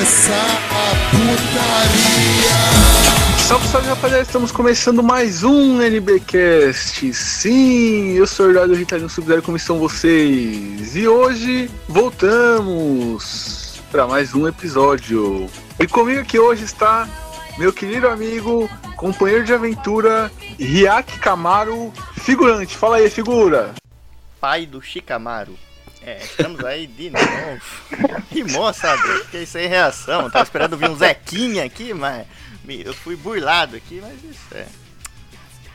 começar a putaria. Salve, salve rapaziada, estamos começando mais um NBcast. Sim, eu sou o Eduardo Ritalino Sub-Zero, como estão vocês? E hoje voltamos para mais um episódio. E comigo aqui hoje está meu querido amigo, companheiro de aventura, Riak Camaro, figurante. Fala aí, figura. Pai do Chicamaro. É, estamos aí de novo. Rimou, sabe? Fiquei sem reação. Tava esperando vir um Zequinha aqui, mas eu fui burlado aqui, mas isso é.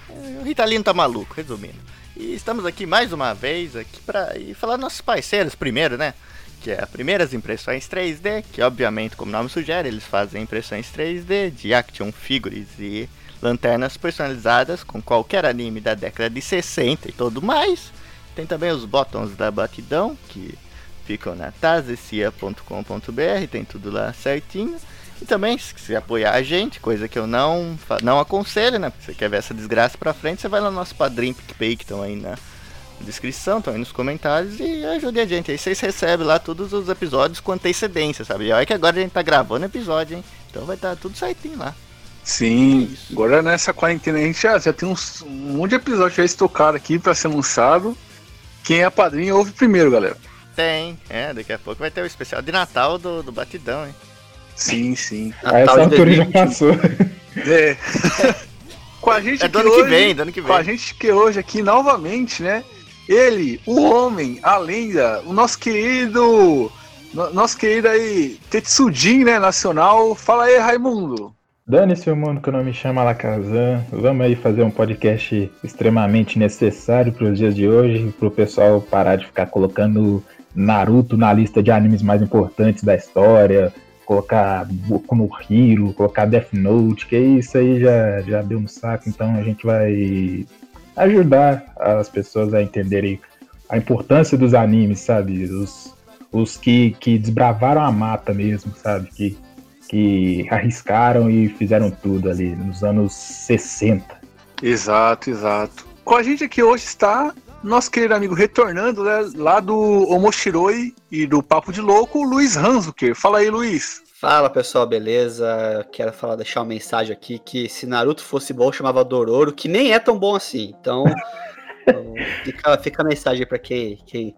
é, O Ritalino tá maluco, resumindo. E estamos aqui mais uma vez aqui para e falar nossos parceiros primeiro, né? Que é a Primeiras Impressões 3D, que obviamente, como o nome sugere, eles fazem impressões 3D de action figures e lanternas personalizadas com qualquer anime da década de 60 e tudo mais. Tem também os botões da Batidão, que ficam na tazecia.com.br, tem tudo lá certinho. E também, se quiser apoiar a gente, coisa que eu não, não aconselho, né? Porque você quer ver essa desgraça pra frente, você vai lá no nosso padrinho PicPay, que estão aí na descrição, estão aí nos comentários, e ajude a gente. Aí vocês recebem lá todos os episódios com antecedência, sabe? E olha que agora a gente tá gravando episódio, hein? Então vai estar tudo certinho lá. Sim, Isso. agora nessa quarentena a gente já, já tem uns, um monte de episódios já estocados aqui para ser lançado. Quem é padrinho ouve primeiro, galera. Tem, é, daqui a pouco vai ter o especial de Natal do, do Batidão, hein? Sim, sim. A essa altura já passou. É. Com a gente É do aqui ano que hoje- vem, do ano que Com a vem. gente que hoje aqui novamente, né? Ele, o homem, a lenda, o nosso querido, no- nosso querido aí, Tetsudin, né, nacional. Fala aí, Raimundo. Dane-se o mundo que não me chama Alakazam. Vamos aí fazer um podcast extremamente necessário para os dias de hoje, para o pessoal parar de ficar colocando Naruto na lista de animes mais importantes da história, colocar Boku no Hero, colocar Death Note, que isso aí já, já deu no saco, então a gente vai ajudar as pessoas a entenderem a importância dos animes, sabe? Os, os que, que desbravaram a mata mesmo, sabe? Que, que arriscaram e fizeram tudo ali nos anos 60. Exato, exato. Com a gente aqui hoje está nosso querido amigo retornando, né, lá do Omoshiroi e do Papo de Louco, Luiz Hanzuker. Fala aí, Luiz. Fala pessoal, beleza? Quero falar, deixar uma mensagem aqui que se Naruto fosse bom, chamava Dororo, que nem é tão bom assim. Então, então, fica, fica a mensagem aí pra quem, quem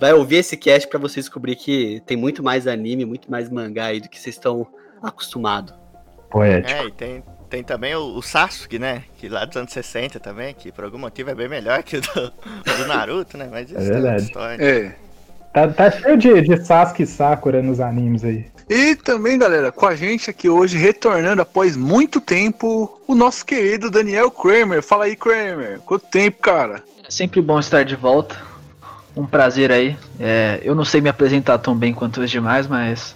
vai ouvir esse cast pra você descobrir que tem muito mais anime, muito mais mangá aí do que vocês estão acostumados. Poético. É, e tem, tem também o, o Sasuke, né? Que lá dos anos 60 também, que por algum motivo é bem melhor que o do, do Naruto, né? Mas isso é, verdade. história. É. Tá, tá cheio de, de Sasuke e Sakura nos animes aí. E também, galera, com a gente aqui hoje, retornando após muito tempo, o nosso querido Daniel Kramer. Fala aí, Kramer. Quanto tempo, cara? É sempre bom estar de volta. Um prazer aí. É, eu não sei me apresentar tão bem quanto os demais, mas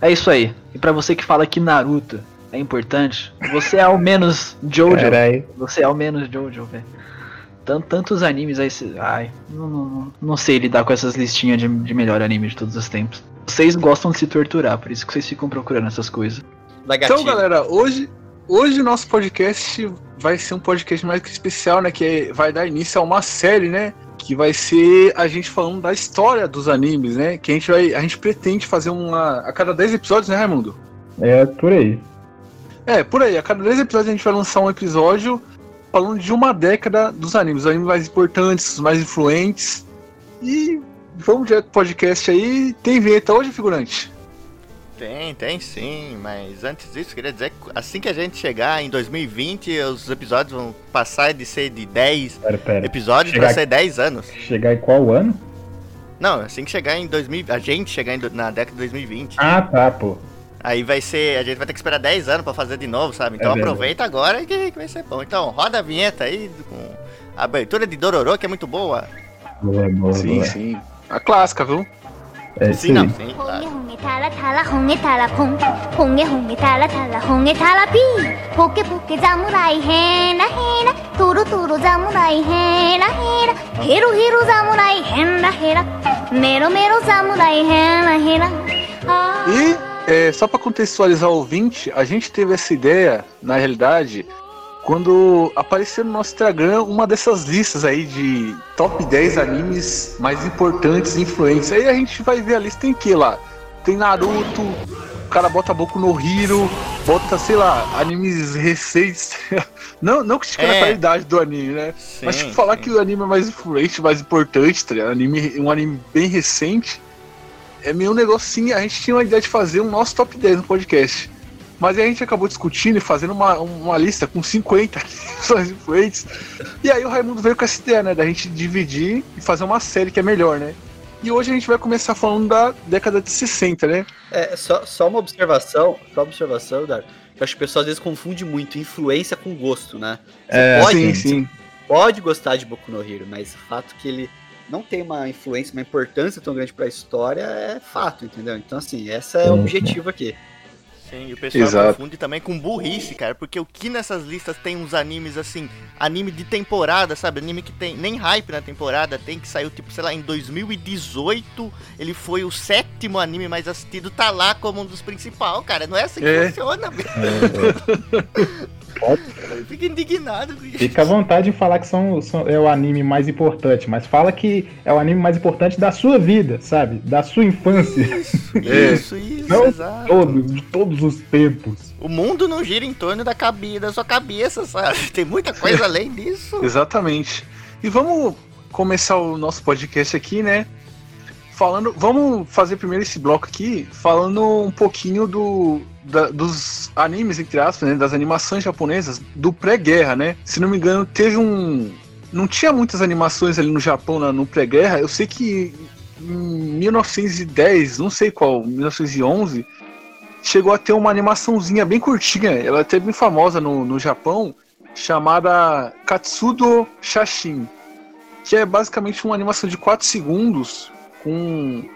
é isso aí. E pra você que fala que Naruto é importante, você é ao menos Jojo. Caralho. Você é ao menos Jojo, velho. Tan- Tantos animes aí. Ai, não, não, não sei lidar com essas listinhas de, de melhor anime de todos os tempos. Vocês gostam de se torturar, por isso que vocês ficam procurando essas coisas. Então, galera, hoje, hoje o nosso podcast vai ser um podcast mais que especial, né? Que vai dar início a uma série, né? Que vai ser a gente falando da história dos animes, né? Que a gente vai. A gente pretende fazer uma. A cada 10 episódios, né, Raimundo? É por aí. É, por aí. A cada 10 episódios a gente vai lançar um episódio falando de uma década dos animes. Os animes mais importantes, os mais influentes. E vamos direto pro podcast aí. Tem vinheta hoje, figurante? Tem, tem sim, mas antes disso, queria dizer que assim que a gente chegar em 2020, os episódios vão passar de ser de 10 Pera, pera. episódios Chegar- pra ser 10 anos. Chegar em qual ano? Não, assim que chegar em 2000, a gente chegar em do- na década de 2020. Ah, tá, pô. Aí vai ser, a gente vai ter que esperar 10 anos pra fazer de novo, sabe? Então É aproveita agora que, que vai ser bom. Então, roda a vinheta aí com a abertura de Dororô, que é muito boa. Boa, boa, Sim, boa. sim. A clássica, viu? É, sim, sim. Não, sim claro. E é, só para contextualizar o ouvinte, a gente teve essa ideia, na realidade, quando apareceu no nosso Instagram uma dessas listas aí de top 10 animes mais importantes e influentes. Aí a gente vai ver a lista tem que lá? Tem Naruto, cara bota Boku no Hiro, bota, sei lá, animes recentes. não, não criticando É. a qualidade do anime, né? Sim, Mas tipo, falar sim. que o anime é mais influente, mais importante, tá? Anime, um anime bem recente, é meio um assim, a gente tinha uma ideia de fazer um nosso top 10 no podcast. Mas aí a gente acabou discutindo e fazendo uma, uma lista com 50 animes influentes. E aí o Raimundo veio com essa ideia, né? Da gente dividir e fazer uma série que é melhor, né? E hoje a gente vai começar falando da década de 60, né? É, só, só uma observação, só uma observação, Dar. Eu acho que o pessoal às vezes confunde muito influência com gosto, né? Você É, pode, sim, sim. pode gostar de Boku no Hero, mas o fato que ele não tem uma influência, uma importância tão grande pra história é fato, entendeu? Então, assim, esse é o objetivo aqui. Sim, e o pessoal Exato. confunde também com burrice, cara, porque o que nessas listas tem uns animes assim, anime de temporada, sabe? Anime que tem nem hype na temporada, tem que saiu tipo, sei lá, em 2018, ele foi o sétimo anime mais assistido, tá lá como um dos principais, cara. Não é assim que É. funciona, velho. Eu fico indignado com isso. Fica à vontade em falar que são, são- é o anime mais importante, mas fala que é o anime mais importante da sua vida, sabe? Da sua infância. Isso, É. isso, isso, Não exato. Todo, de todos os tempos. O mundo não gira em torno da, cabe da sua cabeça, sabe? Tem muita coisa além disso. Exatamente. E vamos começar o nosso podcast aqui, né? Falando, vamos fazer primeiro esse bloco aqui, falando um pouquinho do, da- dos animes, entre aspas, né, das animações japonesas do pré-guerra, né? Se não me engano, teve um. Não tinha muitas animações ali no Japão na- no pré-guerra. Eu sei que em 1910, não sei qual, 1911, chegou a ter uma animaçãozinha bem curtinha. Ela é até bem famosa no, no Japão, chamada Katsudo Shashin, que é basicamente uma animação de 4 segundos com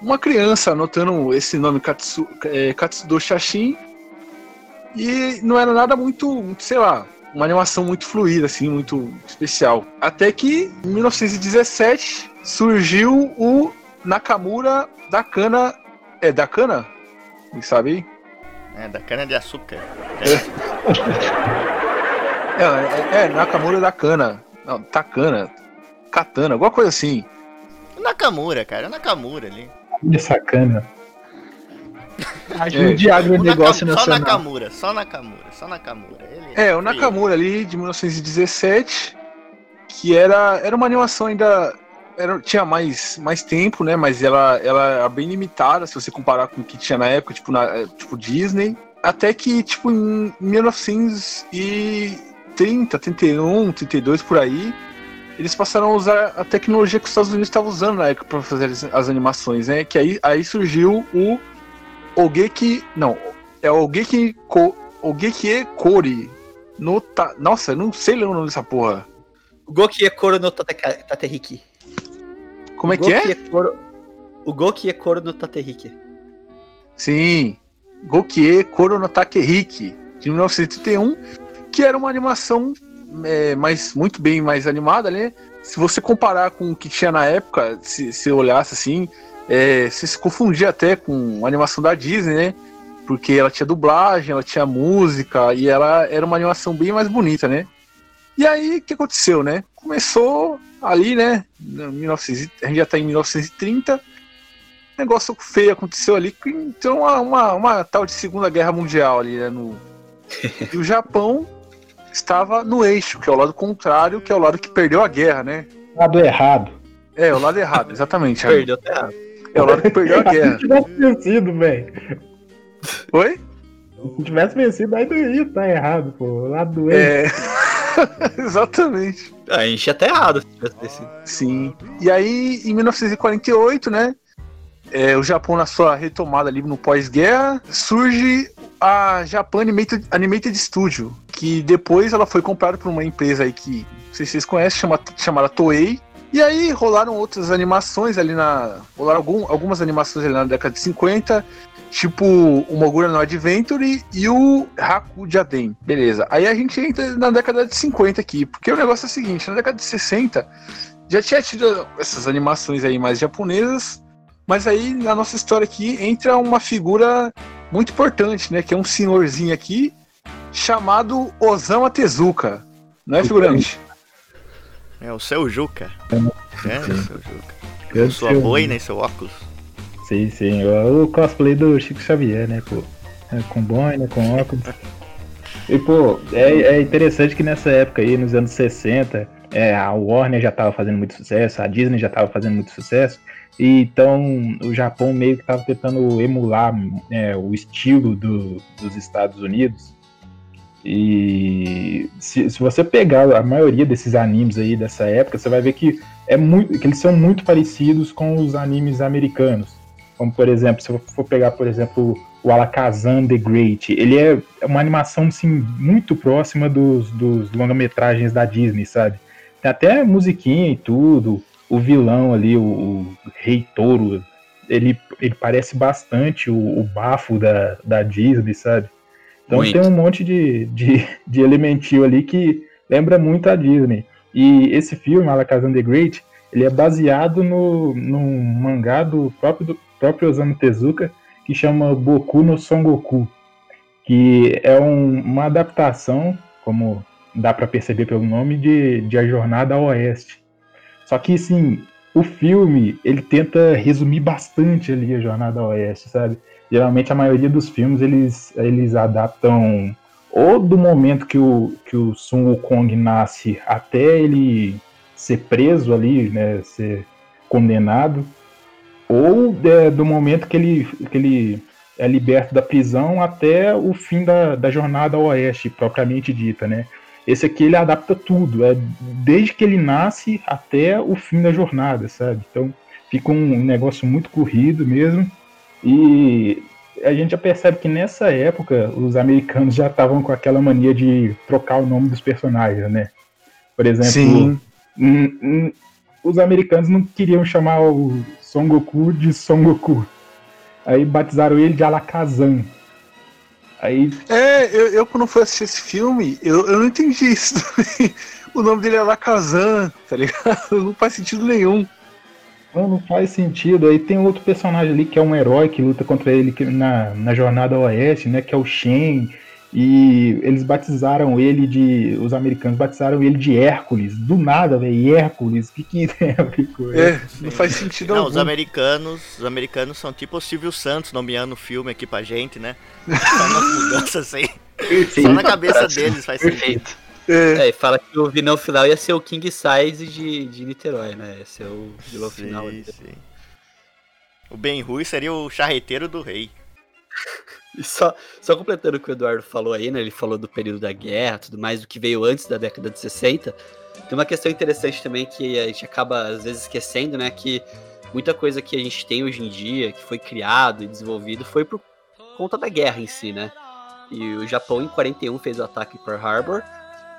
uma criança anotando esse nome Katsu, é, Katsudo Shashin e não era nada muito, muito, sei lá, uma animação muito fluida, assim, muito especial. Até que em 1917 surgiu o Nakamura da Kana. É da Kana? Quem sabe aí? É, da cana de açúcar. É, é, é Nakamura da Kana. Não, Takana. Katana, alguma coisa assim. O Nakamura, cara, o Nakamura ali. De sacana. Ajude É. O Nakam- Só nacional. Nakamura, só Nakamura, só Nakamura. Ele É, o Nakamura ali de 1917, que era, era uma animação ainda. Era, tinha mais, mais tempo, né? Mas ela, ela era bem limitada se você comparar com o que tinha na época, tipo, na, tipo Disney. Até que, tipo, em 1930, 31, 32 por aí, eles passaram a usar a tecnologia que os Estados Unidos estavam usando na época para fazer as, as animações, né? Que aí, aí surgiu o Ogeki. Não, é o Ogeki Ko, Ogeki Kori. No ta... Nossa, eu não sei ler o nome dessa porra. O Goki Ekoro no Tateriki. Como é que é? Ekoro- O Goki Ekoro no Tateriki. Sim. Gokie Koro no Takehiki, de 1931, que era uma animação é, mais, muito bem mais animada, né? Se você comparar com o que tinha na época, se, se olhasse assim, é, você se confundia até com a animação da Disney, né? Porque ela tinha dublagem, ela tinha música, e ela era uma animação bem mais bonita, né? E aí, o que aconteceu, né? Começou ali, né? em 1900 a gente já tá em 1930, negócio feio aconteceu ali, então uma, uma, uma tal de Segunda Guerra Mundial ali, né? No... e o Japão estava no eixo, que é o lado contrário, que é o lado que perdeu a guerra, né? Lado errado. É, o lado errado, exatamente. Perdeu até errado. É o lado que perdeu a Se guerra. tivesse vencido, velho. Oi? Se tivesse vencido, aí não ia estar errado, pô. Lado do erro. É. Exatamente. Ah, A gente ia até errado se tivesse descido. Sim. E aí, em 1948, né? é, o Japão, na sua retomada ali no pós-guerra, surge a Japan Animated, Animated Studio, que depois ela foi comprada por uma empresa aí que, não sei se vocês conhecem, chama, chamada Toei. E aí rolaram outras animações ali na. Rolaram algum- algumas animações ali na década de 50, tipo o Mogura no Adventure e o Haku Jaden. Beleza. Aí a gente entra na década de 50 aqui, porque o negócio é o seguinte: na década de 60 já tinha tido essas animações aí mais japonesas, mas aí na nossa história aqui entra uma figura muito importante, né? Que é um senhorzinho aqui chamado Osama Tezuka. Não é, figurante? É o seu Juca. É, o seu Juca. Eu Sua sei. boina e seu óculos. Sim, sim. O, o cosplay do Chico Xavier, né, pô? É, com boina, com óculos. E, pô, é, é interessante que nessa época aí, nos anos 60, é, a Warner já tava fazendo muito sucesso, a Disney já tava fazendo muito sucesso, então o Japão meio que tava tentando emular é, o estilo do, dos Estados Unidos. E se, se você pegar a maioria desses animes aí dessa época, você vai ver que, é muito, que eles são muito parecidos com os animes americanos. Como, por exemplo, se eu for pegar, por exemplo, o Alakazam The Great, ele é uma animação, assim, muito próxima dos, dos longa-metragens da Disney, sabe? Tem até musiquinha e tudo, o vilão ali, o, o Rei Touro, ele, ele parece bastante o, o bafo da, da Disney, sabe? Então Muito. tem um monte de, de, de elementinho ali que lembra muito a Disney. E esse filme, Alakazam The Great, ele é baseado no, num mangá do próprio, do próprio Osamu Tezuka, que chama Boku no Son Goku, que é um- uma adaptação, como dá para perceber pelo nome, de, de A Jornada ao Oeste. Só que, assim, o filme, ele tenta resumir bastante ali a Jornada Oeste, sabe? Geralmente a maioria dos filmes, eles, eles adaptam ou do momento que o, que o Sun Wukong nasce até ele ser preso ali, né, ser condenado, ou é, do momento que ele, que ele é liberto da prisão até o fim da, da jornada oeste, propriamente dita, né? Esse aqui ele adapta tudo, é desde que ele nasce até o fim da jornada, sabe? Então fica um negócio muito corrido mesmo. E a gente já percebe que nessa época os americanos já estavam com aquela mania de trocar o nome dos personagens, né? Por exemplo, os americanos não queriam chamar o Son Goku de Son Goku. Aí batizaram ele de Alakazam. Aí, É, eu, eu quando fui assistir esse filme, eu, eu não entendi isso também. O nome dele é Lacazan, tá ligado? Não faz sentido nenhum. não, não faz sentido. Aí tem outro personagem ali que é um herói que luta contra ele que- na, na jornada ao oeste, né? Que é o Shen. E eles batizaram ele de. Os americanos batizaram ele de Hércules. Do nada, velho. Hércules. O que, que tem a ver com? É, não faz sentido Não, algum. os americanos, os americanos são tipo o Silvio Santos nomeando o filme aqui pra gente, né? Só umas mudanças assim. Só na cabeça deles faz sentido. Perfeito. É, É, e fala que o vilão final ia ser o King Size de, de Niterói, né? Ia ser o vilão final. Sim, ali. sim. O Ben Rui seria o charreteiro do rei. E só, só completando o que o Eduardo falou aí, né? Ele falou do período da guerra, tudo mais, do que veio antes da década de 60. Tem uma questão interessante também que a gente acaba, às vezes, esquecendo, né? Que muita coisa que a gente tem hoje em dia, que foi criado e desenvolvido, foi por conta da guerra em si, né? E o Japão, em 41, fez o ataque em Pearl Harbor.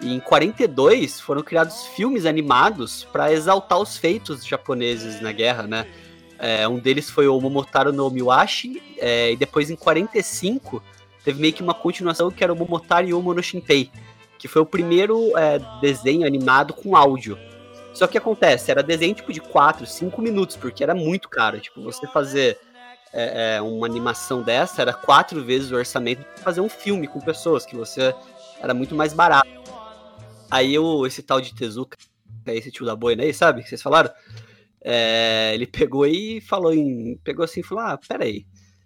E em 42 foram criados filmes animados para exaltar os feitos japoneses na guerra, né? É, um deles foi o Momotaro no Miwashi, é, e depois em 45 teve meio que uma continuação que era o Momotaro Yomo no Shinpei, que foi o primeiro é, desenho animado com áudio. Só que acontece, era desenho tipo de 4, 5 minutos, porque era muito caro. Tipo, você fazer é, é, uma animação dessa era quatro vezes o orçamento de fazer um filme com pessoas, que você era muito mais barato. Aí o, esse tal de Tezuka, é esse tio da boina aí, sabe? Que vocês falaram? É, ele pegou e falou em. Pegou assim e falou: Ah, peraí,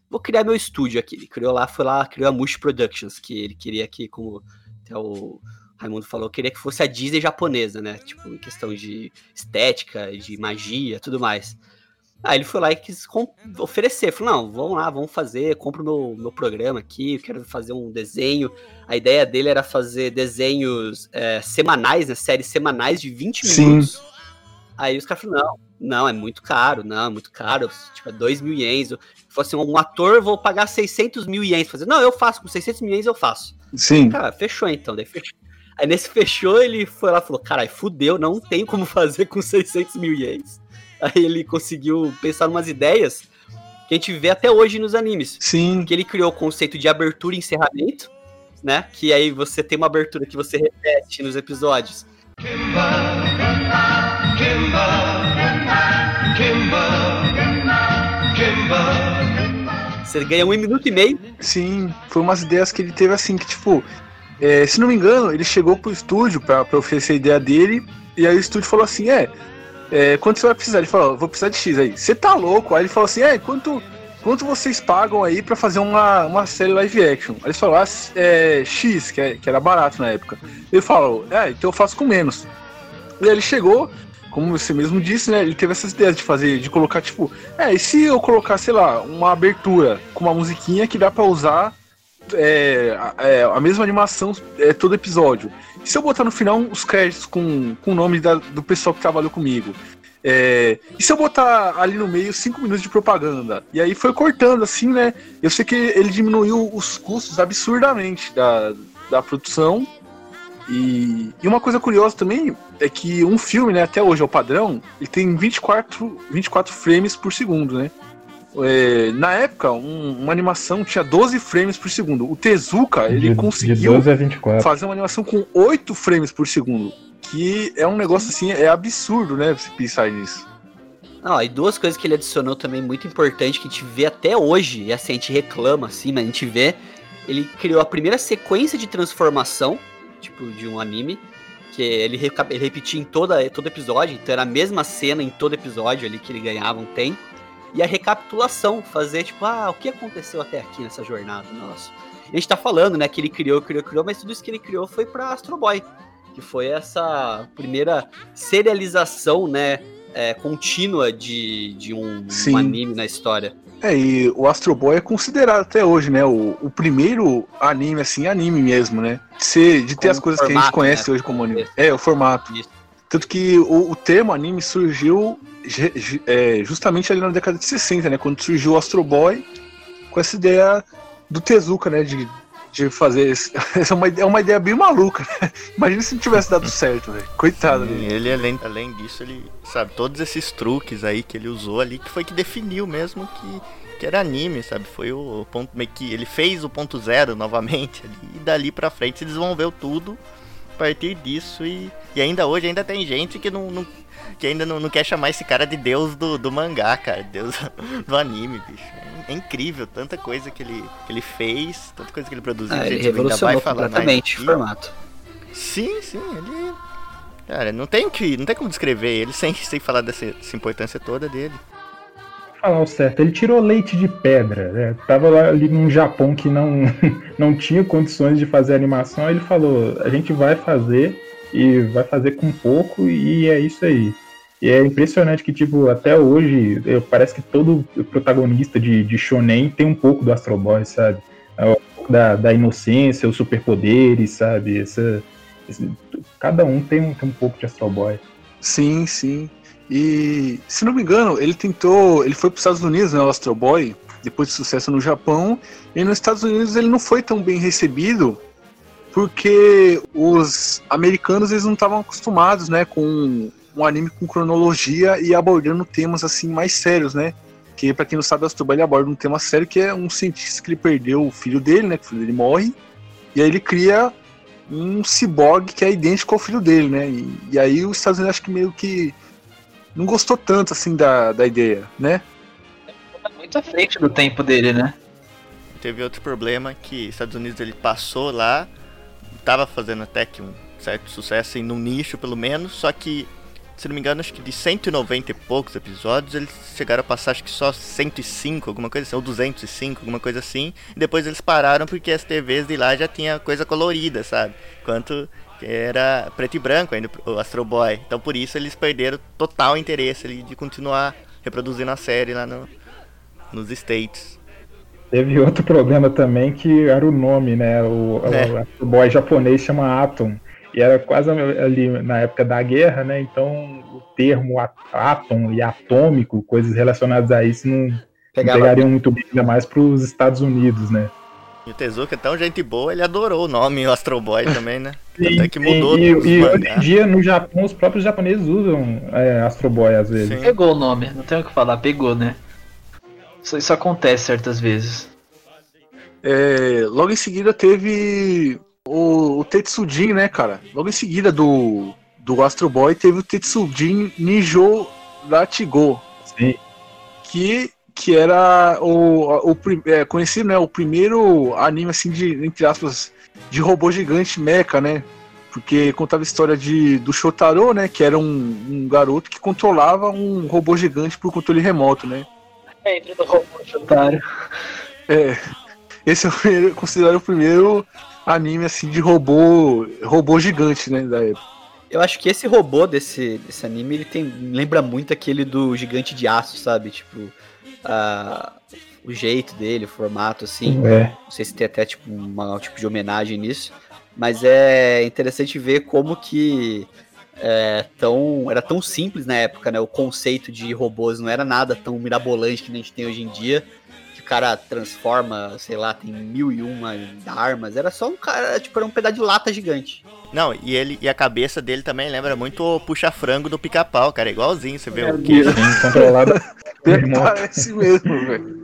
vou criar meu estúdio aqui. Ele criou lá, foi lá, criou a Mush Productions, que ele queria que, como até o Raimundo falou, queria que fosse a Disney japonesa, né? Tipo, em questão de estética, de magia, tudo mais. Aí ele foi lá e quis oferecer. Falou, não, vamos lá, vamos fazer, compra o meu, meu programa aqui, eu quero fazer um desenho. A ideia dele era fazer desenhos é, semanais, né? Séries semanais de 20 Sim. minutos. Aí os caras falaram, não, não, é muito caro, não, é muito caro, tipo, é 2 mil ienes. Se fosse um ator, eu vou pagar 600 mil ienes. Fazer, não, eu faço, com 600 mil ienes eu faço. sim. Cara, fechou então, daí fechou. Aí nesse fechou, ele foi lá e falou, caralho, fudeu, não tem como fazer com 600 mil ienes. Aí ele conseguiu pensar umas ideias que a gente vê até hoje nos animes. Sim. Que ele criou o conceito de abertura e encerramento, né? Que aí você tem uma abertura que você repete nos episódios. Você ganha um minuto e meio. Sim, foi umas ideias que ele teve assim, que tipo, é, se não me engano, ele chegou pro estúdio pra, pra oferecer a ideia dele, e aí o estúdio falou assim, é, é, quanto você vai precisar? Ele falou, vou precisar de X aí. Você tá louco? Aí ele falou assim, é, quanto, quanto vocês pagam aí pra fazer uma, uma série live action? Aí eles falaram, ah, é, X, que, é- que era barato na época. Ele falou, é, então eu faço com menos. E aí ele chegou, como você mesmo disse, né? Ele teve essas ideias de fazer, de colocar, tipo, é, e se eu colocar, sei lá, uma abertura com uma musiquinha que dá pra usar é, é, a mesma animação é, todo episódio. E se eu botar no final os créditos com, com o nome da- do pessoal que trabalhou comigo? É, e se eu botar ali no meio cinco minutos de propaganda? E aí foi cortando, assim, né? Eu sei que ele diminuiu os custos absurdamente da, da produção. E, e uma coisa curiosa também é que um filme, né, até hoje é o padrão, ele tem 24, 24 frames por segundo, né? É, na época, um- uma animação tinha 12 frames por segundo. O Tezuka, ele de, de conseguiu 12 a 24. fazer uma animação com 8 frames por segundo. Que é um negócio assim, é absurdo, né? Você pensar nisso. Não, e duas coisas que ele adicionou também muito importante que a gente vê até hoje, e assim, a gente reclama assim, mas a gente vê, ele criou a primeira sequência de transformação, tipo, de um anime, que ele, ele repetia em toda, todo episódio, então era a mesma cena em todo episódio ali que ele ganhava um tempo, e a recapitulação, fazer tipo, ah, o que aconteceu até aqui nessa jornada, nossa. A gente tá falando, né, que ele criou, criou, criou, mas tudo isso que ele criou foi pra Astro Boy, que foi essa primeira serialização, né, é, contínua de, de um, um anime na história. É, e o Astro Boy é considerado até hoje, né? O, o primeiro anime, assim, anime mesmo, né? De, ser, de ter Como as coisas que a gente formato, conhece né? hoje como anime. É, o formato. Isso. Tanto que o, o termo anime surgiu é, justamente ali na década de 60, né? Quando surgiu o Astro Boy com essa ideia do Tezuka, né? De, de fazer. esse- Essa é uma, ideia- é uma ideia bem maluca, né? Imagina se não tivesse dado certo, velho. Coitado Sim, dele. ele, além, além disso, ele, sabe, todos esses truques aí que ele usou ali, que foi que definiu mesmo que, que era anime, sabe? Foi o ponto, meio que ele fez o ponto zero novamente ali, e dali pra frente se desenvolveu tudo partir disso e, e ainda hoje ainda tem gente que não, não- que ainda não, não quer chamar esse cara de deus do, do mangá, cara, deus do anime, bicho. É, incrível, tanta coisa que ele, que ele fez, tanta coisa que ele produziu. Ah, gente, ele ainda vai revolucionou completamente o formato. Sim, sim, ele. Cara, não tem que. Não tem como descrever ele sem, sem falar dessa, dessa importância toda dele. Falar o certo, ele tirou leite de pedra, né? Tava lá ali num Japão que não, não tinha condições de fazer animação, ele falou, a gente vai fazer e vai fazer com pouco e é isso aí. E é impressionante que, tipo, até hoje, eu- parece que todo protagonista de, de shonen tem um pouco do Astro Boy, sabe? É da, da inocência, os superpoderes, sabe? Essa, esse- cada um tem um, tem um pouco de Astro Boy. Sim, sim. E, se não me engano, ele tentou. Ele foi para os Estados Unidos, né? O Astro Boy, depois de sucesso no Japão. E nos Estados Unidos ele não foi tão bem recebido. Porque os americanos eles não estavam acostumados, né, com um anime com cronologia e abordando temas assim mais sérios, né? Que pra quem não sabe, Astro Boy ele aborda um tema sério que é um cientista que ele perdeu o filho dele, né? Que o filho dele morre. E aí ele cria um ciborgue que é idêntico ao filho dele, né? E, e aí os Estados Unidos acho que meio que não gostou tanto assim da, da ideia, né? Tá muito à frente do tempo dele, né? Teve outro problema que Estados Unidos ele passou lá, tava fazendo até que um certo sucesso em num nicho pelo menos, só que se não me engano, acho que de 190 e poucos episódios, eles chegaram a passar acho que só 105, alguma coisa assim, ou 205, alguma coisa assim. E depois eles pararam porque as TVs de lá já tinha coisa colorida, sabe? Enquanto era preto e branco ainda o Astro Boy. Então por isso eles perderam total interesse ali de continuar reproduzindo a série lá no, nos States. Teve outro problema também que era o nome, né? O, É. o, o boy japonês chama Atom. E era quase ali na época da guerra, né? Então o termo átom e atômico, coisas relacionadas a isso, não, não pegariam muito bem, ainda mais para os Estados Unidos, né? E o Tezuka é tão gente boa, ele adorou o nome o Astro Boy também, né? E, Até que mudou e, dos e hoje em dia, no Japão, os próprios japoneses usam é, Astro Boy às vezes. Sim. Pegou o nome, não tenho o que falar, pegou, né? Isso, isso acontece certas vezes. É, logo em seguida teve o, o Tetsujin, né, cara? Logo em seguida do, do Astro Boy teve o Tetsujin Nijo Latigo, Sim. que, que era o, o é, conhecido, né, o primeiro anime assim de entre aspas de robô gigante mecha, né? Porque contava a história de, do Shotaro, né? Que era um, um garoto que controlava um robô gigante por controle remoto, né? Entre do robô otário. É. Esse é o primeiro, considerado o primeiro anime assim de robô. robô gigante, né? Da época. Eu acho que esse robô desse, desse anime, ele tem. lembra muito aquele do gigante de aço, sabe? Tipo. A- o jeito dele, o formato, assim. É. Não sei se tem até tipo, uma- um tipo de homenagem nisso. Mas é interessante ver como que é, tão, era tão simples na época, né? O conceito de robôs não era nada tão mirabolante que a gente tem hoje em dia. Que o cara transforma, sei lá, tem mil e uma armas. Era só um cara, tipo, era um pedaço de lata gigante. Não, e ele e a cabeça dele também lembra muito o puxa-frango do pica-pau, cara. É igualzinho, você vê o que. Controlado. Parece mesmo, velho.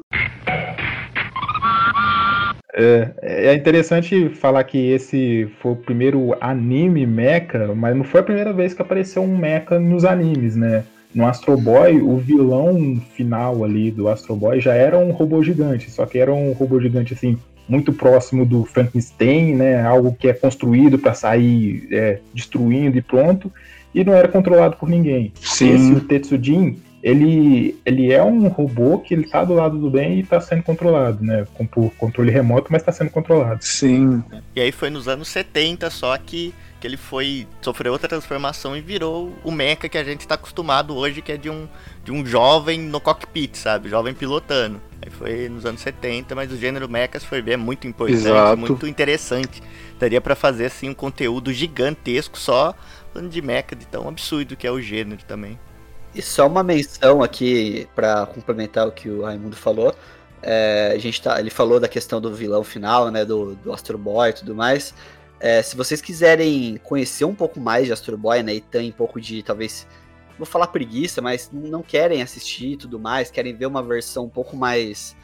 É, é interessante falar que esse foi o primeiro anime mecha, mas não foi a primeira vez que apareceu um mecha nos animes, né? No Astro Boy, o vilão final ali do Astro Boy já era um robô gigante, só que era um robô gigante assim muito próximo do Frankenstein, né? Algo que é construído para sair é, destruindo e pronto, e não era controlado por ninguém. Esse, o Tetsujin, ele, ele é um robô que ele tá do lado do bem e tá sendo controlado, né? Com, por controle remoto, mas tá sendo controlado. Sim. E aí foi nos anos 70 só que, que ele foi. sofreu outra transformação e virou o mecha que a gente tá acostumado hoje, que é de um, de um jovem no cockpit, sabe? Jovem pilotando. Aí foi nos anos 70, mas o gênero mecha, se for ver, é muito importante, Exato. muito interessante. Daria pra fazer assim um conteúdo gigantesco só falando de mecha, de tão absurdo que é o gênero também. E só uma menção aqui para complementar o que o Raimundo falou. É, a gente tá, ele falou da questão do vilão final, né, do, do Astro Boy e tudo mais. É, se vocês quiserem conhecer um pouco mais de Astro Boy, né, e tem um pouco de, talvez, vou falar preguiça, mas não querem assistir e tudo mais, querem ver uma versão um pouco mais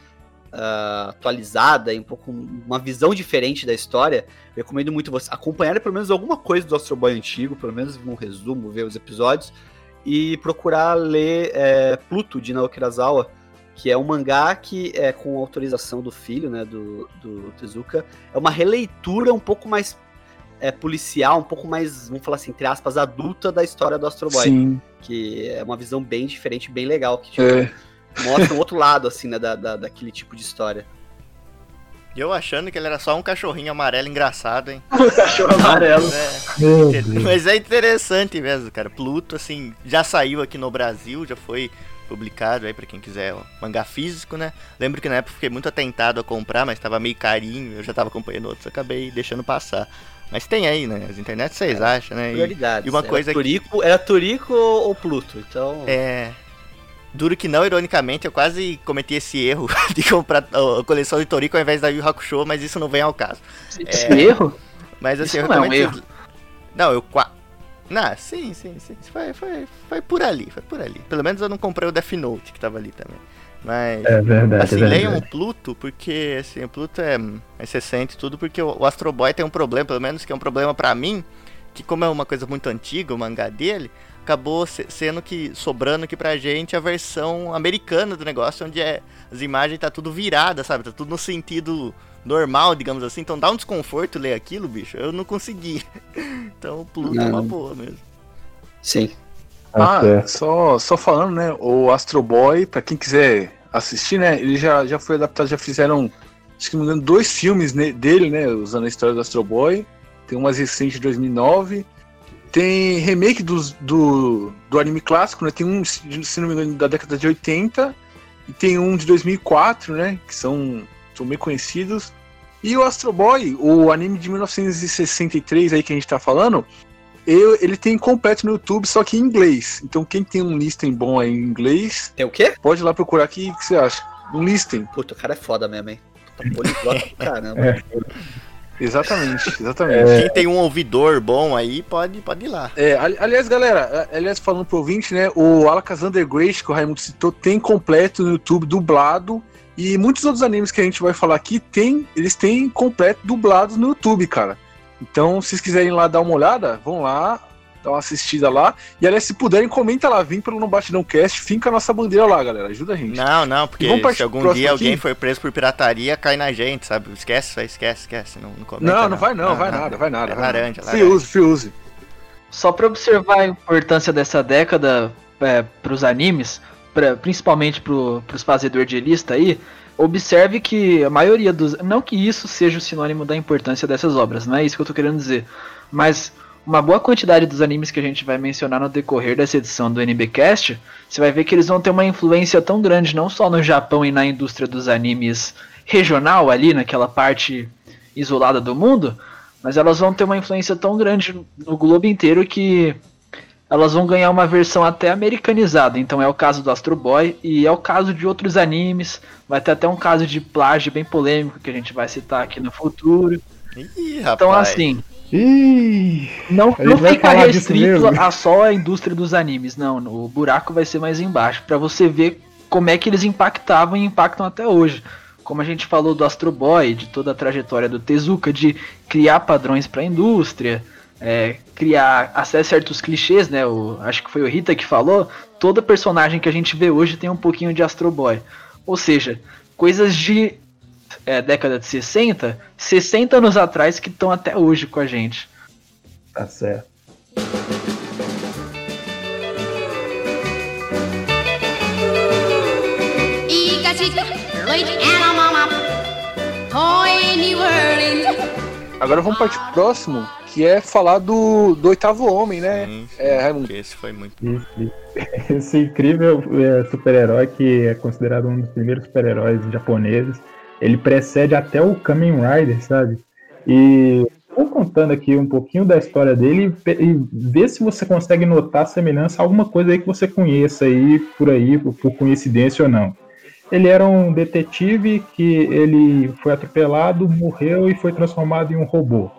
ah, atualizada um pouco uma visão diferente da história, recomendo muito vocês acompanharem pelo menos alguma coisa do Astro Boy antigo, pelo menos um resumo, ver os episódios e procurar ler é, Pluto de Naoki Urasawa, que é um mangá que é com autorização do filho, né, do, do Tezuka, é uma releitura um pouco mais é, policial, um pouco mais, vamos falar assim, entre aspas, adulta da história do Astro Boy, Sim. que é uma visão bem diferente, bem legal, que tipo, É. mostra um outro lado, assim, né, da, da, daquele tipo de história. E eu achando que ele era só um cachorrinho amarelo engraçado, hein? Cachorro amarelo. É. Inter- Deus. Mas é interessante mesmo, cara. Pluto, assim, já saiu aqui no Brasil, já foi publicado aí pra quem quiser, ó, mangá físico, né? Lembro que na época eu fiquei muito atentado a comprar, mas tava meio carinho, eu já tava acompanhando outros, acabei deixando passar. Mas tem aí, né? As internet vocês acham, né? E, Prioridades. e uma Era coisa que- Turico, Era Turico ou Pluto, então... é. Duro que não, ironicamente, eu quase cometi esse erro de comprar a coleção de Toriko ao invés da Yu Hakusho, mas isso não vem ao caso. Esse erro? Mas assim, Isso eu não é um erro. Não, eu qua... Não, sim, sim, sim. Foi, foi, foi por ali, foi por ali. Pelo menos eu não comprei o Death Note que tava ali também. Mas. É verdade, Assim, é leiam o verdade. Pluto, porque assim, o Pluto é mais recente e tudo, porque o Astro Boy tem um problema, pelo menos que é um problema pra mim, que como é uma coisa muito antiga, o mangá dele, acabou se- sendo que sobrando aqui pra gente a versão americana do negócio, onde é, as imagens tá tudo virada, sabe? Tá tudo no sentido normal, digamos assim. Então dá um desconforto ler aquilo, bicho. Eu não consegui. Então o Pluto é uma Não. boa mesmo. Sim. Tá Ah, certo. só, só falando, né? O Astro Boy, pra quem quiser assistir, né? Ele já, já foi adaptado, já fizeram, acho que não me engano, dois filmes ne- dele, né? Usando a história do Astro Boy. Tem um mais recente de 2009. Tem remake dos, do, do anime clássico, né? Tem um, se se não me engano, da década de 80. E tem um de 2004, né? Que são, são bem conhecidos. E o Astro Boy, o anime de 1963 aí que a gente tá falando, eu, ele tem completo no YouTube, só que em inglês. Então quem tem um listing bom aí em inglês, Tem o quê? pode ir lá procurar aqui. O que você acha? Um listing. Puta, o cara é foda mesmo, hein? Puta, poliglota do caramba. É. Exatamente, exatamente. Quem tem um ouvidor bom aí, pode, pode ir lá. É, ali- aliás, galera, aliás, falando pro ouvinte, né? O Alakazam Grace, que o Raimundo citou, tem completo no YouTube, dublado. E muitos outros animes que a gente vai falar aqui, tem, eles têm completo dublados no YouTube, cara. Então, se vocês quiserem lá dar uma olhada, vão lá, dá uma assistida lá. E aliás, se puderem, comenta lá, vim pelo No Batidão Cast, finca a nossa bandeira lá, galera. Ajuda a gente. Não, não, porque se algum dia alguém aqui? for preso por pirataria, cai na gente, sabe? Esquece, esquece, esquece. Não, não, comenta, Não, não vai não, vai nada, vai nada. É vai nada. laranja, Free laranja. use, free use. Só pra observar a importância dessa década é, pros animes, pra, principalmente pro, pros fazedores de lista aí, observe que a maioria dos. Não que isso seja o sinônimo da importância dessas obras, não é isso que eu tô querendo dizer. Mas uma boa quantidade dos animes que a gente vai mencionar no decorrer dessa edição do NBcast, você vai ver que eles vão ter uma influência tão grande não só no Japão e na indústria dos animes regional ali, naquela parte isolada do mundo, mas elas vão ter uma influência tão grande no globo inteiro que elas vão ganhar uma versão até americanizada. Então é o caso do Astro Boy e é o caso de outros animes. Vai ter até um caso de plágio bem polêmico que a gente vai citar aqui no futuro. Ih, rapaz. Então assim, Ih, não, não fica restrito a só a indústria dos animes, não. O buraco vai ser mais embaixo para você ver como é que eles impactavam e impactam até hoje. Como a gente falou do Astro Boy, de toda a trajetória do Tezuka, de criar padrões para a indústria, é, criar a certos clichês, né? O, acho que foi o Rita que falou. Todo personagem que a gente vê hoje tem um pouquinho de Astro Boy. Ou seja, coisas de é, década de 60, 60 anos atrás que estão até hoje com a gente. Tá certo. Agora vamos para o próximo, que é falar do, do oitavo homem, né? Sim, É, Raimundo. porque esse foi muito. Esse, esse incrível é, super-herói que é considerado um dos primeiros super-heróis japoneses. Ele precede até o Kamen Rider, sabe? E vou contando aqui um pouquinho da história dele e ver se você consegue notar semelhança a alguma coisa aí que você conheça aí por aí, por, por coincidência ou não. Ele era um detetive que ele foi atropelado, morreu e foi transformado em um robô.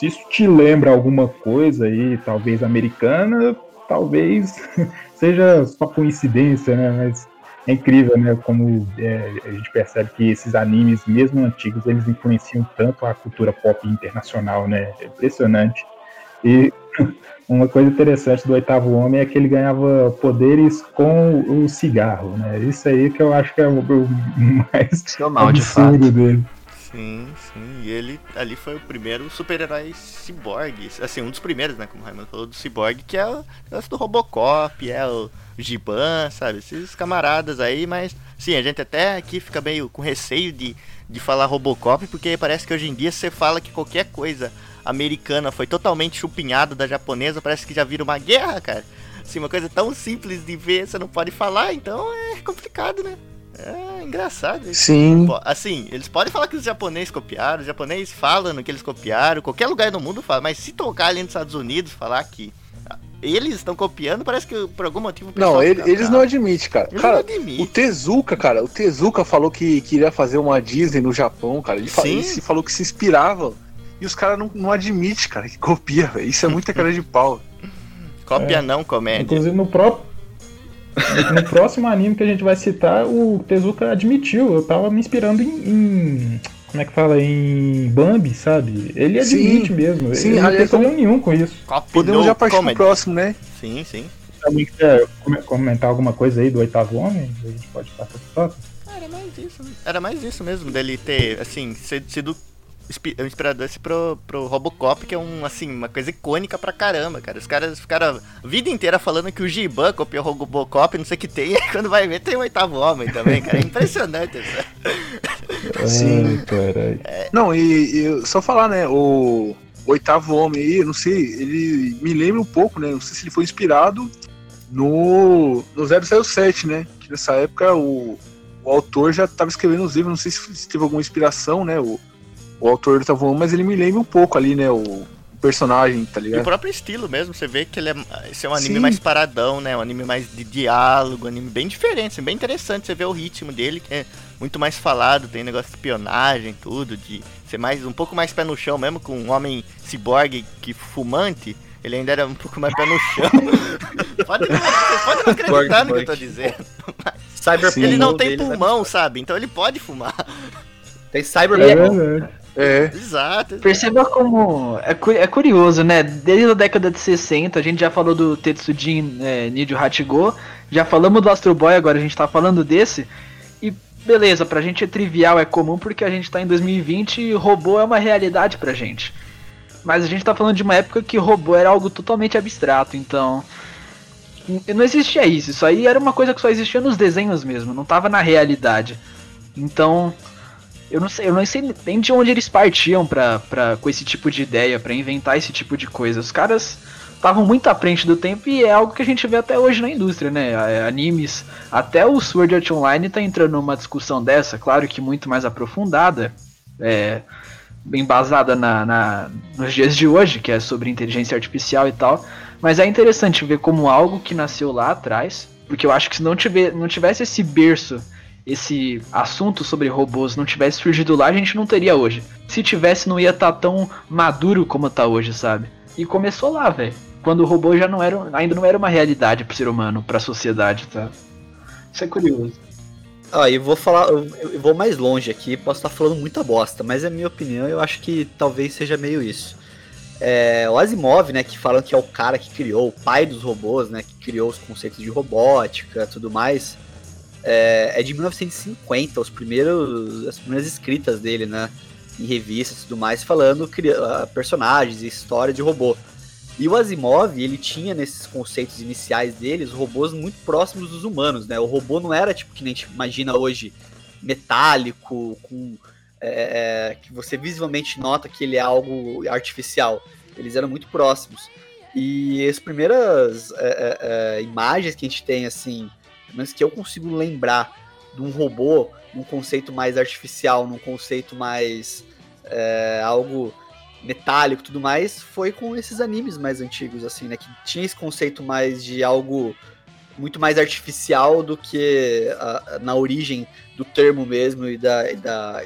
Se isso te lembra alguma coisa aí, talvez americana, talvez seja só coincidência, né? Mas é incrível, né? Como é, a gente percebe que esses animes, mesmo antigos, eles influenciam tanto a cultura pop internacional, né? É impressionante. E uma coisa interessante do Oitavo Homem é que ele ganhava poderes com o cigarro, né? Isso aí que eu acho que é o mais Seu mal, de fato. absurdo dele. Sim, sim. E ele ali foi o primeiro super-herói ciborgue. Assim, um dos primeiros, né? Como o Raimundo falou, do ciborgue, que é o negócio do Robocop, é o Giban, sabe? Esses camaradas aí, mas sim, a gente até aqui fica meio com receio de, de falar Robocop, porque parece que hoje em dia você fala que qualquer coisa americana foi totalmente chupinhada da japonesa, parece que já vira uma guerra, cara. Assim, uma coisa tão simples de ver, você não pode falar, então é complicado, né? É engraçado isso. Sim. Assim, eles podem falar que os japoneses copiaram, os japoneses falam no que eles copiaram, qualquer lugar do mundo fala, mas se tocar ali nos Estados Unidos, falar que ah, eles estão copiando, parece que por algum motivo Não, ele- eles não admitem, cara. Eles cara, não admitem. o Tezuka, cara, o Tezuka falou que queria fazer uma Disney no Japão, cara. Ele, Sim. ele se falou que se inspirava. E os caras não, não admitem, cara, que copia, velho. Isso é muita cara de pau. Cópia É. não, comédia. Inclusive no próprio. No próximo anime que a gente vai citar, o Tezuka admitiu. Eu tava me inspirando em. em- como é que fala? Em Bambi, sabe? Ele admite Sim, mesmo. sim, ele não tem problema nenhum com isso. Podemos já partir pro comedy. próximo, né? Sim, sim. Alguém quer come- comentar alguma coisa aí do oitavo homem? A gente pode passar pro próximo. Era mais isso, né? Era mais isso mesmo, dele ter, assim, sido, inspi- um inspirador esse pro, pro Robocop, que é um, assim, uma coisa icônica pra caramba, cara. Os caras ficaram a vida inteira falando que o Giban copiou o Robocop, não sei o que tem, e quando vai ver tem o oitavo homem também, cara. É impressionante isso. Sim. Caralho. Não, e, e só falar, né? O oitavo homem aí, eu não sei, ele me lembra um pouco, né? Não sei se ele foi inspirado no, no 007, né? Que nessa época o, o autor já estava escrevendo os livros, não sei se, se teve alguma inspiração, né? O, o autor do oitavo homem, mas ele me lembra um pouco ali, né? O, personagem, tá E o ligado? próprio estilo mesmo, você vê que ele é, esse é um anime Sim. mais paradão, né? Um anime mais de diálogo, um anime bem diferente, assim, bem interessante. Você vê o ritmo dele, que é muito mais falado, tem negócio de espionagem, tudo, de ser mais um pouco mais pé no chão, mesmo com um homem ciborgue que fumante. Ele ainda era um pouco mais pé no chão. pode, não, pode não acreditar no que eu tô dizendo. Cyberpunk Sim. Ele não tem pulmão, sabe? Então ele pode fumar. Tem É Cyberpunk. verdade. É. Exato. Perceba como é, cu- é curioso, né? Desde a década de 60, a gente já falou do Tetsujin é, Nidio Hachigo, já falamos do Astro Boy, agora a gente tá falando desse. E beleza, pra gente é trivial, é comum porque a gente tá em 2020 e robô é uma realidade pra gente. Mas a gente tá falando de uma época que robô era algo totalmente abstrato, então. Não existia isso, isso aí era uma coisa que só existia nos desenhos mesmo, não tava na realidade. Então, eu não sei, eu não sei nem de onde eles partiam pra, com esse tipo de ideia, pra inventar esse tipo de coisa. Os caras estavam muito à frente do tempo e é algo que a gente vê até hoje na indústria, né? A- Animes, até o Sword Art Online tá entrando numa discussão dessa, claro que muito mais aprofundada, é, embasada na, na, nos dias de hoje, que é sobre inteligência artificial e tal. Mas é interessante ver como algo que nasceu lá atrás, porque eu acho que se não, tiver, não tivesse esse berço esse assunto sobre robôs não tivesse surgido lá, a gente não teria hoje. Se tivesse, não ia estar tão maduro como tá hoje, sabe? E começou lá, velho. Quando o robô já não era, ainda não era uma realidade pro ser humano, pra sociedade, tá? Isso é curioso. Ó, eu vou falar, eu, eu vou mais longe aqui, posso estar falando muita bosta, mas é minha opinião, eu acho que talvez seja meio isso. É, o Asimov, né, que falam que é o cara que criou, o pai dos robôs, né, que criou os conceitos de robótica, tudo mais, é, é de 1950, os primeiros, as primeiras escritas dele, né, em revistas e tudo mais, falando personagens e história de robô. E o Asimov, ele tinha nesses conceitos iniciais dele os robôs muito próximos dos humanos, né? O robô não era tipo que nem a gente imagina hoje, metálico, com é, é, que você visivelmente nota que ele é algo artificial. Eles eram muito próximos. E as primeiras é, é, é, imagens que a gente tem, assim, menos que eu consigo lembrar de um robô, num conceito mais artificial, num conceito mais é, algo metálico tudo mais, foi com esses animes mais antigos, assim, né? Que tinha esse conceito mais de algo muito mais artificial do que a- na origem do termo mesmo e da, e da,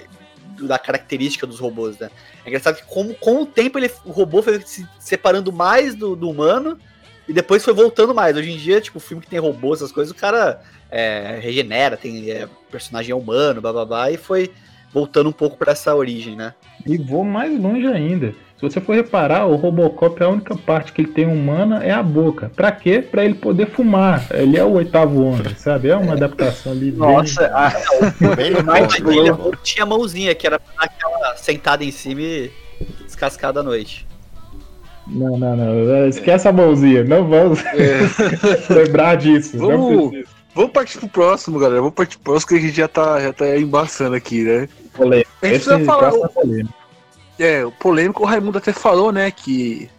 da característica dos robôs, né? É engraçado que com, com o tempo ele, o robô foi se separando mais do, do humano e depois foi voltando mais. Hoje em dia, tipo, filme que tem robôs, essas coisas, o cara é, regenera, tem é, personagem humano, bababá, e foi voltando um pouco pra essa origem, né? E vou mais longe ainda. Se você for reparar, o Robocop, a única parte que ele tem humana é a boca. Pra quê? Pra ele poder fumar. Ele é o oitavo homem, sabe? É uma adaptação ali. bem- Nossa, a, Bem bom. ele tinha a mãozinha, que era aquela sentada em cima e descascar da noite. Não, não, não. Esquece a mãozinha. Não vamos lembrar disso. Vamos-. Vamos partir pro próximo, galera. Vamos partir pro próximo que a gente já tá, já tá embaçando aqui, né? Polêmica. A gente Esse precisa falar. próximo é polêmico. É, o polêmico, o Raimundo até falou, né, que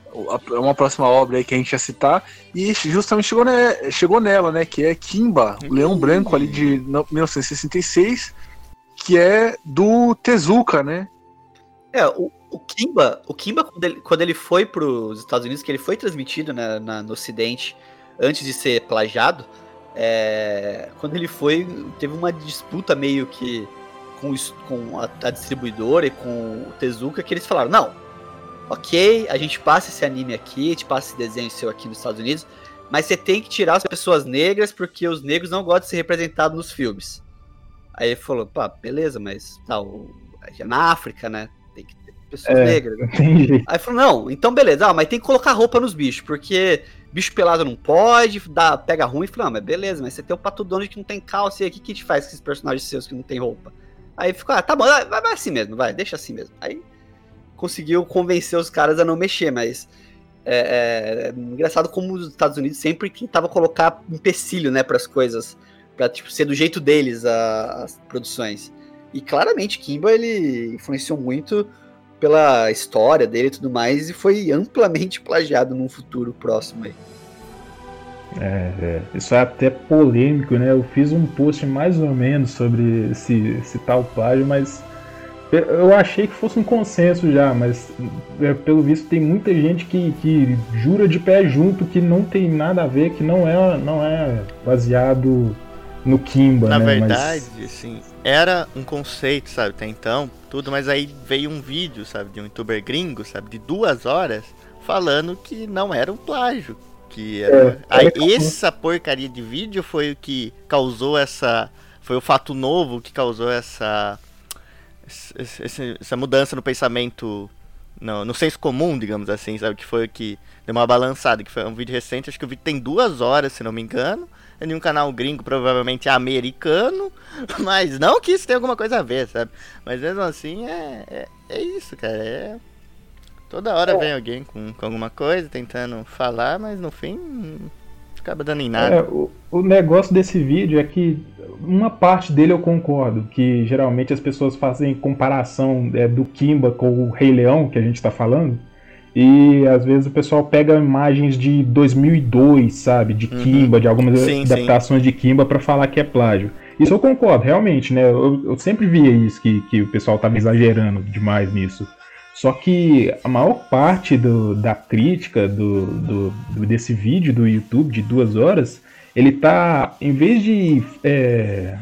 é uma próxima obra aí que a gente ia citar, e justamente chegou, ne- chegou nela, né, que é Kimba, o Leão Branco ali de no- 1966, que é do Tezuka, né? É, o, o Kimba, o Kimba quando ele, quando ele foi para os Estados Unidos, que ele foi transmitido né, na- no Ocidente antes de ser plagiado, é, quando ele foi, teve uma disputa meio que com, com a, a distribuidora e com o Tezuka, que eles falaram, não, ok, a gente passa esse anime aqui, a gente passa esse desenho seu aqui nos Estados Unidos, mas você tem que tirar as pessoas negras porque os negros não gostam de ser representados nos filmes. Aí ele falou, pá, beleza, mas tá, o, na África, né? Pessoas É. negras. Entendi. Aí falou, não, então beleza, ah, mas tem que colocar roupa nos bichos, porque bicho pelado não pode, dá, pega ruim. Falei, não, mas beleza, mas você tem o Pato Donald que não tem calça, e aí o que, que gente faz com esses personagens seus que não tem roupa? Aí ficou, ah, tá bom, vai, vai assim mesmo, vai, deixa assim mesmo. Aí conseguiu convencer os caras a não mexer, mas é, é, é engraçado como os Estados Unidos sempre tentava colocar empecilho, né, pras coisas, pra tipo, ser do jeito deles a- as produções. E claramente Kimba, ele influenciou muito pela história dele e tudo mais, e foi amplamente plagiado num futuro próximo aí. É, é, isso é até polêmico, né? Eu fiz um post mais ou menos sobre esse, esse tal plágio, mas eu- achei que fosse um consenso já, mas é, pelo visto tem muita gente que, que jura de pé junto que não tem nada a ver, que não é, não é baseado no Kimba, Na né? verdade, assim, era um conceito, sabe, até então, tudo, mas aí veio um vídeo, sabe, de um youtuber gringo, sabe, de duas horas, falando que não era um plágio. Que era... É, aí, é essa porcaria de vídeo foi o que causou essa. Foi o fato novo que causou essa. esse- essa mudança no pensamento, no, no senso comum, digamos assim, sabe? Que foi o que deu uma balançada, que foi um vídeo recente, acho que o vídeo tem duas horas, se não me engano. É de um canal gringo, provavelmente americano, mas não que isso tenha alguma coisa a ver, sabe? Mas mesmo assim é, é, é isso, cara. É... Toda hora vem alguém com, com alguma coisa tentando falar, mas no fim acaba dando em nada. É, o, o negócio desse vídeo é que uma parte dele eu concordo, que geralmente as pessoas fazem comparação é, do Kimba com o Rei Leão, que a gente tá falando, e às vezes o pessoal pega imagens de 2002, sabe, de Uhum. Kimba, de algumas Sim, adaptações de Kimba pra falar que é plágio. Isso eu concordo, realmente, né? Eu, eu sempre via isso, que, que o pessoal tava exagerando demais nisso. Só que a maior parte do- da crítica do, do- do- desse vídeo do YouTube de duas horas, ele tá, em vez de é,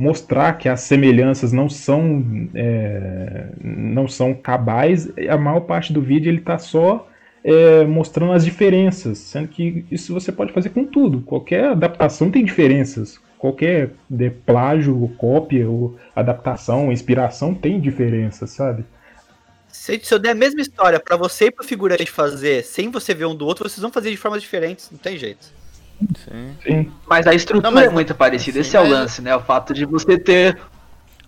mostrar que as semelhanças não são é, não são cabais, a maior parte do vídeo ele tá só é, mostrando as diferenças, sendo que isso você pode fazer com tudo. Qualquer adaptação tem diferenças. Qualquer de plágio, ou cópia, ou adaptação, inspiração tem diferenças, sabe? Se, eu der a mesma história pra você e pro figurante fazer sem você ver um do outro, vocês vão fazer de formas diferentes, não tem jeito. Sim. Sim. Mas a estrutura Não, mas- é muito parecida. Sim, Esse é o lance, né? O fato de você ter.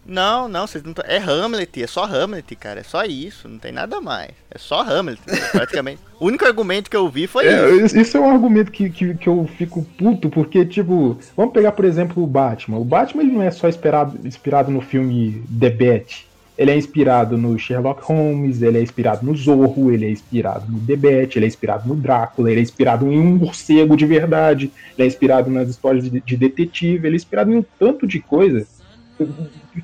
Não, não, vocês não É Hamlet, é só Hamlet, cara. É só isso, não tem nada mais. É só Hamlet, praticamente. o único argumento que eu vi foi É, isso. isso- isso é um argumento que, que, que eu fico puto, porque, tipo, vamos pegar, por exemplo, o Batman. O Batman ele não é só inspirado, inspirado no filme The Bat. Ele é inspirado no Sherlock Holmes, ele é inspirado no Zorro, ele é inspirado no Bat, ele é inspirado no Drácula, ele é inspirado em um morcego de verdade, ele é inspirado nas histórias de, de detetive, ele é inspirado em um tanto de coisa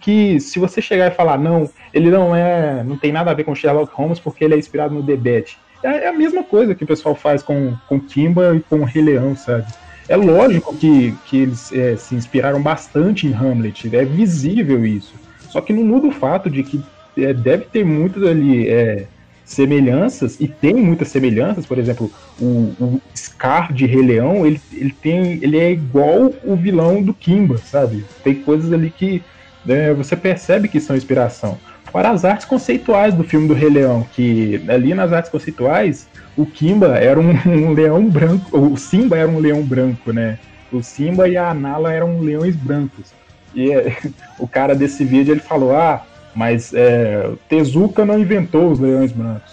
que se você chegar e falar, não, ele não é. não tem nada a ver com Sherlock Holmes porque ele é inspirado no Bat. É é a mesma coisa que o pessoal faz com, com Kimba e com Rei Leão, sabe? É lógico que, que eles é, se inspiraram bastante em Hamlet, é visível isso. Só que não muda o fato de que é, deve ter muitas ali é, semelhanças, e tem muitas semelhanças, por exemplo, o, o Scar de Rei Leão, ele, ele, tem, ele é igual o vilão do Kimba, sabe? Tem coisas ali que né, você percebe que são inspiração. Para as artes conceituais do filme do Rei Leão, que ali nas artes conceituais, o Kimba era um, um leão branco, o Simba era um leão branco, né? O Simba e a Nala eram leões brancos. E é, o cara desse vídeo ele falou: Ah, mas é, Tezuka não inventou os leões brancos.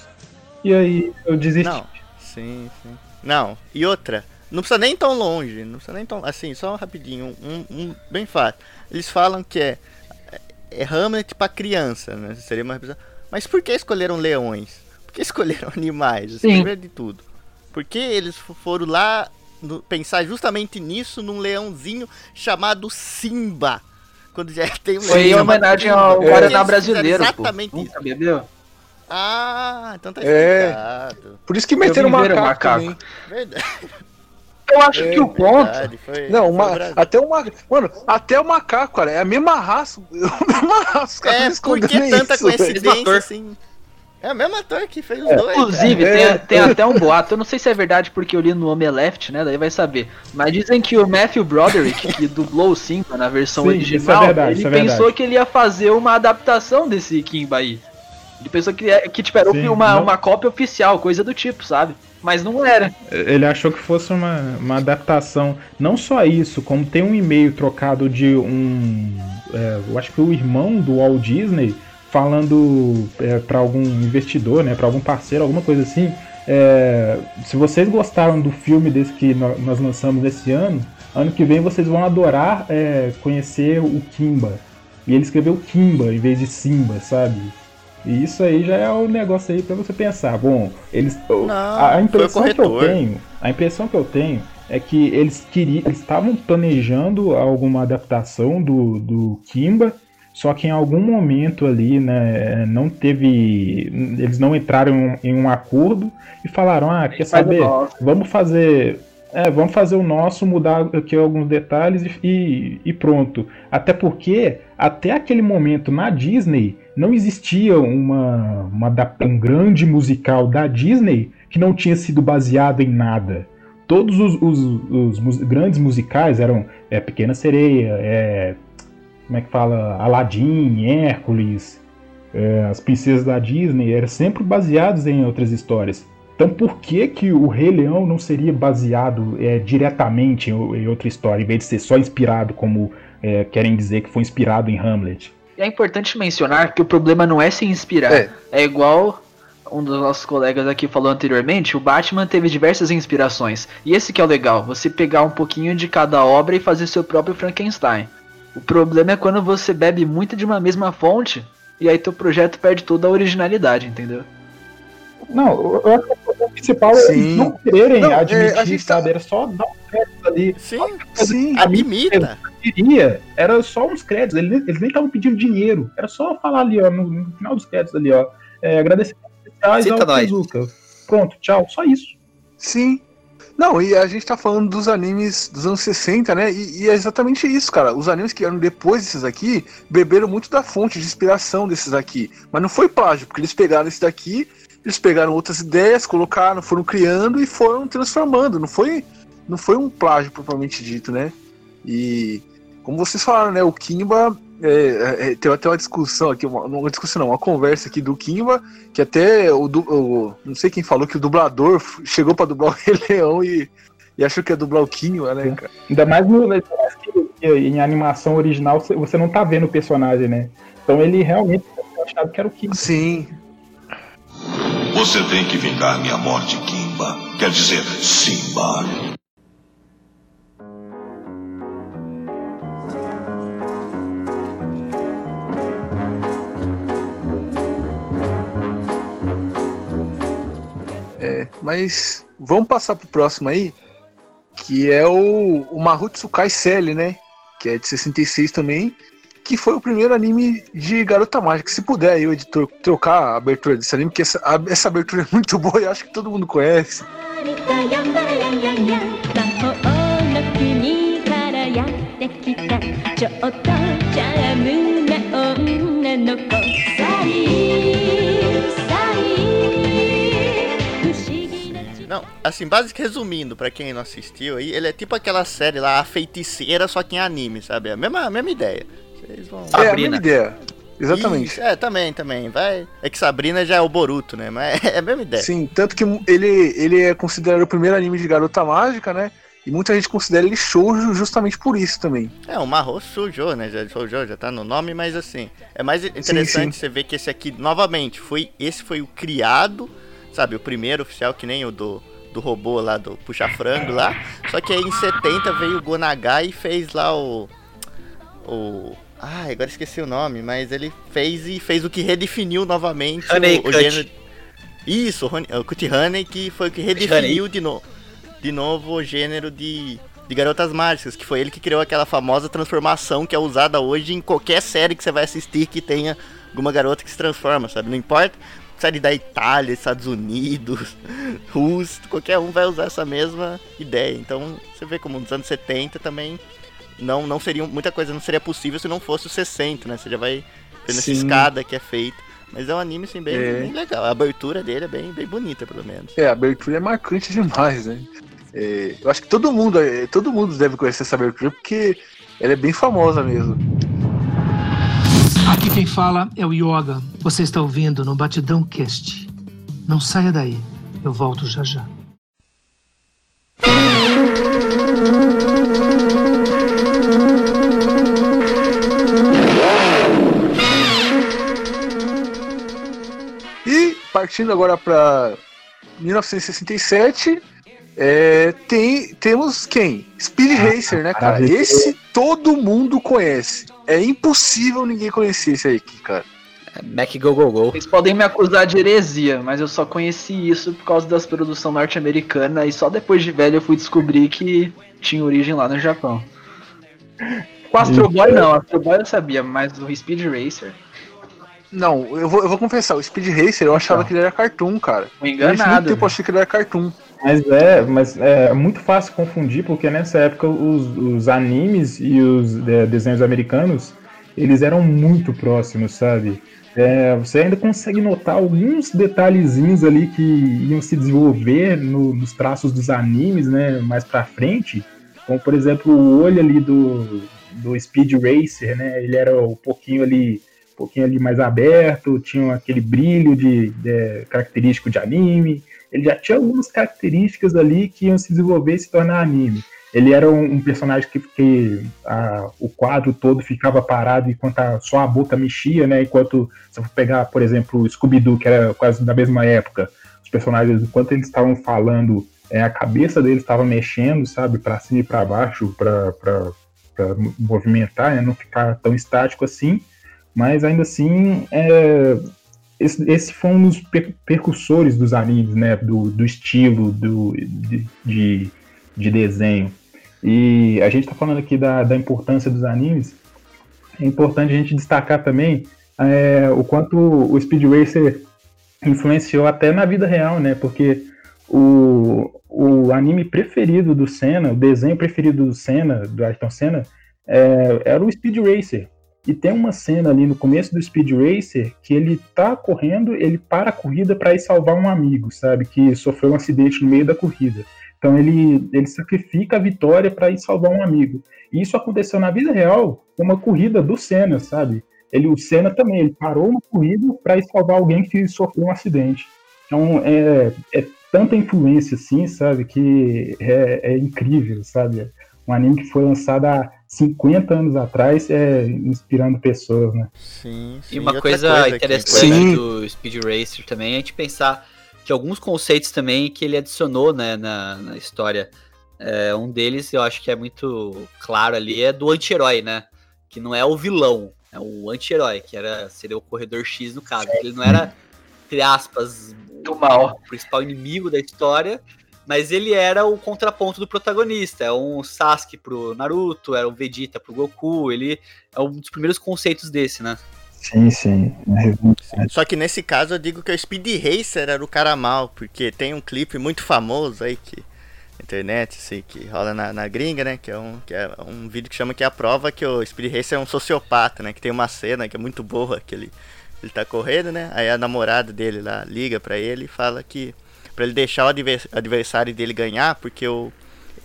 E aí eu desisti. Não, sim, sim. Não, e outra, não precisa nem tão longe, não precisa nem tão. Assim, só rapidinho, um, um bem fácil. Eles falam que é, é Hamlet pra criança, né? Seria uma representação. Mas por que escolheram leões? Por que escolheram animais? Sim. Primeiro de tudo. Por que eles fo- foram lá no- pensar justamente nisso num leãozinho chamado Simba? Quando já tem um Foi em homenagem ao Guaraná brasileiro. Exatamente pô. isso. Nunca bebeu? Ah, então tá É. explicado. Por isso que meteram ver macaco, macaco. Verdade. Eu acho É, que o ponto. Verdade, foi- Não, foi uma, o até uma. Mano, até o macaco, cara, é a mesma raça. A mesma raça. os caras É, por que tanta isso, coincidência assim? É o mesmo ator que fez os dois. Inclusive, É. tem, tem até um boato, eu não sei se é verdade porque eu li no Omeleft, né? Daí vai saber. Mas dizem que o Matthew Broderick, que dublou o Simba na versão Sim, original, isso é verdade, ele isso é pensou verdade. que ele ia fazer uma adaptação desse Kimba aí. Ele pensou que, que tipo, era Sim, uma, não- uma cópia oficial, coisa do tipo, sabe? Mas não era. Ele achou que fosse uma, uma adaptação. Não só isso, como tem um e-mail trocado de um. é, eu acho que o irmão do Walt Disney falando é, para algum investidor, né, para algum parceiro, alguma coisa assim. é, se vocês gostaram do filme desse que nó- nós lançamos esse ano, ano que vem vocês vão adorar é, conhecer o Kimba. E ele escreveu Kimba em vez de Simba, sabe? E isso aí já é o negócio aí pra você pensar. Bom, eles. Não, a, a impressão que eu tenho. A impressão que eu tenho é que eles queriam. Eles estavam planejando alguma adaptação do, do Kimba. Só que em algum momento ali, né, não teve. Eles não entraram em um acordo e falaram: ah, quer saber? Vamos fazer. É, vamos fazer o nosso, mudar aqui alguns detalhes e, e- pronto. Até porque, até aquele momento na Disney, não existia uma, uma um grande musical da Disney que não tinha sido baseado em nada. Todos os, os- os mus- grandes musicais eram é, Pequena Sereia, é, como é que fala, Aladdin, Hércules, é, as princesas da Disney, eram sempre baseados em outras histórias. Então por que que o Rei Leão não seria baseado é, diretamente em, em outra história, em vez de ser só inspirado, como é, querem dizer que foi inspirado em Hamlet? E é importante mencionar que o problema não é se inspirar. É. É, igual um dos nossos colegas aqui falou anteriormente, o Batman teve diversas inspirações. E esse que é o legal, você pegar um pouquinho de cada obra e fazer seu próprio Frankenstein. O problema é quando você bebe muito de uma mesma fonte e aí teu projeto perde toda a originalidade, entendeu? Não, eu acho que o principal é Sim. eles não quererem Não, é, admitir, a gente tá- sabe? Era só dar um crédito ali. Sim, Sim. admita. queria, era só uns créditos, eles, eles nem estavam pedindo dinheiro, era só falar ali, ó, no, no final dos créditos ali, ó, é, agradecimentos especiais Cita ao nós. Tezuka. Pronto, tchau, só isso. Sim. Não, e a gente tá falando dos animes dos anos 60, né? E, e é exatamente isso, cara. Os animes que eram depois desses aqui beberam muito da fonte de inspiração desses aqui. Mas não foi plágio, porque eles pegaram esse daqui, eles pegaram outras ideias, colocaram, foram criando e foram transformando. Não foi, não foi um plágio propriamente dito, né? E como vocês falaram, né? O Kimba é, é, tem até uma discussão aqui, uma, uma discussão não, uma conversa aqui do Kimba, que até o, o- não sei quem falou que o dublador chegou pra dublar o Rei Leão e, e achou que ia dublar o Kimba, né, cara? Ainda mais no, que em animação original você- não tá vendo o personagem, né? Então ele realmente achava que era o Kim. Sim, Você tem que vingar minha morte, Kimba. Quer dizer, Simba. Mas vamos passar pro próximo aí, que é o, o Mahutsukai Cell, né? Que é de 66 também, que foi o primeiro anime de Garota Mágica. Se puder aí, o editor, trocar a abertura desse anime, porque essa, a- essa abertura é muito boa e acho que todo mundo conhece. Assim, basicamente resumindo, pra quem não assistiu aí, ele é tipo aquela série lá, A Feiticeira, só que em anime, sabe? É a mesma, a mesma ideia. Vocês vão. É a Sabrina. mesma ideia. Exatamente. Isso, é, também, também. Vai. É que Sabrina já é o Boruto, né? Mas é a mesma ideia. Sim, tanto que ele, ele é considerado o primeiro anime de Garota Mágica, né? E muita gente considera ele shoujo justamente por isso também. É, o Marro sujou, né? Já sujou, já tá no nome, mas assim, é mais interessante sim. você ver que esse aqui, novamente, foi esse foi o criado, sabe? O primeiro oficial, que nem o do, do robô lá, do puxa-frango lá. Só que aí em 70 veio o Gonagai e fez lá o. O. Ai, agora esqueci o nome, mas ele fez e fez o que redefiniu novamente Honey o, o gênero. Isso, o Cut Honey, que foi o que redefiniu de, no, de novo o gênero de, de garotas mágicas, que foi ele que criou aquela famosa transformação que é usada hoje em qualquer série que você vai assistir que tenha alguma garota que se transforma, sabe? Não importa série da Itália, Estados Unidos, Rússia, qualquer um vai usar essa mesma ideia. Então você vê como nos anos 70 também não, não seria muita coisa não seria possível se não fosse os 60, né? Você já vai tendo essa escada que é feita. Mas é um anime assim, bem, É. bem legal. A abertura dele é bem, bem bonita, pelo menos. É, a abertura é marcante demais, né? É, eu acho que todo mundo, é, todo mundo deve conhecer essa abertura porque ela é bem famosa mesmo. Aqui quem fala é o Yoga. Você está ouvindo no Batidão Cast. Não saia daí. Eu volto já já. E partindo agora para 1967, é, tem, temos quem? Speed Racer, né, cara? Esse todo mundo conhece. É impossível ninguém conhecer esse aí, cara. Mac Go Go Go. Vocês podem me acusar de heresia, mas eu só conheci isso por causa das produções norte-americanas e só depois de velho eu fui descobrir que tinha origem lá no Japão. O Astro Boy não, o Astro Boy eu sabia, mas o Speed Racer, Não, eu vou, eu vou confessar, o Speed Racer eu achava Tá. que ele era cartoon, cara. fui Durante muito enganado. tempo eu achei que ele era cartoon. Mas é, mas é muito fácil confundir, porque nessa época os, os animes e os é, desenhos americanos, eles eram muito próximos, sabe? É, você ainda consegue notar alguns detalhezinhos ali que iam se desenvolver no- nos traços dos animes, né, mais pra frente, como por exemplo o olho ali do, do Speed Racer, né? Ele era um pouquinho ali, um pouquinho ali mais aberto, tinha aquele brilho de, de característico de anime. Ele já tinha algumas características ali que iam se desenvolver e se tornar anime. Ele era um, um personagem que, que a, o quadro todo ficava parado enquanto a, só a boca mexia, né? Enquanto se for pegar, por exemplo, o Scooby-Doo, que era quase da mesma época, os personagens, enquanto eles estavam falando, é, a cabeça deles estava mexendo, sabe, para cima e para baixo, para movimentar, né? não ficar tão estático assim. Mas ainda assim, é, esse, esse foi um dos per percussores dos animes, né? Do, do estilo, do, de, de, de desenho. E a gente está falando aqui da, da importância dos animes. É importante a gente destacar também é, o quanto o Speed Racer influenciou até na vida real, né? Porque o, o anime preferido do Senna, o desenho preferido do Senna, do Ayrton Senna, é, era o Speed Racer. E tem uma cena ali no começo do Speed Racer que ele tá correndo, ele para a corrida para ir salvar um amigo, sabe? Que sofreu um acidente no meio da corrida. Então ele, ele sacrifica a vitória para ir salvar um amigo. E isso aconteceu na vida real, uma corrida do Senna, sabe? Ele, o Senna também, ele parou uma corrida para ir salvar alguém que sofreu um acidente. Então é, é tanta influência assim, sabe? Que é, é incrível, sabe? Um anime que foi lançado há 50 anos atrás, é, inspirando pessoas, né? Sim, sim. E uma outra coisa, que- interessante do Speed Racer também é a gente pensar que alguns conceitos também que ele adicionou né, na, na história. É, um deles eu acho que é muito claro ali, é do anti-herói, né? Que não é o vilão, é o anti-herói, que era, seria o corredor X no caso. que Ele não era, entre aspas, Do mal. o principal inimigo da história, mas ele era o contraponto do protagonista. É um Sasuke pro Naruto, era um Vegeta pro Goku. Ele é um dos primeiros conceitos desse, né? Sim, sim. Só que nesse caso eu digo que o Speed Racer era o cara mal, porque tem um clipe muito famoso aí que na internet, assim, que rola na, na gringa, né? Que é, um, que é um vídeo que chama que é a prova que o Speed Racer é um sociopata, né? Que tem uma cena que é muito boa, que ele, ele tá correndo, né? Aí a namorada dele lá liga pra ele e fala que pra ele deixar o advers- adversário dele ganhar, porque o,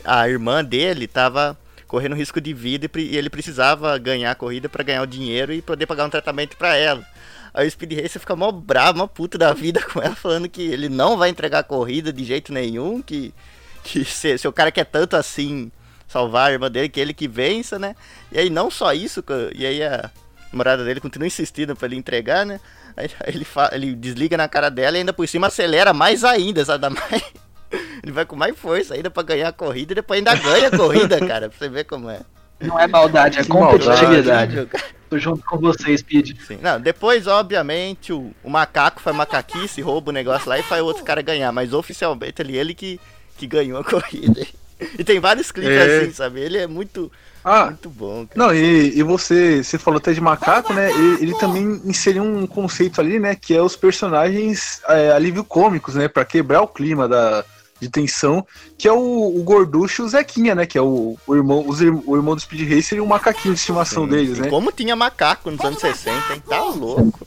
a irmã dele tava correndo risco de vida e, ele precisava ganhar a corrida pra ganhar o dinheiro e poder pagar um tratamento pra ela. Aí o Speed Racer fica mó bravo, mó puto da vida com ela, falando que ele não vai entregar a corrida de jeito nenhum, que, que se, se o cara quer tanto assim salvar a irmã dele, que ele que vença, né? E aí não só isso, e aí a namorada dele continua insistindo pra ele entregar, né? Aí ele, fa- ele desliga na cara dela e ainda por cima acelera mais ainda, sabe? Dá mais... Ele vai com mais força ainda pra ganhar a corrida e depois ainda ganha a corrida, cara, pra você ver como é. Não é maldade, é maldade, competitividade. Tô junto com você, Speed. Sim. Não, depois, obviamente, o, o macaco faz macaquice, rouba o negócio lá e faz o outro cara ganhar. Mas oficialmente ele, ele que, que ganhou a corrida. E tem vários clipes É. assim, sabe? Ele é muito, Ah, muito bom, cara. Não, e, e você, você falou até de macaco, né? Ele, ele também inseriu um conceito ali, né? Que é os personagens é, alívio cômicos, né? Pra quebrar o clima da, de tensão, que é o, o Gorducho e o Zequinha, né? Que é o, o irmão, os o irmão do Speed Racer e o macaquinho de estimação Sim, deles, né? Como tinha macaco nos anos 60, hein? Tá louco.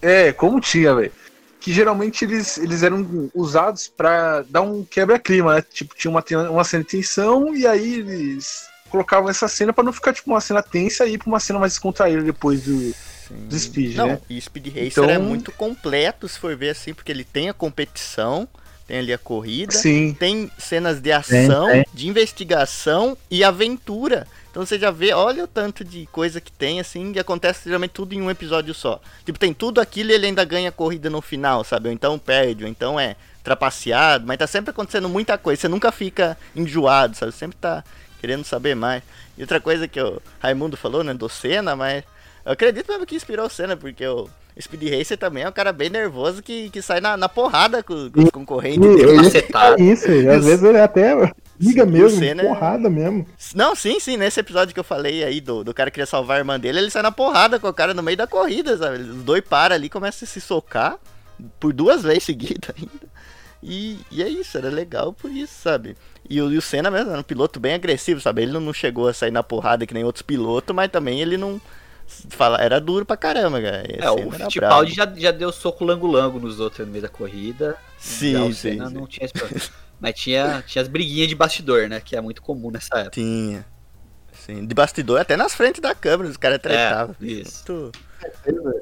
É, como tinha, velho. Que geralmente eles, eles eram usados pra dar um quebra-clima, né? Tipo, tinha uma, uma cena de tensão e aí eles colocavam essa cena pra não ficar, tipo, uma cena tensa e ir pra uma cena mais descontraída depois do, do Speed, Não, né? e Speed Racer Então- é muito completo, se for ver assim, porque ele tem a competição, tem ali a corrida, Sim. tem cenas de ação, tem. de investigação e aventura. Então você já vê, olha o tanto de coisa que tem, assim, e acontece geralmente tudo em um episódio só. Tipo, tem tudo aquilo e ele ainda ganha a corrida no final, sabe? Ou então perde, ou então é trapaceado, mas tá sempre acontecendo muita coisa, você nunca fica enjoado, sabe? Sempre tá querendo saber mais. E outra coisa que o Raimundo falou, né, do Senna, mas eu acredito mesmo que inspirou o Senna, porque o Speed Racer também é um cara bem nervoso que, que sai na, na porrada com, com os concorrentes E dele. é isso, e às vezes ele até liga mesmo, Senna é- porrada mesmo. Não, sim, sim, nesse episódio que eu falei aí do, do cara que queria salvar a irmã dele, ele sai na porrada com o cara no meio da corrida, sabe? Os dois param ali, começam a se socar por duas vezes seguidas ainda. E, e é isso, era legal por isso, sabe? E o, e o Senna mesmo era um piloto bem agressivo, sabe? Ele não, chegou a sair na porrada que nem outros pilotos, mas também ele não. Fala, era duro pra caramba, cara. É, o Fittipaldi já, já deu soco lango-lango nos outros no meio da corrida. Sim, Já o sim, Senna sim. não tinha esse problema. Mas tinha, tinha as briguinhas de bastidor, né? Que é muito comum nessa época. Tinha. sim. De bastidor, até nas frentes da câmera, os caras tretavam. isso. Muito,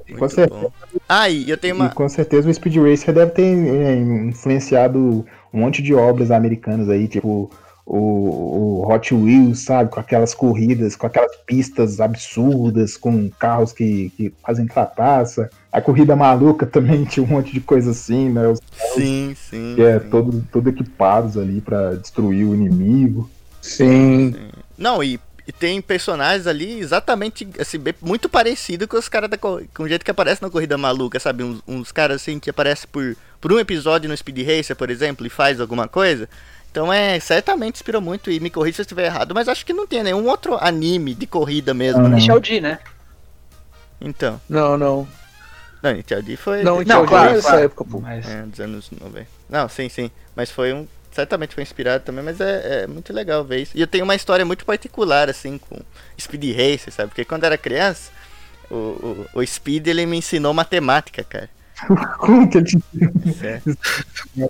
E com, muito certeza, bom. Ah, e eu tenho e uma. com certeza o Speed Racer deve ter é, influenciado um monte de obras americanas aí, tipo o, o Hot Wheels, sabe? Com aquelas corridas, com aquelas pistas absurdas, com carros que, que fazem trapaça. A corrida maluca também tinha um monte de coisa assim, né? Os Sim, sim. que é sim. todo, todo equipados ali pra destruir o inimigo. Sim. Não, e, e tem personagens ali exatamente assim, bem- muito parecido com os caras da co- com o jeito que aparece na corrida maluca, sabe? Uns, uns caras assim que aparecem por, por um episódio no Speed Racer, por exemplo, e faz alguma coisa. Então é, certamente inspirou muito, e me corrija se eu estiver errado, mas acho que não tem nenhum outro anime de corrida mesmo, né? Michel D, né? Então. Não, não. Não, Intel D foi. Não, então, claro, nessa claro. época, pô. Mas É, dos anos 90. Não, sim, sim. Mas foi um. Certamente foi inspirado também, mas é, é muito legal ver isso. E eu tenho uma história muito particular, assim, com Speed Racer, sabe? Porque quando era criança, o, o, o Speed ele me ensinou matemática, cara. Como que ele Sério.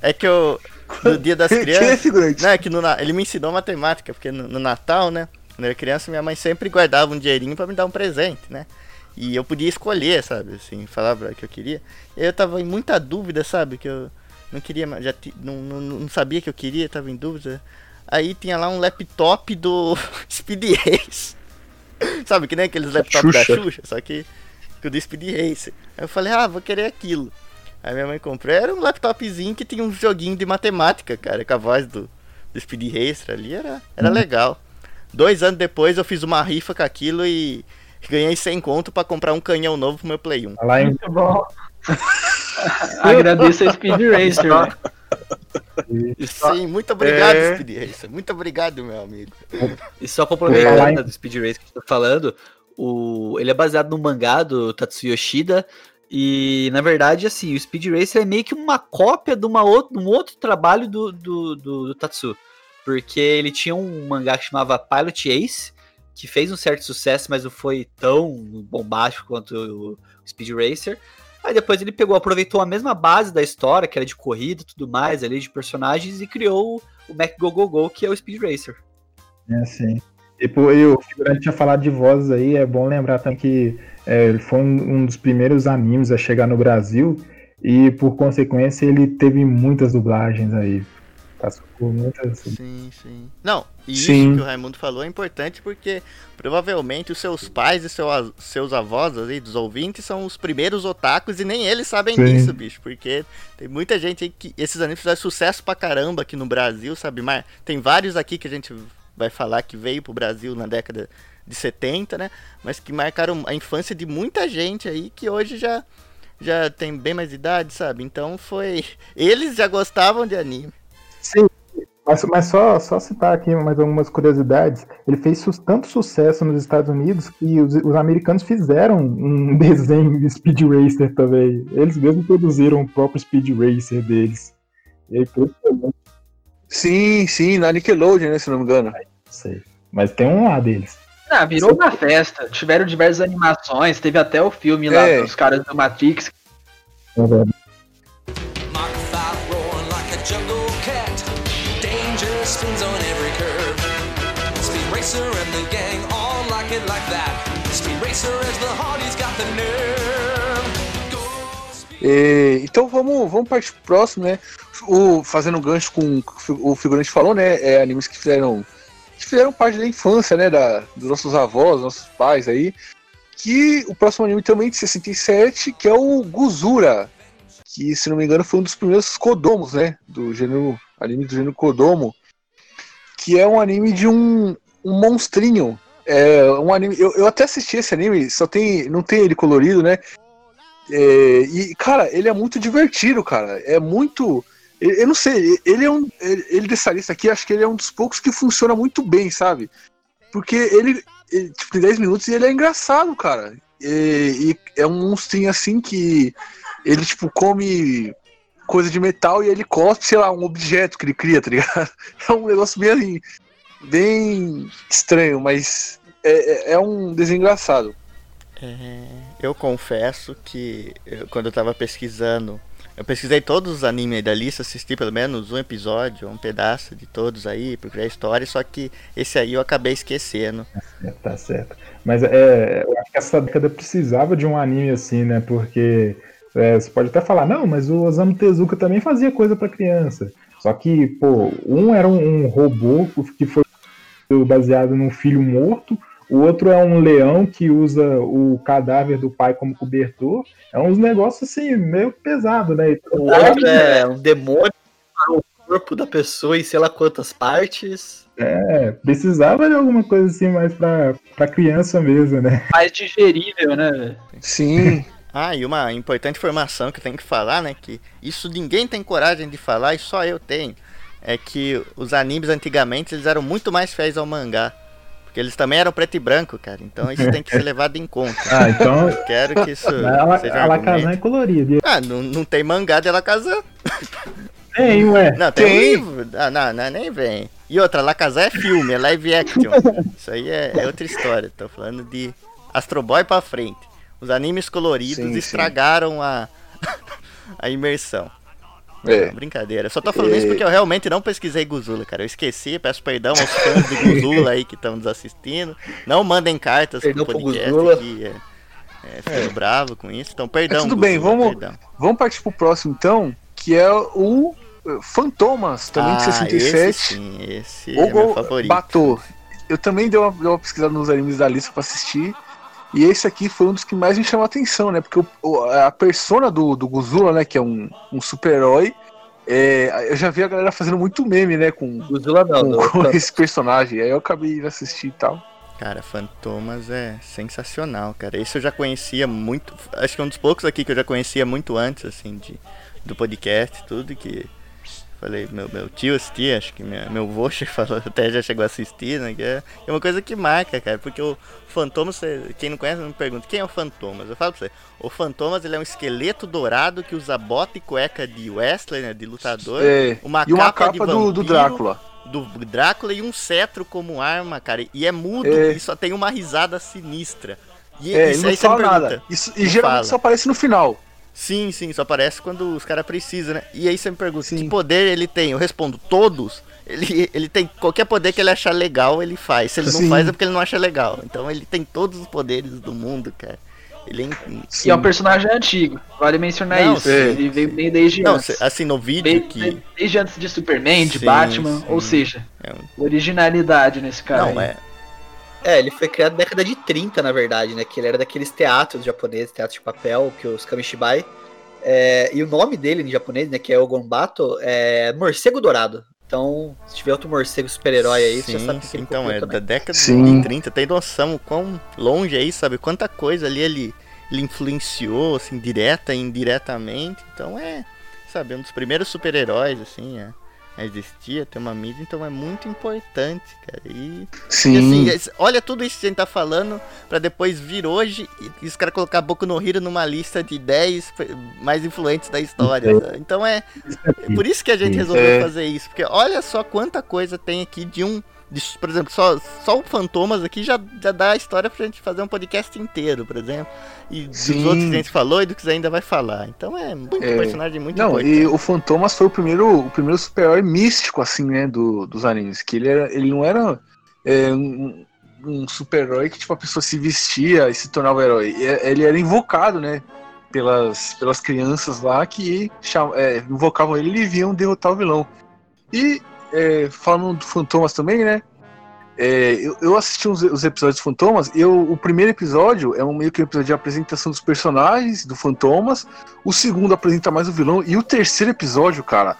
É que eu. No dia das é crianças. figurante? Não, é que no, ele me ensinou matemática, porque no, no Natal, né? Quando eu era criança, minha mãe sempre guardava um dinheirinho pra me dar um presente, né? E eu podia escolher, sabe? Assim, falava o que eu queria. E eu tava em muita dúvida, sabe? Que eu não queria, mais- já não, não, não sabia que eu queria, tava em dúvida. Aí tinha lá um laptop do Speed Race. sabe? Que nem aqueles laptops da Xuxa. Só que, que o do Speed Racer. Aí eu falei, ah, vou querer aquilo. Aí minha mãe comprou, era um laptopzinho que tinha um joguinho de matemática, cara, com a voz do, do Speed Racer ali, era, era legal. Dois anos depois eu fiz uma rifa com aquilo e ganhei 100 conto pra comprar um canhão novo pro meu Play 1. lá em muito bom. Agradeço a Speed Racer, velho. Só, Sim, muito obrigado, É. Speed Racer. Muito obrigado, meu amigo. e só complementando né, do Speed Race que gente tá falando, o, ele é baseado no mangá do Tatsuya Yoshida. E na verdade, assim, o Speed Racer é meio que uma cópia de, uma outro, um outro trabalho do, do, do, do Tatsu. Porque ele tinha um mangá que chamava Pilot Ace, que fez um certo sucesso, mas não foi tão bombástico quanto o Speed Racer. Aí depois ele pegou, aproveitou a mesma base da história, que era de corrida e tudo mais, ali de personagens, e criou o Mac Go Go Go, que é o Speed Racer. É assim. Tipo, e o figurante tinha falado de vozes aí, é bom lembrar também que é, ele foi um, um dos primeiros animes a chegar no Brasil e, por consequência, ele teve muitas dublagens aí. Passou por muitas. Sim, sim. Não, e Sim. isso que o Raimundo falou é importante porque provavelmente os seus pais e seu, seus avós aí, dos ouvintes, são os primeiros otakus e nem eles sabem Sim. disso, bicho. Porque tem muita gente aí que esses animes fizeram sucesso pra caramba aqui no Brasil, sabe? Mas tem vários aqui que a gente vai falar que veio pro Brasil na década de 70, né? Mas que marcaram a infância de muita gente aí que hoje já, já tem bem mais idade, sabe? Então foi. Eles já gostavam de anime. Sim, mas, mas só, só citar aqui mais algumas curiosidades. Ele fez su- tanto sucesso nos Estados Unidos que os, os americanos fizeram um desenho de Speed Racer também. Eles mesmos produziram o próprio Speed Racer deles. E aí, não Sim, sim, na Nickelodeon, né, se não me engano. sei. Mas tem um lá deles. Ah, virou uma festa. Tiveram diversas animações, teve até o filme lá É. dos caras do Matrix. Mark On every curve. Speed Racer and the gang all like it like that. Speed Racer is the heart, he's got the nerve. É, então vamos, vamos partir pro próximo, né? O, fazendo gancho com o o figurante falou, né? É animes que fizeram, que fizeram parte da infância, né? Da, dos nossos avós, nossos pais aí. Que o próximo anime também de 67, que é o Guzura. Que, se não me engano, foi um dos primeiros Kodomos, né? Do gênero. Anime do gênero Kodomo. Que é um anime de um, um monstrinho. É um anime. Eu, eu até assisti esse anime, só tem. Não tem ele colorido, né? É, e, cara, ele é muito divertido, cara. É muito. Eu, não sei, ele é um. Ele, ele dessa lista aqui, acho que ele é um dos poucos que funciona muito bem, sabe? Porque ele, ele, tipo, tem 10 minutos e ele é engraçado, cara. E, e é um monstrinho assim que ele, tipo, come coisa de metal e ele cospe, sei lá, um objeto que ele cria, tá ligado? É um negócio bem assim, bem estranho, mas é, é- é um desenho engraçado. É, eu confesso que eu- quando eu tava pesquisando Eu pesquisei todos os animes aí da lista, assisti pelo menos um episódio, um pedaço de todos aí, procurei a história, só que esse aí eu acabei esquecendo. É, tá certo. Mas é, eu acho que essa década precisava de um anime assim, né? Porque é, você pode até falar, não, mas o Osamu Tezuka também fazia coisa pra criança. Só que, pô, um era um, um robô que foi baseado num filho morto, o outro é um leão que usa o cadáver do pai como cobertor. É uns negócios assim, meio pesado, né? O outro é um demônio para o corpo da pessoa em sei lá quantas partes. É, precisava de alguma coisa assim mais pra, pra criança mesmo, né? Mais digerível, né? Sim. Ah, e uma importante informação que eu tenho que falar, né? Que isso ninguém tem coragem de falar e só eu tenho. É que os animes antigamente eles eram muito mais fiéis ao mangá. Porque eles também eram preto e branco, cara. Então isso tem que ser levado em conta. Ah, então. Eu quero que isso A, seja um Alakazam é colorida. Ah, não, não tem mangá de Alakazam. Tem, ué. Não, tem, Tem. um livro. Ah, não, não, nem vem. E outra, Alakazam é filme, é live action. Isso aí é, é outra história. Tô falando de Astro Boy pra frente. Os animes coloridos Sim, sim. estragaram a, a imersão. É. Brincadeira. Eu só tô falando É. isso porque eu realmente não pesquisei Guzula, cara. Eu esqueci, peço perdão aos fãs de Guzula aí que estão nos assistindo. Não mandem cartas Perdão pro pro podcast Guzula. aqui. É, é, fico bravo com isso. Então, perdão. É, tudo bem, Guzula, vamos- perdão. Vamos partir pro próximo então, que é o eh, Fantomas, também de Ah, 67. Esse, sim, esse é meu favorito. Batô. Eu também dei uma, dei uma pesquisada nos animes da lista pra assistir. E esse aqui foi um dos que mais me chamou a atenção, né? Porque o- o- a persona do, do Guzula, né? Que é um, um super-herói. é, eu já vi a galera fazendo muito meme, né? Com, Guzula não, com, não. com esse personagem. Aí eu acabei indo assistir e tal. Cara, Fantomas é sensacional, cara. Esse eu já conhecia muito. Acho que é um dos poucos aqui que eu já conhecia muito antes, assim, de, do podcast, tudo que. Falei, meu, meu tio assistia, acho que minha, meu vô che- falou, até já chegou a assistir, né? Que é, é uma coisa que marca, cara. Porque o Fantomas, quem não conhece, me pergunta, quem é o Fantomas? Eu falo pra você, o Fantomas ele é um esqueleto dourado que usa bota e cueca de wrestler, né? De lutador. É, uma e uma capa, de capa do, do vampiro, Drácula. do Drácula e um cetro como arma, cara. E é mudo É. e só tem uma risada sinistra. E É, isso ele não fala nada. pergunta, Isso, e não geralmente fala. só aparece no final. Sim, sim, só aparece quando os caras precisam, né? E aí você me pergunta, Sim. que poder ele tem? Eu respondo, todos. Ele, ele tem qualquer poder que ele achar legal, ele faz. Se ele não Sim. faz é porque ele não acha legal. Então ele tem todos os poderes do mundo, cara. Ele é E é um personagem antigo, vale mencionar Não, isso. sim. Ele veio bem desde Não, antes. assim, no vídeo que. desde antes de Superman, de Sim, Batman, sim. ou seja, É um- originalidade nesse cara. Não, aí. é. É, ele foi criado na década de 30, na verdade, né? Que ele era daqueles teatros japoneses, teatros de papel, que os Kamishibai. É, e o nome dele em japonês, né, que é o Gonbato, é Morcego Dourado. Então, se tiver outro morcego super-herói aí, você já Sim, sabe que sim, ele então é também. da década Sim. de 30, tem noção o quão longe é isso, sabe? Quanta coisa ali ele, ele influenciou, assim, direta e indiretamente. Então é, sabe, um dos primeiros super-heróis, assim, a, a existir, a ter uma mídia, então é muito importante, cara. E, Sim. e, assim, olha tudo isso que a gente tá falando pra depois vir hoje e, os caras colocar a Boku no Hero numa lista de 10 pe- mais influentes da história. Então é, é por isso que a gente resolveu É. fazer isso, porque olha só quanta coisa tem aqui de um. Por exemplo, só, só o Fantomas aqui já, já dá a história pra gente fazer um podcast inteiro, por exemplo. E dos Sim. outros que a gente falou e do que você ainda vai falar. Então é muito É. personagem muito Não, importante. e o Fantomas foi o primeiro, o primeiro super-herói místico, assim, né, do, dos animes. Que ele, era, ele não era é, um, um super-herói que, tipo, a pessoa se vestia e se tornava herói. É, Ele era invocado, né, pelas, pelas crianças lá que cham- é, invocavam ele e vinham derrotar o vilão. E, é, falando do Fantomas também, né, é, eu, eu assisti os, os episódios do Fantomas eu- o primeiro episódio é um meio que um episódio de apresentação dos personagens do Fantomas. O segundo apresenta mais o vilão. E o terceiro episódio, cara,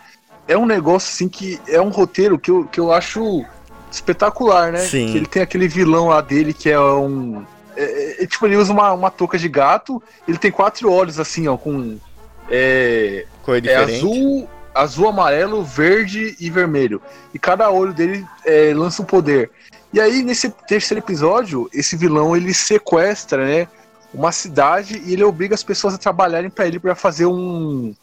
é um negócio assim que é um roteiro que eu, que eu acho espetacular, né? Sim. Que ele tem aquele vilão lá dele que é um. é- é- tipo, ele usa uma, uma touca de gato, ele tem quatro olhos assim, ó, com. É, Cor é diferente. azul, azul, amarelo, verde e vermelho. E cada olho dele é, lança um poder. E aí, nesse terceiro episódio, esse vilão ele sequestra, né? Uma cidade e ele obriga as pessoas a trabalharem pra ele pra fazer um,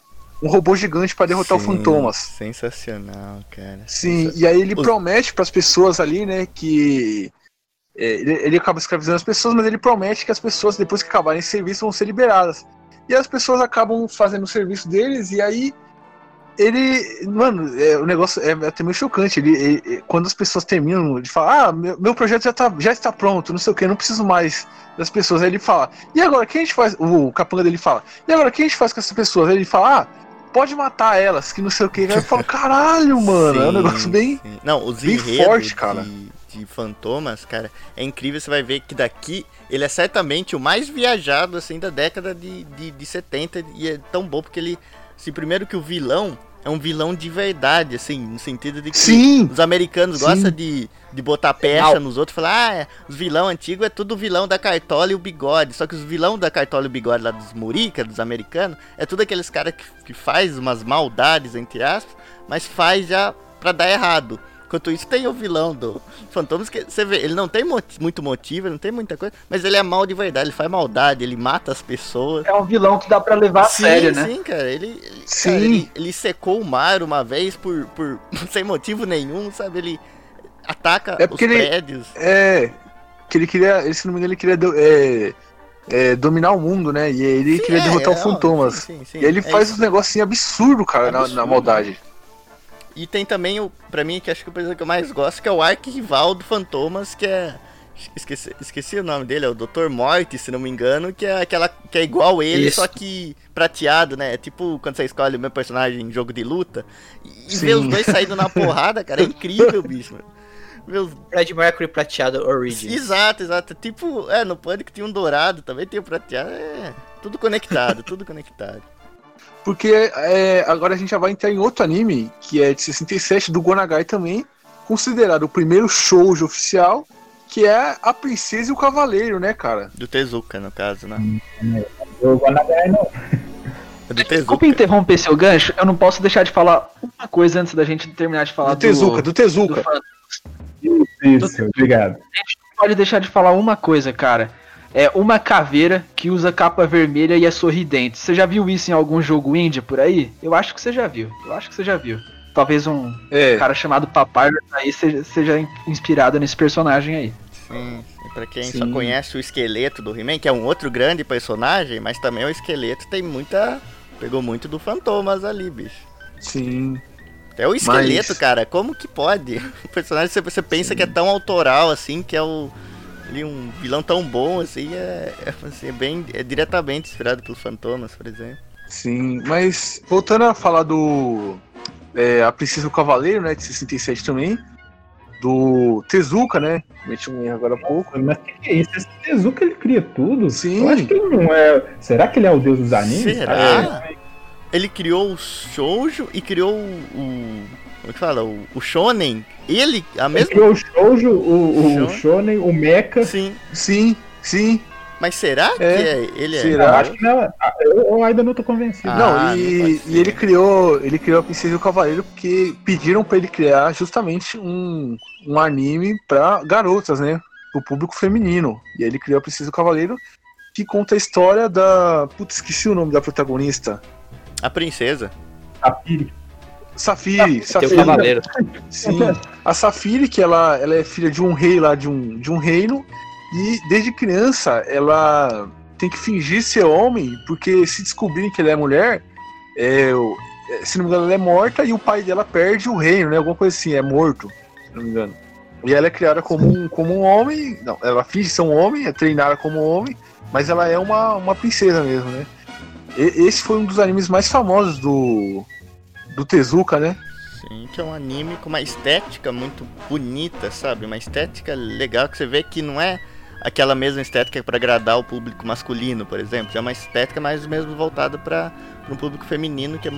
um robô gigante pra derrotar o Sim, Fantomas. Sensacional, cara. Sim, e aí ele Os- promete pras pessoas ali, né, que é, ele, ele acaba escravizando as pessoas, mas ele promete que as pessoas, depois que acabarem esse serviço, vão ser liberadas. E as pessoas acabam fazendo o serviço deles, e aí ele. Mano, é, o negócio é até meio chocante. Ele, ele- quando as pessoas terminam de falar, ah, meu, meu projeto já, tá, já está pronto, não sei o que, não preciso mais das pessoas. Aí ele fala, e agora o que a gente faz? O capanga dele fala, e agora o que a gente faz com essas pessoas? Aí ele fala, ah, pode matar elas, que não sei o que. Aí eu falo, caralho, mano, é um Sim, negócio bem. sim. Não, os bem forte, cara. De, de fantomas, cara, é incrível. Você vai ver que daqui ele é certamente o mais viajado assim da década de, de, de 70 e é tão bom porque ele, assim, primeiro que o vilão é um vilão de verdade, assim, no sentido de que Sim, os americanos sim. gostam de, de botar pecha Real. nos outros, falar, ah, é, os vilão antigo é tudo vilão da Cartola e o Bigode. Só que os vilão da Cartola e o Bigode lá dos Murica, dos americanos, é tudo aqueles caras que, que faz umas maldades, entre aspas, mas faz já pra dar errado. Enquanto isso, tem o vilão do Fantomas que você vê, ele não tem moti- muito motivo, ele não tem muita coisa, mas ele é mal de verdade, ele faz maldade, ele mata as pessoas. É um vilão que dá pra levar a sim, sério, né? Sim, cara, ele, ele, Sim. cara, ele, ele secou o mar uma vez por, por sem motivo nenhum, sabe? Ele ataca É os ele- prédios. É. Que ele queria. Se não me engano, ele queria é, é, dominar o mundo, né? E ele Sim, queria é, derrotar é, o Fantomas. sim, sim, e ele é faz uns negocinhos absurdos, cara, na- na, Absurdo. maldade. E tem também o, pra mim, que acho que é o personagem que eu mais gosto, que é o arqui-rival do Fantomas, que é. Esqueci, esqueci o nome dele, é o Dr. Morte, se não me engano, que é aquela que é igual ele, Isso. só que prateado, né? É tipo quando você escolhe o meu personagem em jogo de luta. E, Sim. ver os dois saindo na porrada, cara, é incrível, bicho. mano. Os Fred Mercury prateado Origins. Exato, exato. Tipo, é, no Pânico tinha um dourado, também tem um prateado. É, tudo conectado, tudo conectado. Porque é, agora a gente já vai entrar em outro anime, que é de 67, do Gonagai também, considerado o primeiro shoujo oficial, que é A Princesa e o Cavaleiro, né, cara? Do Tezuka, no caso, né? O Gonagai não. É do Desculpa interromper seu gancho, eu não posso deixar de falar uma coisa antes da gente terminar de falar Do Tezuka, do do Tezuka. Fan- Isso, obrigado. pode deixar de falar uma coisa, cara. É uma caveira que usa capa vermelha e é sorridente. Você já viu isso em algum jogo indie por aí? Eu acho que você já viu. Eu acho que você já viu. Talvez um É, cara chamado Papai aí seja, seja inspirado nesse personagem aí. Sim, e pra quem Sim. só conhece o esqueleto do He-Man, que é um outro grande personagem, mas também o esqueleto tem muita. Pegou muito do Fantomas ali, bicho. sim. Até o esqueleto, Mas- cara, como que pode? O personagem você, você pensa que é tão autoral assim, que é o. ali um vilão tão bom assim, é, é, assim, é bem. é diretamente inspirado pelos Fantomas, por exemplo. Sim, mas voltando a falar do. É, a Princesa e o Cavaleiro, né, de 67 também. Do Tezuka, né? Meti um erro agora há pouco. Mas o que, que é isso? Esse Tezuka ele cria tudo? Sim. Eu acho que ele não é. Será que ele é o deus dos animes? Será? Ele criou o Shoujo e criou o. o- como é que fala? O, o Shonen. Ele, a Ele mesma. criou o Shoujo, o, o Shonen? Shonen, o Mecha. Sim. Sim, sim. Mas será que É. é, ele é? Será? Eu acho que não. ah, Eu, eu ainda não tô convencido. Ah, não, não e, ser. e ele criou. Ele criou a Princesa e o Cavaleiro porque pediram pra ele criar justamente um, um anime pra garotas, né? Pro público feminino. E aí ele criou a Princesa e o Cavaleiro, que conta a história da. Putz, esqueci o nome da protagonista. A princesa. A Piri. Safiri, Tem Safiri. Cavaleiro. Sim. A Safiri, que ela, ela é filha de um rei lá de um, de um reino, e desde criança ela tem que fingir ser homem, porque se descobrirem que ela é mulher, é, é, se não me engano, ela é morta e o pai dela perde o reino, né? Alguma coisa assim, é morto, se não me engano. E ela é criada como um, como um homem, não, ela finge ser um homem, é treinada como um homem, mas ela é uma, uma princesa mesmo, né? E- esse foi um dos animes mais famosos do, do Tezuka, né? Sim, que é um anime com uma estética muito bonita, sabe? Uma estética legal que você vê que não é aquela mesma estética para agradar o público masculino, por exemplo. É uma estética mais mesmo voltada para um público feminino que é,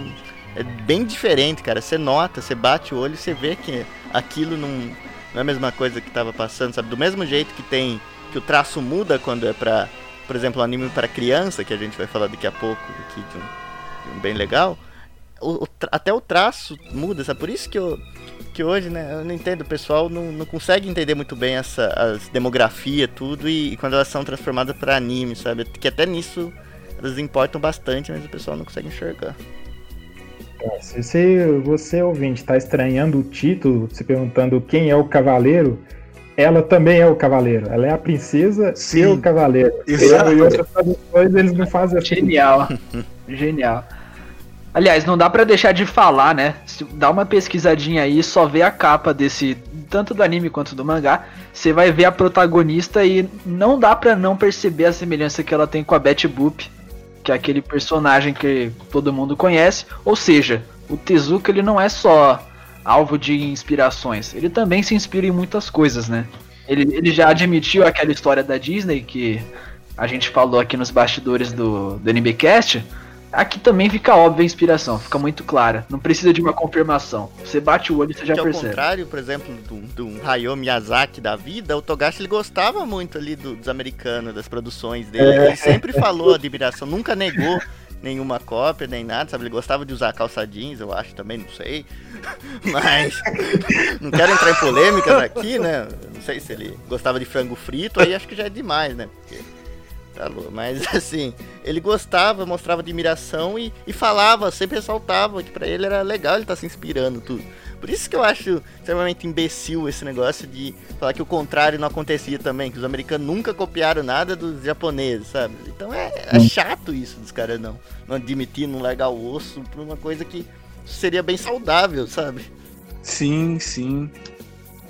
é bem diferente, cara. Você nota, você bate o olho e você vê que aquilo não, não é a mesma coisa que tava passando, sabe? Do mesmo jeito que tem que o traço muda quando é pra, por exemplo, um anime para criança, que a gente vai falar daqui a pouco aqui de um, de um bem legal o- o até o traço muda, sabe? Por isso que, eu, que hoje, né, eu não entendo, o pessoal não, não consegue entender muito bem essa as demografia, tudo, e, e quando elas são transformadas para anime, sabe? Que até nisso elas importam bastante, mas o pessoal não consegue enxergar. Se você, você ouvinte, tá estranhando o título, se perguntando quem é o cavaleiro, ela também é o cavaleiro. Ela é a princesa Sim. e o cavaleiro. Exato. E outras traduções eles não fazem assim. Genial. Genial. Aliás, não dá pra deixar de falar, né? Dá uma pesquisadinha aí, só vê a capa desse, tanto do anime quanto do mangá, você vai ver a protagonista e não dá pra não perceber a semelhança que ela tem com a Betty Boop, que é aquele personagem que todo mundo conhece. Ou seja, o Tezuka ele não é só alvo de inspirações, ele também se inspira em muitas coisas, né? Ele, ele já admitiu aquela história da Disney que a gente falou aqui nos bastidores do, do NBcast. Aqui também fica óbvia a inspiração, fica muito clara. Não precisa de uma confirmação. Você bate o olho e você já que ao percebe. contrário, por exemplo, do, do Hayao Miyazaki da vida, o Togashi ele gostava muito ali do- dos americanos, das produções dele. É. Ele sempre falou admiração, nunca negou nenhuma cópia, nem nada, sabe? Ele gostava de usar calça jeans, eu acho também, não sei. Mas não quero entrar em polêmicas aqui, né? Não sei se ele gostava de frango frito, aí acho que já é demais, né? Porque Tá. Mas assim, ele gostava, mostrava admiração e, e falava, sempre ressaltava que pra ele era legal ele estar se inspirando tudo. Por isso que eu acho extremamente imbecil esse negócio de falar que o contrário não acontecia também, que os americanos nunca copiaram nada dos japoneses, sabe? Então é, é chato isso dos caras não. Não admitir, não largar o osso por uma coisa que seria bem saudável, sabe? Sim, sim.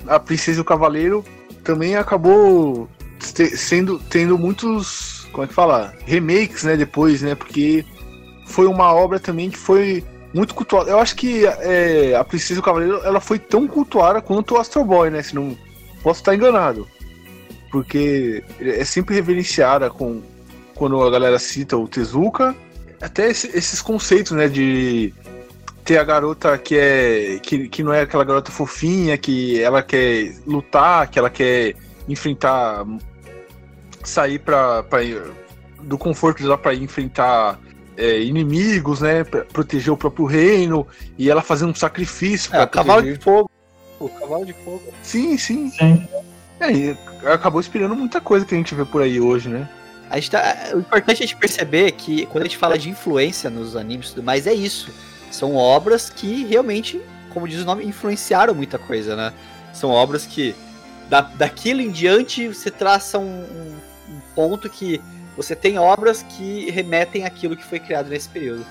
A Princesa e o Cavaleiro também acabou sendo tendo muitos, como é que fala, remakes, né, depois, né, porque foi uma obra também que foi muito cultuada. Eu acho que é, a Princesa e o Cavaleiro, ela foi tão cultuada quanto o Astro Boy, né, se não posso estar enganado. Porque é sempre reverenciada com quando a galera cita o Tezuka, até esse- esses conceitos, né, de ter a garota que é que, que não é aquela garota fofinha, que ela quer lutar, que ela quer enfrentar sair para do conforto dela para enfrentar é, inimigos, né, pra proteger o próprio reino e ela fazer um sacrifício É, pra cavalo de fogo. O cavalo de fogo. Sim, sim. Sim. É, acabou inspirando muita coisa que a gente vê por aí hoje, né? A gente tá, o importante é a gente perceber que quando a gente fala de influência nos animes e tudo mais, é isso. São obras que realmente, como diz o nome, influenciaram muita coisa, né? São obras que da, daquilo em diante você traça um- um ponto que você tem obras que remetem àquilo que foi criado nesse período.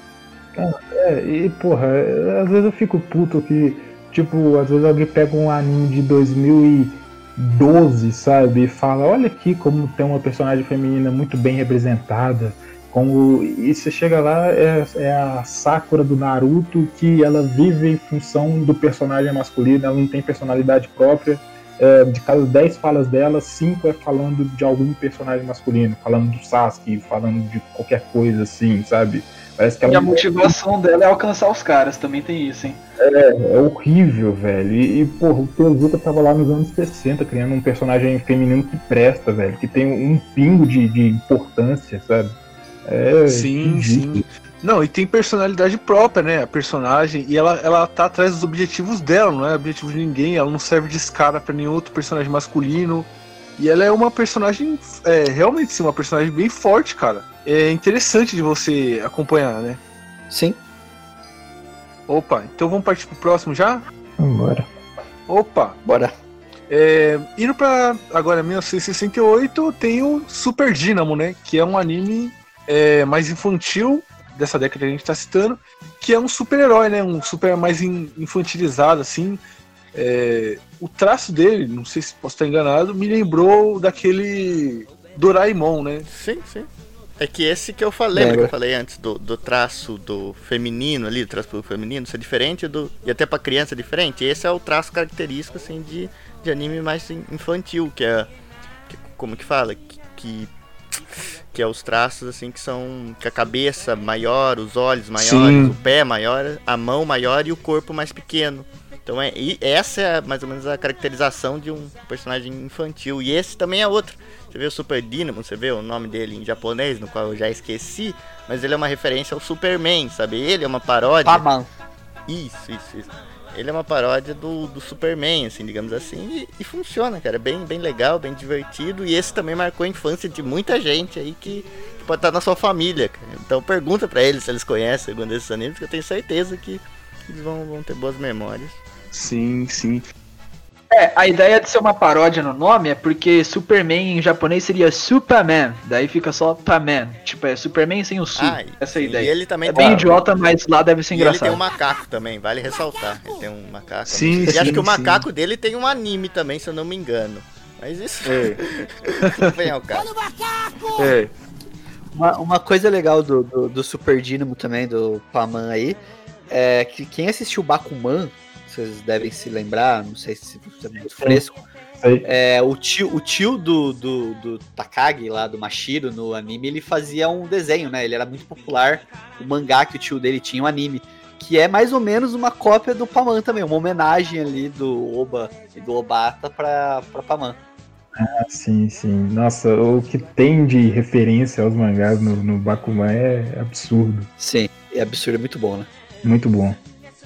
É, e porra, é, às vezes eu fico puto que, tipo, às vezes alguém pega um anime de 2012, sabe, e fala, olha aqui como tem uma personagem feminina muito bem representada, como e você chega lá, é, é a Sakura do Naruto, que ela vive em função do personagem masculino, ela não tem personalidade própria. É, de cada 10 falas dela, 5 é falando de algum personagem masculino, falando do Sasuke, falando de qualquer coisa assim, sabe? Parece que ela E a motivação dela é alcançar os caras, também tem isso, hein? é, é horrível, velho. E, e porra, o Tezuka tava lá nos anos 60 criando um personagem feminino que presta, velho. Que tem um pingo de, de importância, sabe? É, Sim, ridículo. sim. Não, e tem personalidade própria, né? A personagem, e ela, ela tá atrás dos objetivos dela, não é objetivo de ninguém, ela não serve de escada pra nenhum outro personagem masculino. E ela é uma personagem, é, realmente sim, uma personagem bem forte, cara. É interessante de você acompanhar, né? Sim. Opa, então vamos partir pro próximo já? Vambora. Opa! Bora. É, indo pra agora 1968, tem o Super Dynamo, né? Que é um anime é, mais infantil dessa década que a gente tá citando, que é um super-herói, né? Um super mais in- infantilizado, assim. É, o traço dele, não sei se posso estar enganado, me lembrou daquele Doraemon, né? Sim, sim. É que esse que eu falei, lembra que eu falei antes do, do traço do feminino ali, do traço do feminino, ser diferente do. E até pra criança é diferente. Esse é o traço característico, assim, de, de anime mais in- infantil, que é. que- como que fala? Que, que. Que é os traços, assim, que são. que a cabeça maior, os olhos maiores, Sim. o pé maior, a mão maior e o corpo mais pequeno. Então é, e essa é mais ou menos a caracterização de um personagem infantil. E esse também é outro. Você vê o Super Dynamo, você vê o nome dele em japonês, no qual eu já esqueci, mas ele é uma referência ao Superman, sabe? Ele é uma paródia. Paman. Isso, isso, isso. Ele é uma paródia do, do Superman, assim, digamos assim, e, e funciona, cara. É Bem, bem legal, bem divertido. E esse também marcou a infância de muita gente aí que, que pode estar na sua família, cara. Então pergunta pra eles se eles conhecem algum desses animes, que eu tenho certeza que eles vão, vão ter boas memórias. Sim, sim. É, a ideia de ser uma paródia no nome é porque Superman em japonês seria Superman, daí fica só Paman. Tipo, é Superman sem o Su. Ah, essa é a sim, ideia. e ele também é bem idiota, mas lá deve ser E ele tem engraçado. um macaco também, vale ressaltar. Ele tem um macaco. Sim, e acho sim, que o sim. macaco dele tem um anime também, se eu não me engano. Mas isso É. não vem ao caso. É. Uma, uma coisa legal do, do, do Super Dynamo também, do Paman aí, é que quem assistiu Bakuman, vocês devem se lembrar, não sei se é muito fresco, é, o tio, o tio do, do, do Takagi, lá do Mashiro, no anime, ele fazia um desenho, né? Ele era muito popular, o mangá que o tio dele tinha, um anime. Que é mais ou menos uma cópia do Paman também, uma homenagem ali do Oba e do Obata pra, pra Paman. Ah, sim, sim. Nossa, o que tem de referência aos mangás no, no Bakuman é absurdo. Sim, é absurdo, é muito bom, né? Muito bom.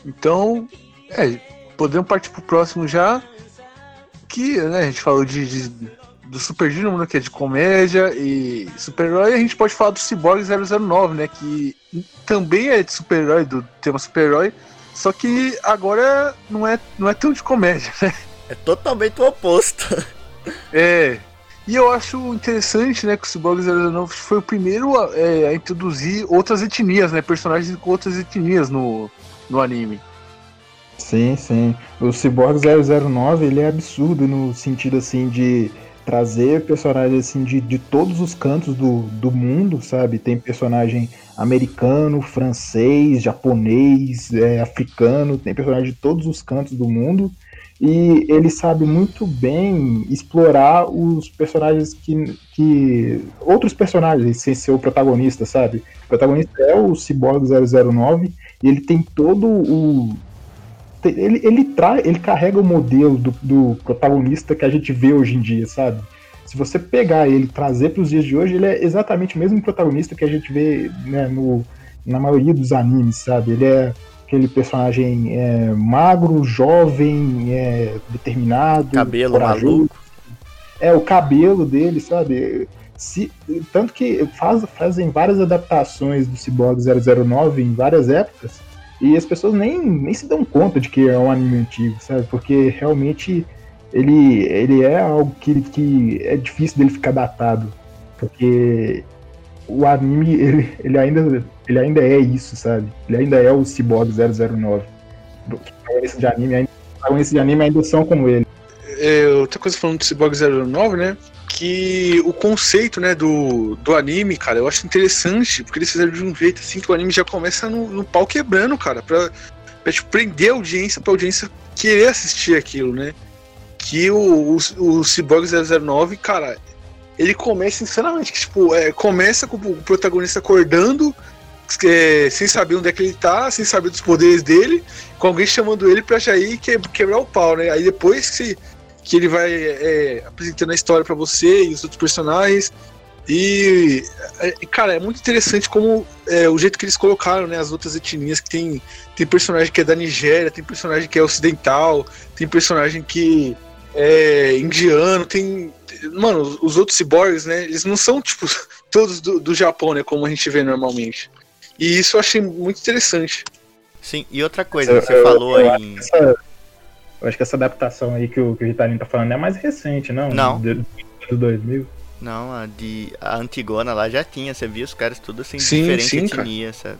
Então, é, podemos partir pro próximo já. Que, né, a gente falou de, de- do Super Dynamo, né, que é de comédia e super-herói. A gente pode falar do Cyborg 009, né, que também é de super-herói, do tema super-herói. Só que agora não é, não é tão de comédia, né? É totalmente o oposto. É. E eu acho interessante, né, que o Cyborg 009 foi o primeiro a, é, a introduzir outras etnias, né, personagens com outras etnias no, no anime. Sim, sim. O Cyborg 009, ele é absurdo no sentido, assim, de trazer personagens, assim, de, de todos os cantos do, do mundo, sabe? Tem personagem americano, francês, japonês, é, africano, tem personagem de todos os cantos do mundo. E ele sabe muito bem explorar os personagens que. que outros personagens, sem ser o protagonista, sabe? O protagonista é o Cyborg 009 e ele tem todo o. Ele, ele, tra, ele carrega o modelo do, do protagonista que a gente vê hoje em dia, sabe? Se você pegar ele e trazer para os dias de hoje, ele é exatamente o mesmo protagonista que a gente vê né, no, na maioria dos animes, sabe? Ele é aquele personagem é, magro, jovem, é, determinado, Cabelo corajoso. maluco. É, o cabelo dele, sabe? Se, tanto que faz, fazem várias adaptações do Cyborg 009 em várias épocas e as pessoas nem, nem se dão conta de que é um anime antigo, sabe? Porque realmente ele, ele é algo que, que é difícil dele ficar datado. Porque o anime, ele, ele, ainda, ele ainda é isso, sabe? Ele ainda é o Cyborg 009. Os protagonistas de anime ainda, protagonistas de anime ainda são como ele. É, outra coisa falando do Cyborg 09, né? Que o conceito, né, do, do anime, cara, eu acho interessante, porque eles fizeram de um jeito assim que o anime já começa no, no pau quebrando, cara, pra, pra tipo, prender a audiência, pra audiência querer assistir aquilo, né? Que o, o, o Cyborg 009, cara, ele começa insanamente, que, tipo, é, começa com o protagonista acordando, é, sem saber onde é que ele tá, sem saber dos poderes dele, com alguém chamando ele pra já ir que- quebrar o pau, né? Aí depois que, que ele vai é, apresentando a história pra você e os outros personagens. E, é, cara, é muito interessante como é, o jeito que eles colocaram, né? As outras etnias que tem, tem personagem que é da Nigéria, tem personagem que é ocidental, tem personagem que é indiano, tem. Mano, os- os outros cyborgs, né? Eles não são, tipo, todos do, do Japão, né? Como a gente vê normalmente. E isso eu achei muito interessante. Sim, e outra coisa, Eu- você eu- falou eu aí acho em. que essa- eu acho que essa adaptação aí que o, que o Ritalino tá falando é mais recente, não? Não. Do, do 2000. Não, a de. A Antigona lá já tinha, você via os caras tudo assim, Sim, diferente sim, cara. etnia, sabe?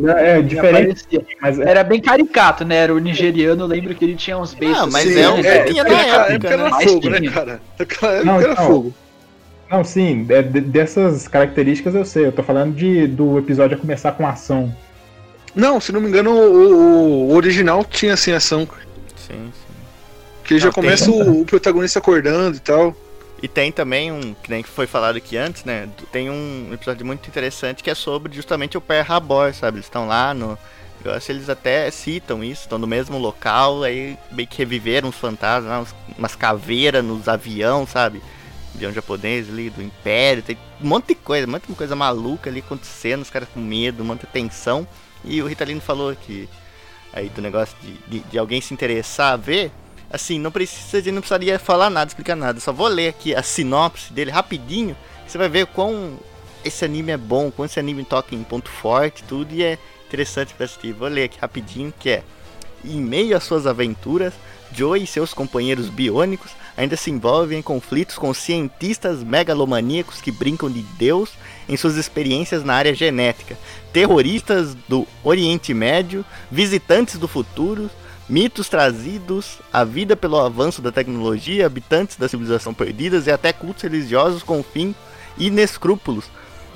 Não, é diferente, Aparecia. mas é, Era bem caricato, né? Era o nigeriano, eu lembro que ele tinha uns beijos. Ah, mas Sim, é o que é, tinha é, na naquela época, época né? era Mais fogo, né, cara? Não, era então. fogo. Não, sim, é, de- dessas características eu sei. Eu tô falando de, do episódio a começar com ação. Não, se não me engano, o, o original tinha assim ação. Sim, sim. Que ele já Não, tem- começa o, o protagonista acordando e tal. E tem também um, que nem foi falado aqui antes, né? Tem um episódio muito interessante que é sobre justamente o Pearl Harbor, sabe? Eles estão lá no. Eu acho que eles até citam isso, estão no mesmo local, aí meio que reviveram os fantasmas, uns- umas caveiras nos aviões, sabe? Avião japonês ali, do Império, tem um monte de coisa, um monte de coisa maluca ali acontecendo, os caras com medo, um monte de tensão. E o Ritalino falou que aí do negócio de, de, de alguém se interessar a ver, assim, não precisa, não precisaria falar nada, explicar nada. Só vou ler aqui a sinopse dele rapidinho, você vai ver quão esse anime é bom, quão esse anime toca em ponto forte, tudo, e é interessante pra assistir. Vou ler aqui rapidinho, que é Em meio às suas aventuras, Joe e seus companheiros biônicos ainda se envolvem em conflitos com cientistas megalomaníacos que brincam de Deus em suas experiências na área genética, terroristas do Oriente Médio, visitantes do futuro, mitos trazidos à vida pelo avanço da tecnologia, habitantes da civilização perdidas e até cultos religiosos com fim inescrúpulos.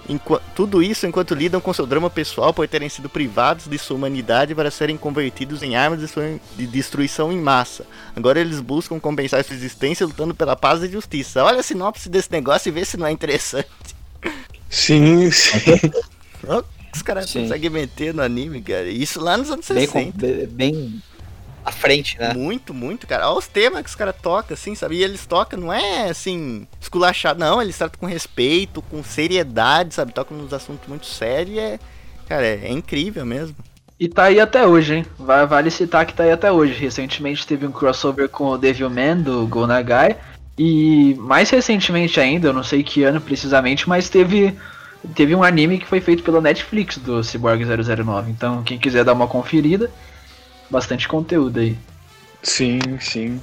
Enqu- tudo isso enquanto lidam com seu drama pessoal por terem sido privados de sua humanidade para serem convertidos em armas de sua- de destruição em massa. Agora eles buscam compensar sua existência lutando pela paz e justiça. Olha a sinopse desse negócio e vê se não é interessante. Sim, sim. Os caras conseguem meter no anime, cara. Isso lá nos anos Bem, 60. com- bem à frente, né? Muito, muito, cara. Olha os temas que os caras tocam, assim, sabe? E eles tocam, não é assim, esculachado, não. Eles tratam com respeito, com seriedade, sabe? Tocam nos assuntos muito sérios e é. Cara, é, é incrível mesmo. E tá aí até hoje, hein? Va- Vale citar que tá aí até hoje. Recentemente teve um crossover com o Devilman do Go Nagai. E mais recentemente ainda, eu não sei que ano precisamente, mas teve, teve um anime que foi feito pela Netflix do Cyborg 009. Então, quem quiser dar uma conferida, bastante conteúdo aí. Sim, sim.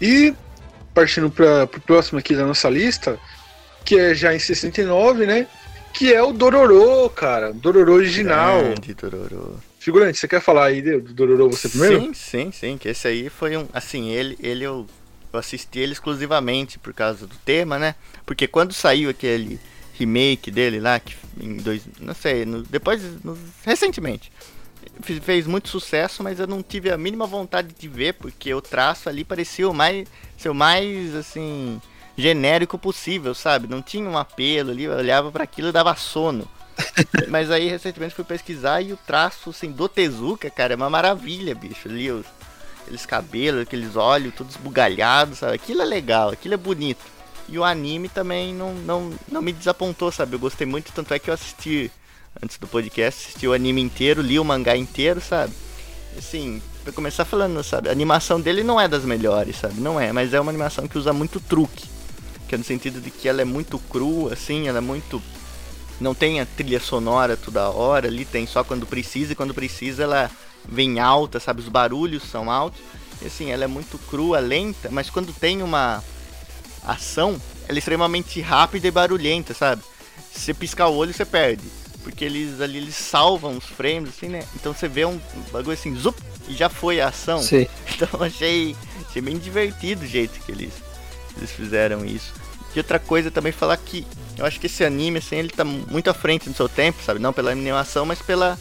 E partindo para o próximo aqui da nossa lista, que é já em 69, né? Que é o Dororo, cara. Dororo original. Grande Dororo. Figurante, você quer falar aí do Dororo você primeiro? Sim, sim, sim. Que esse aí foi um. Assim, ele, ele eu, eu assisti ele exclusivamente por causa do tema, né? Porque quando saiu aquele remake dele lá, que em dois. Não sei, no- depois. no- recentemente. Fe- Fez muito sucesso, mas eu não tive a mínima vontade de ver, porque o traço ali parecia o mais. ser o mais assim. genérico possível, sabe? Não tinha um apelo ali, eu olhava para aquilo e dava sono. Mas aí recentemente fui pesquisar e o traço assim, do Tezuka, cara, é uma maravilha, bicho. Ali os, aqueles cabelos, aqueles olhos, todos bugalhados, sabe? Aquilo é legal, aquilo é bonito. E o anime também não, não, não me desapontou, sabe? Eu gostei muito, tanto é que eu assisti, antes do podcast, assisti o anime inteiro, li o mangá inteiro, sabe? Assim, pra começar falando, sabe? A animação dele não é das melhores, sabe? Não é, mas é uma animação que usa muito truque. Que é no sentido de que ela é muito crua, assim, ela é muito não tem a trilha sonora toda hora, ali tem só quando precisa e quando precisa ela vem alta, sabe? Os barulhos são altos. E assim, ela é muito crua, lenta, mas quando tem uma ação, ela é extremamente rápida e barulhenta, sabe? Se você piscar o olho, você perde. Porque eles ali eles salvam os frames, assim, né? Então você vê um bagulho assim, zup, e já foi a ação. Sim. Então eu achei, achei bem divertido o jeito que eles, eles fizeram isso. E outra coisa também falar que eu acho que esse anime, assim, ele tá muito à frente do seu tempo, sabe? Não pela animação, mas pela,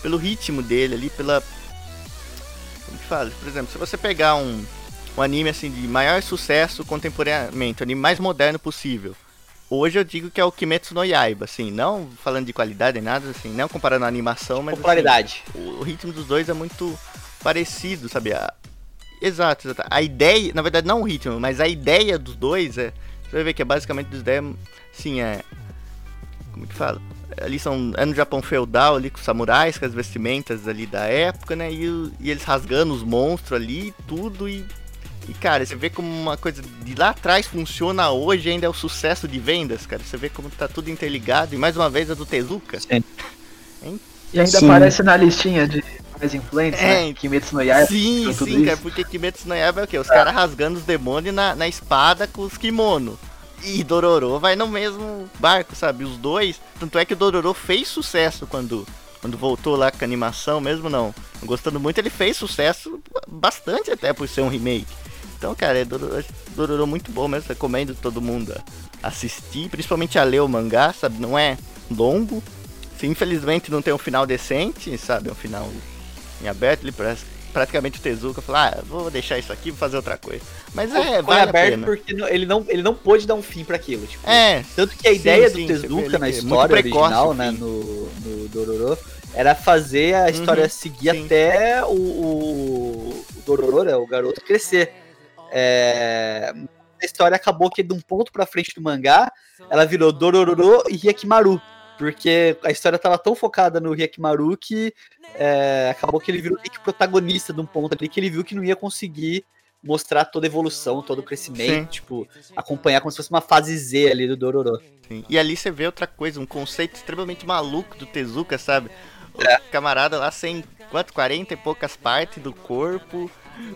pelo ritmo dele ali, pela. Como que fala? Por exemplo, se você pegar um, um anime assim de maior sucesso contemporaneamente, o anime mais moderno possível. Hoje eu digo que é o Kimetsu no Yaiba, assim, não falando de qualidade nem nada, assim, não comparando a animação, mas Popularidade. assim, o ritmo dos dois é muito parecido, sabe? A- Exato, exato. A ideia, na verdade não o ritmo, mas a ideia dos dois é, você vai ver que é basicamente dos ideias, sim, é como que fala? Ali são é no Japão feudal ali com os samurais, com as vestimentas ali da época, né? E, o- e eles rasgando os monstros ali, tudo e e cara, você vê como uma coisa de lá atrás funciona hoje ainda é o sucesso de vendas, cara. Você vê como tá tudo interligado e mais uma vez é do Tezuka. Sim. Hein? E ainda Sim. aparece na listinha de mais influentes, É, né? Kimetsu no Yaiba. Sim, sim, cara, isso. porque Kimetsu no Yaiba é o quê? Os caras rasgando os demônios na, na espada com os kimono. E Dororo vai no mesmo barco, sabe? Os dois. Tanto é que o Dororo fez sucesso quando, quando voltou lá com a animação, mesmo não, não gostando muito, ele fez sucesso bastante até por ser um remake. Então, cara, é Dororo, Dororo muito bom mesmo, recomendo todo mundo a assistir, principalmente a ler o mangá, sabe? Não é longo. Infelizmente não tem um final decente, sabe? Um final em aberto, ele parece praticamente o Tezuka falar, ah, vou deixar isso aqui, vou fazer outra coisa. Mas é, Foi vale a aberto pena. porque ele não, ele não pôde dar um fim pra aquilo. Tipo, É, Tanto que a sim, ideia sim, do Tezuka na é história original, né, no, no Dororo, era fazer a história Uhum, seguir sim. até o, o, o Dororo, né, o garoto, crescer. É, a história acabou que de um ponto pra frente do mangá, ela virou Dororo e Hyakimaru. Porque a história tava tão focada no Hyakimaru que é, acabou que ele virou meio que protagonista de um ponto ali que ele viu que não ia conseguir mostrar toda a evolução, todo o crescimento, Sim. tipo, acompanhar como se fosse uma fase Z ali do Dororo. Sim. E ali você vê outra coisa, um conceito extremamente maluco do Tezuka, sabe? O É. camarada lá sem quanto, 40 e poucas partes do corpo,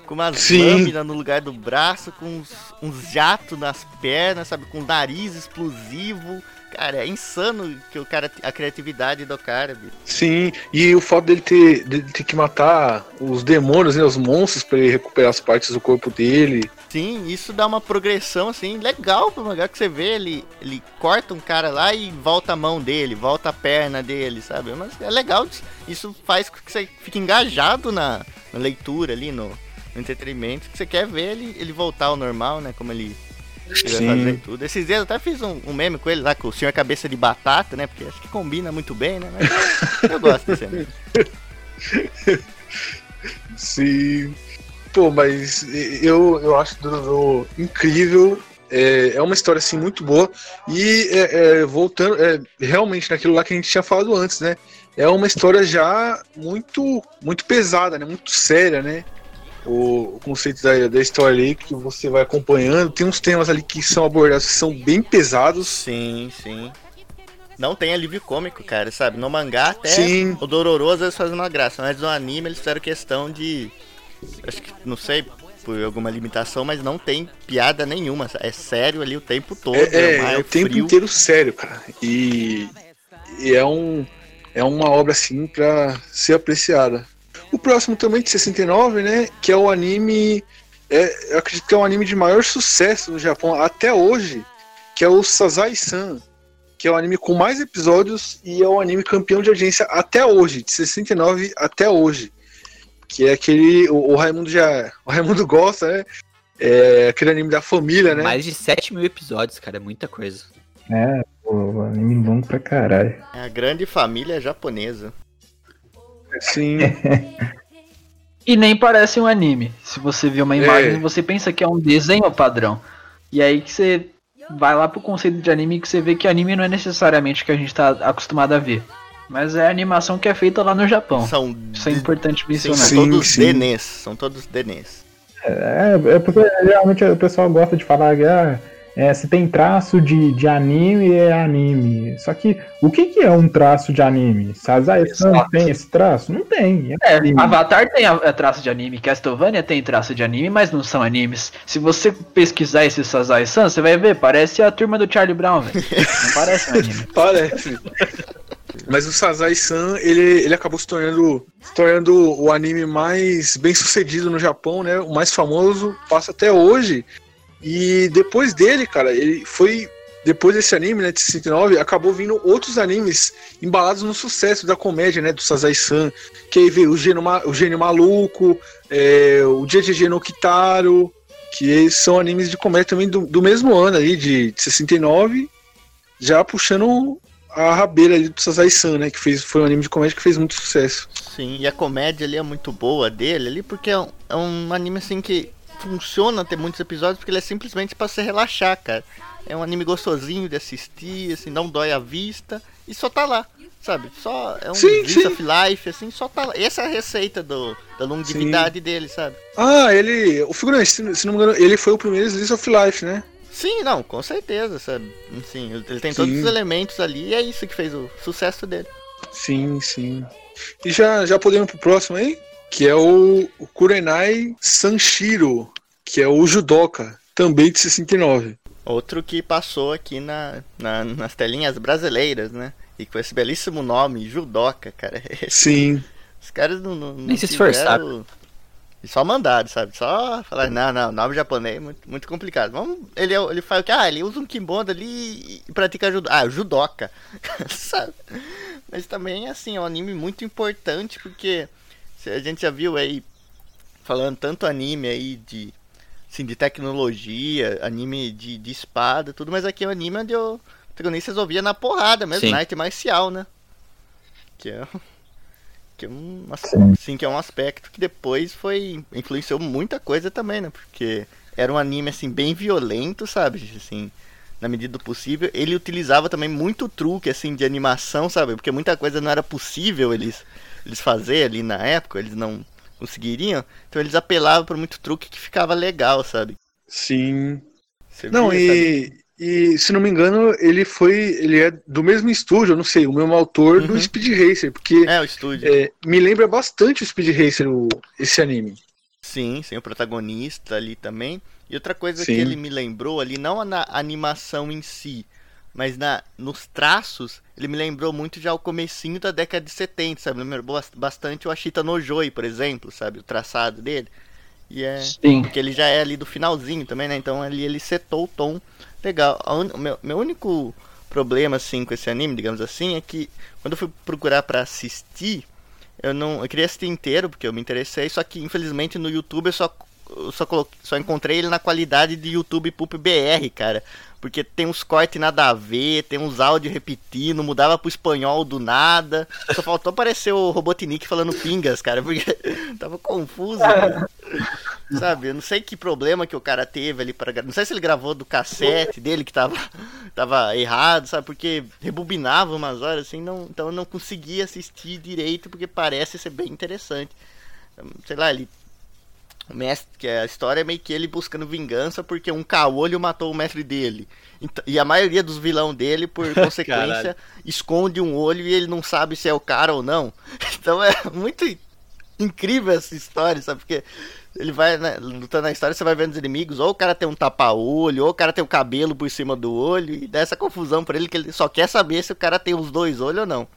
com umas Sim. lâminas no lugar do braço, com uns, uns jatos nas pernas, sabe? Com nariz explosivo. Cara, é insano que o cara, a criatividade do cara, bicho. Sim, e o fato dele ter, dele ter que matar os demônios, né, os monstros, pra ele recuperar as partes do corpo dele. Sim, isso dá uma progressão assim legal pro mangá que você vê, ele, ele corta um cara lá e volta a mão dele, volta a perna dele, sabe? Mas é legal, isso faz com que você fique engajado na, na leitura ali, no, no entretenimento, que você quer ver ele, ele voltar ao normal, né? Como ele, Sim. fazer tudo. Esses dias eu até fiz um, um meme com ele lá, com o senhor cabeça de batata, né? Porque acho que combina muito bem, né? Mas eu, gosto desse anime. Sim. Pô, mas eu, eu acho o Dororo incrível. É, é uma história assim muito boa. E é, é, voltando, é, realmente naquilo lá que a gente tinha falado antes, né? É uma história já muito, muito pesada, né? Muito séria, né? O, conceito da, da história ali que você vai acompanhando. Tem uns temas ali que são abordados que são bem pesados. Sim, sim. Não tem alívio cômico, cara, sabe? No mangá até Sim. o Dororo às vezes faz uma graça, mas no anime eles fizeram questão de. Acho que, não sei, por alguma limitação, mas não tem piada nenhuma. É sério ali o tempo todo. É, é, mar é o tempo frio. inteiro sério, cara. E, e é, um, é uma obra, assim, pra ser apreciada. O próximo também, de 69, né? Que é o anime. É, eu acredito que é o anime de maior sucesso no Japão até hoje, que é o Sazai-san. Que é o anime com mais episódios e é o anime campeão de audiência até hoje, de 69 até hoje. Que é aquele. O, o Raimundo já. O Raimundo gosta, né? É aquele anime da família, né? Mais de 7 mil episódios, cara, é muita coisa. É, pô, anime longo pra caralho. É a grande família japonesa. Sim. E nem parece um anime. Se você vê uma imagem, você pensa que é um desenho padrão. E aí que você vai lá pro conceito de anime que você vê que anime não é necessariamente o que a gente tá acostumado a ver. Mas é a animação que é feita lá no Japão. São, Isso é importante Sim, mencionar. são todos DNs. São todos DNs. É, é porque geralmente o pessoal gosta de falar que ah, é, se tem traço de, de anime, é anime. Só que o que, que é um traço de anime? Sazai-san tem esse traço? Não tem. É, anime. Avatar tem a, a traço de anime, Castlevania tem traço de anime, mas não são animes. Se você pesquisar esse Sazai-san, você vai ver, parece a turma do Charlie Brown, velho. Não parece um anime. Parece. Mas o Sazai-san, ele, ele acabou se tornando, se tornando o anime mais bem sucedido no Japão, né? O mais famoso, passa até hoje. E depois dele, cara, ele foi. Depois desse anime, né, de 69, acabou vindo outros animes embalados no sucesso da comédia, né, do Sazai-san. Que aí veio o Gênio, o Gênio Maluco, é, o JJJ no Kitaro, que são animes de comédia também do, do mesmo ano ali, de, de 69, já puxando a rabeira ali do Sazai-san, né, que fez, foi um anime de comédia que fez muito sucesso. Sim, e a comédia ali é muito boa dele ali, porque é um, é um anime assim que funciona ter muitos episódios, porque ele é simplesmente pra se relaxar, cara. É um anime gostosinho de assistir, assim, não dói a vista, e só tá lá, sabe? Só é um Sim, sim. of Life, assim, só tá lá. Essa é a receita do, da longevidade dele, sabe? Ah, ele. O figurante, se, se não me engano, ele foi o primeiro Slice of Life, né? Sim, não, com certeza, sabe? Sim, ele tem todos Sim. os elementos ali e é isso que fez o sucesso dele. Sim, sim. E já, já podemos pro próximo aí? Que é o, o Kurenai Sanshiro, que é o Judoka, também de 69. Outro que passou aqui na, na- nas telinhas brasileiras, né? E com esse belíssimo nome, Judoca, cara. Sim. Os caras não, não, não Nem se esforçaram. E só mandaram, sabe? Só falar, não, não, nome japonês é muito, muito complicado. Vamos, ele, é- ele faz o que? Ah, ele usa um kimono ali e pratica judo. Ah, judoca. sabe? Mas também, assim, é um anime muito importante porque a gente já viu aí, falando tanto anime aí de, assim, de tecnologia, anime de, de espada, tudo, mas aqui é um anime onde o protagonista resolvia na porrada mesmo, Sim. na arte marcial, né? Que é, que é um, Sim. assim, que é um aspecto que depois foi influenciou muita coisa também, né? Porque era um anime assim bem violento, sabe? Assim, na medida do possível, ele utilizava também muito truque assim de animação, sabe? Porque muita coisa não era possível eles eles fazer ali na época, eles não conseguiriam. Então eles apelavam por muito truque que ficava legal, sabe? Sim. Você Não, via, e, e se não me engano, ele foi. Ele é do mesmo estúdio, eu não sei, o mesmo autor do Speed Racer, porque É, o estúdio. é, me lembra bastante o Speed Racer, o, esse anime. Sim, sim, o protagonista ali também. E outra coisa Sim. que ele me lembrou ali, não na animação em si, mas na, nos traços, ele me lembrou muito já o comecinho da década de 70, sabe? Me lembrou bas- bastante o Ashita Nojoi, por exemplo, sabe? O traçado dele. E é. Sim. Porque ele já é ali do finalzinho também, né? Então ali ele setou o tom legal. O meu, meu único problema, assim, com esse anime, digamos assim, é que quando eu fui procurar pra assistir, eu não. Eu queria assistir inteiro, porque eu me interessei, só que infelizmente no YouTube eu só. Eu só, coloquei, só encontrei ele na qualidade de YouTube Pup BR, cara. Porque tem uns cortes nada a ver, tem uns áudios repetindo, mudava pro espanhol do nada. Só faltou aparecer o Robotnik falando pingas, cara, porque tava confuso. cara. Sabe, eu não sei que problema que o cara teve ali para Não sei se ele gravou do cassete dele que tava, tava errado, sabe? Porque rebobinava umas horas assim, não, então eu não conseguia assistir direito porque parece ser bem interessante. Sei lá, ele. O mestre, que a história é meio que ele buscando vingança porque um caolho matou o mestre dele. E a maioria dos vilão dele, por consequência, esconde um olho e ele não sabe se é o cara ou não. Então é muito incrível essa história, sabe? Porque ele vai né, lutando na história, você vai vendo os inimigos, ou o cara tem um tapa-olho, ou o cara tem o cabelo por cima do olho, e dá essa confusão pra ele que ele só quer saber se o cara tem os dois olhos ou não.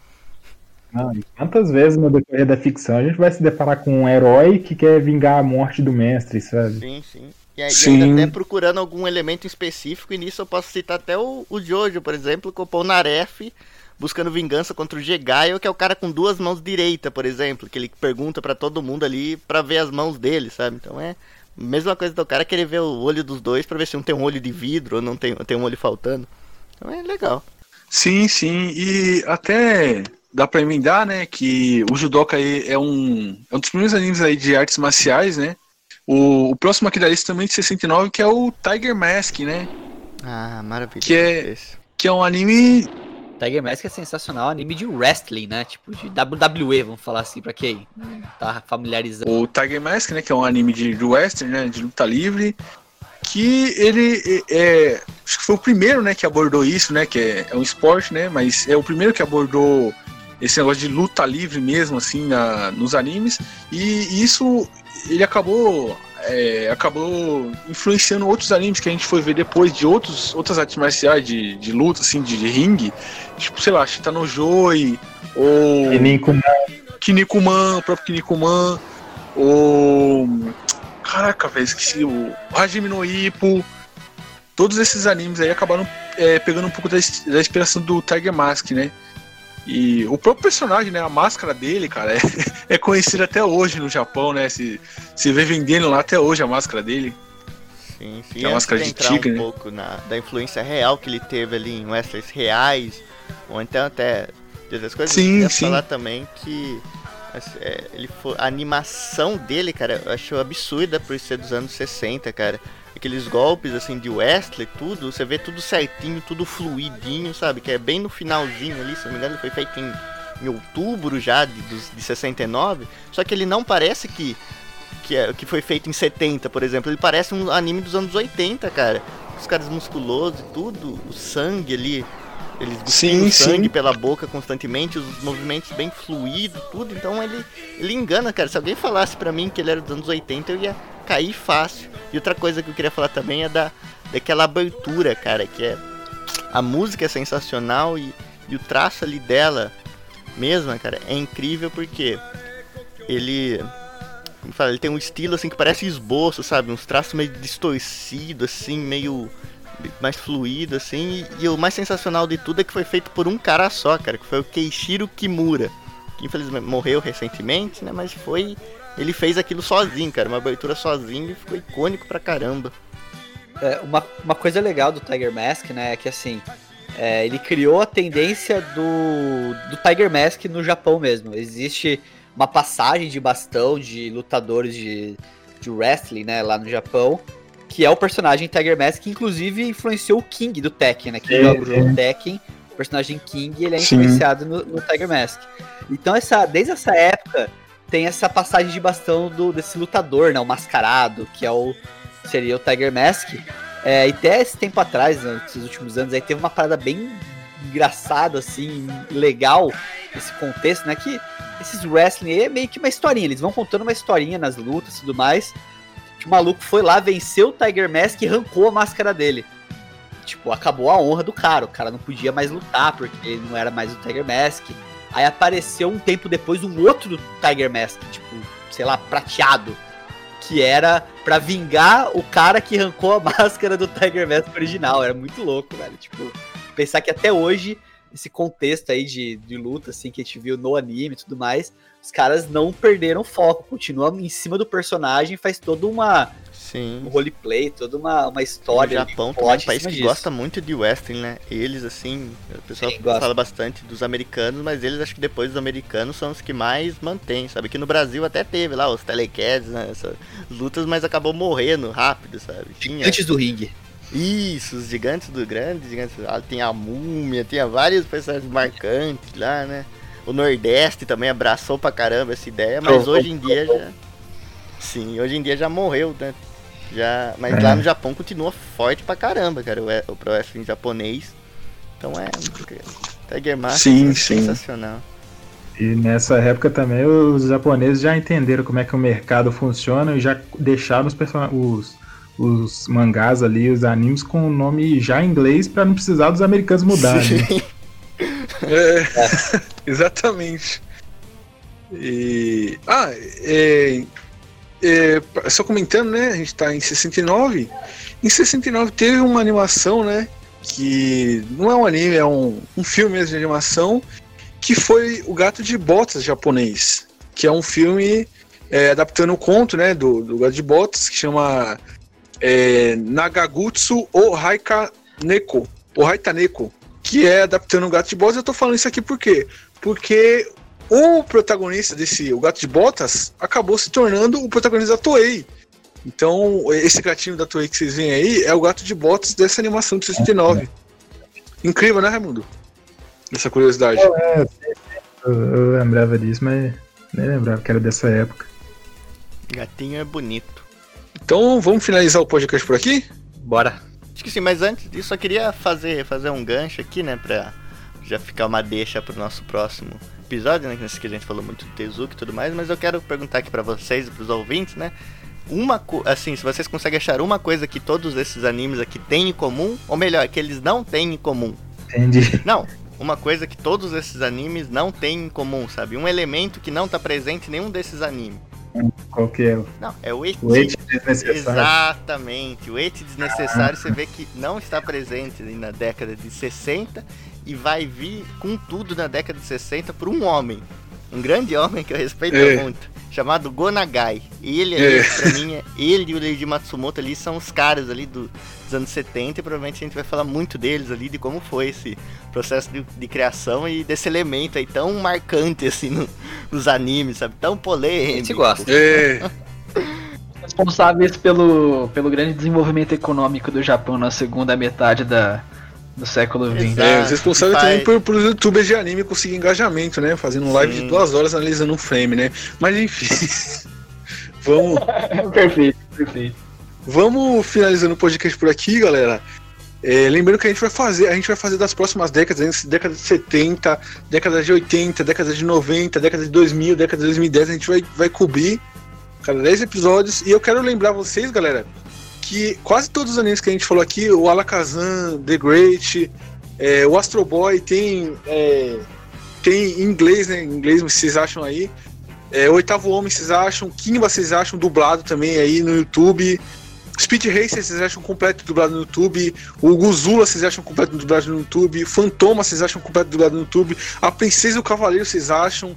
Não, e quantas vezes no decorrer da ficção a gente vai se deparar com um herói que quer vingar a morte do mestre, sabe? Sim, sim. E, aí, e Sim. ainda até procurando algum elemento específico, e nisso eu posso citar até o, o Jojo, por exemplo, com o Polnareff buscando vingança contra o Gegaio, que é o cara com duas mãos direita, por exemplo, que ele pergunta pra todo mundo ali pra ver as mãos dele, sabe? Então é a mesma coisa do cara querer ver o olho dos dois pra ver se um tem um olho de vidro ou não tem, tem um olho faltando. Então é legal. Sim, sim. E até dá pra emendar, né, que o Judoka aí é um, é um dos primeiros animes aí de artes marciais, né? O, o próximo aqui da lista também de 69, que é o Tiger Mask, né? Ah, maravilha. Que é, que é um anime Tiger Mask é sensacional, anime de wrestling, né? Tipo, de WWE, vamos falar assim, pra quem tá familiarizado. O Tiger Mask, né, que é um anime de, de western, né, de luta livre, que ele é, é- acho que foi o primeiro, né, que abordou isso, né, que é, é um esporte, né, mas é o primeiro que abordou esse negócio de luta livre mesmo, assim, na, nos animes, e isso ele acabou é, acabou influenciando outros animes que a gente foi ver depois de outros, outras artes marciais de, de luta, assim, de, de ringue, tipo, sei lá, Shitanojoi, ou... Kinnikuman. Kinnikuman, o próprio Kinnikuman, ou... Caraca, velho, esqueci, o Hajime no Ippo, todos esses animes aí acabaram é, pegando um pouco da, da inspiração do Tiger Mask, né? E o próprio personagem, né? A máscara dele, cara, é, é conhecida até hoje no Japão, né? Se, se vê vendendo lá até hoje a máscara dele. Sim, sim. Que é a máscara de de tigre, um né? pouco na, da influência real que ele teve ali em wrestlers reais, ou então até de outras coisas, Sim, eu sim. falar também que é, ele foi, a animação dele, cara, eu acho absurda por ser dos anos 60, cara. Aqueles golpes assim de wrestler, tudo, você vê tudo certinho, tudo fluidinho, sabe? Que é bem no finalzinho ali, se não me engano, ele foi feito em, em outubro já de, de 69. Só que ele não parece que que, é, que foi feito em 70, por exemplo. Ele parece um anime dos anos 80, cara. Os caras musculosos e tudo, o sangue ali. Eles Sim, sangue sim. pela boca constantemente, os movimentos bem fluidos, tudo. Então ele, ele engana, cara. Se alguém falasse pra mim que ele era dos anos 80, eu ia cair fácil. E outra coisa que eu queria falar também é da, daquela abertura, cara, que é. A música é sensacional e, e o traço ali dela mesma, cara, é incrível porque ele fala, ele tem um estilo assim que parece esboço, sabe? Uns traços meio distorcidos, assim, meio mais fluido, assim. E, e o mais sensacional de tudo é que foi feito por um cara só, cara, que foi o Keishiro Kimura, que infelizmente morreu recentemente, né? Mas foi. Ele fez aquilo sozinho, cara, uma abertura sozinho e ficou icônico pra caramba. É, uma, uma coisa legal do Tiger Mask, né, é que assim, é, ele criou a tendência do, do Tiger Mask no Japão mesmo. Existe uma passagem de bastão de lutadores de, de wrestling, né, lá no Japão, que é o personagem Tiger Mask, que inclusive influenciou o King do Tekken, né, que É, joga o jogo é. Tekken, o personagem King, ele é influenciado no, no Tiger Mask. Então, essa, desde essa época, tem essa passagem de bastão do, desse lutador, né, o mascarado, que é o seria o Tiger Mask. É, e até esse tempo atrás, né, nesses últimos anos, aí teve uma parada bem engraçada, assim, legal, esse contexto, né? Que esses wrestling é meio que uma historinha. Eles vão contando uma historinha nas lutas e tudo mais. Que o maluco foi lá, venceu o Tiger Mask e arrancou a máscara dele. Tipo, acabou a honra do cara. O cara não podia mais lutar porque ele não era mais o Tiger Mask. Aí apareceu um tempo depois um outro Tiger Mask, tipo, sei lá, prateado. Que era pra vingar o cara que arrancou a máscara do Tiger Mask original. Era muito louco, velho. Tipo, pensar que até hoje, esse contexto aí de, de luta, assim, que a gente viu no anime e tudo mais, os caras não perderam foco, continuam em cima do personagem, faz toda uma Sim. um roleplay, toda uma, uma O história. Japão ali, também é um país que disso. gosta muito de western, né? Eles, assim, o pessoal Sim, gosta. fala bastante dos americanos, mas eles acho que depois dos americanos são os que mais mantêm, sabe? Que no Brasil até teve lá os telecasts, né? Essas lutas, mas acabou morrendo rápido, sabe? Tinha... Antes do ringue. Isso, os gigantes do grande, gigantes, ah, tem a múmia, tinha vários personagens marcantes lá, né? O Nordeste também abraçou pra caramba essa ideia, mas hoje em dia já. Sim, hoje em dia já morreu, né? Já, mas É. lá no Japão continua forte pra caramba, cara, o, o Pro Wrestling japonês. Então é. Tiger Mask Sim, é sim. sensacional. E nessa época também os japoneses já entenderam como é que o mercado funciona e já deixaram os, os, os mangás ali, os animes com o nome já em inglês pra não precisar dos americanos mudarem. né? Sim. É, exatamente. E. Ah, é, é, só comentando, né? A gente tá em 69. Em 69 teve uma animação, né? Que não é um anime, é um, um filme mesmo de animação. Que foi O Gato de Botas japonês. Que é um filme é, adaptando o conto, né? Do, do Gato de Botas, que chama é, Nagagutsu o Haika Neko. O Haitaneko que é adaptando o Gato de Botas. Eu tô falando isso aqui por quê? Porque o protagonista desse, o Gato de Botas, acabou se tornando o protagonista da Toei. Então, esse gatinho da Toei que vocês veem aí é o Gato de Botas dessa animação de 69. Incrível, né, Raimundo? Essa curiosidade. É, eu, eu lembrava disso, mas nem lembrava que era dessa época. Gatinho é bonito. Então, vamos finalizar o podcast por aqui? Bora. Acho que sim, mas antes disso, só queria fazer, fazer um gancho aqui, né? Pra já ficar uma deixa pro nosso próximo episódio, né? Que nesse aqui a gente falou muito do Tezuka e tudo mais, mas eu quero perguntar aqui pra vocês e pros ouvintes, né? Uma co- assim, se vocês conseguem achar uma coisa que todos esses animes aqui têm em comum, ou melhor, que eles não têm em comum. Entendi. Não, uma coisa que todos esses animes não têm em comum, sabe? Um elemento que não tá presente em nenhum desses animes. Qual que é? Não, é o eti. O eti desnecessário. Exatamente. O eti desnecessário você vê que não está presente na década de 60 e vai vir com tudo na década de 60 por um homem. Um grande homem que eu respeito É. muito, chamado Gonagai. Ele ali, É. pra mim, é- ele e o Leiji Matsumoto ali são os caras ali do- dos anos 70 e provavelmente a gente vai falar muito deles ali, de como foi esse processo de, de criação e desse elemento aí tão marcante assim no- nos animes, sabe? Tão polêmico. A gente gosta. É, responsáveis pelo, pelo grande desenvolvimento econômico do Japão na segunda metade da, do século XX. É os responsáveis também por, por os youtubers de anime conseguir engajamento, né? Fazendo um live Sim. de duas horas analisando um frame, né? Mas enfim. vamos. perfeito, perfeito. Vamos finalizando o podcast por aqui, galera. É, lembrando que a gente vai fazer, a gente vai fazer das próximas décadas, hein, década de 70, década de 80, década de 90, década de 2000, década de 2010, a gente vai, vai cobrir cada 10 episódios. E eu quero lembrar vocês, galera, que quase todos os animes que a gente falou aqui, o Alakazam, The Great, é, o Astro Boy tem, é, tem em inglês, né? Em inglês, vocês acham aí. É, Oitavo Homem, vocês acham. Kimba, vocês acham dublado também aí no YouTube. Speed Racer, vocês acham completo dublado no YouTube. O Guzula, vocês acham completo dublado no YouTube. Fantoma, vocês acham completo dublado no YouTube. A Princesa e o Cavaleiro, vocês acham.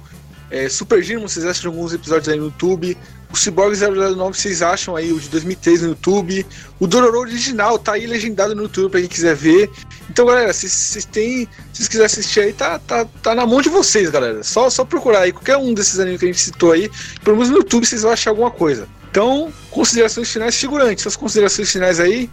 É, Super Gino, vocês acham alguns episódios aí no YouTube. O Cyborg 009, vocês acham aí o de 2003 no YouTube. O Dororo original tá aí legendado no YouTube pra quem quiser ver. Então, galera, se vocês têm. Se vocês quiserem assistir aí, tá, tá, tá na mão de vocês, galera. Só, só procurar aí qualquer um desses animes que a gente citou aí. Pelo menos no YouTube vocês vão achar alguma coisa. Então, considerações finais, figurante. Suas considerações finais aí.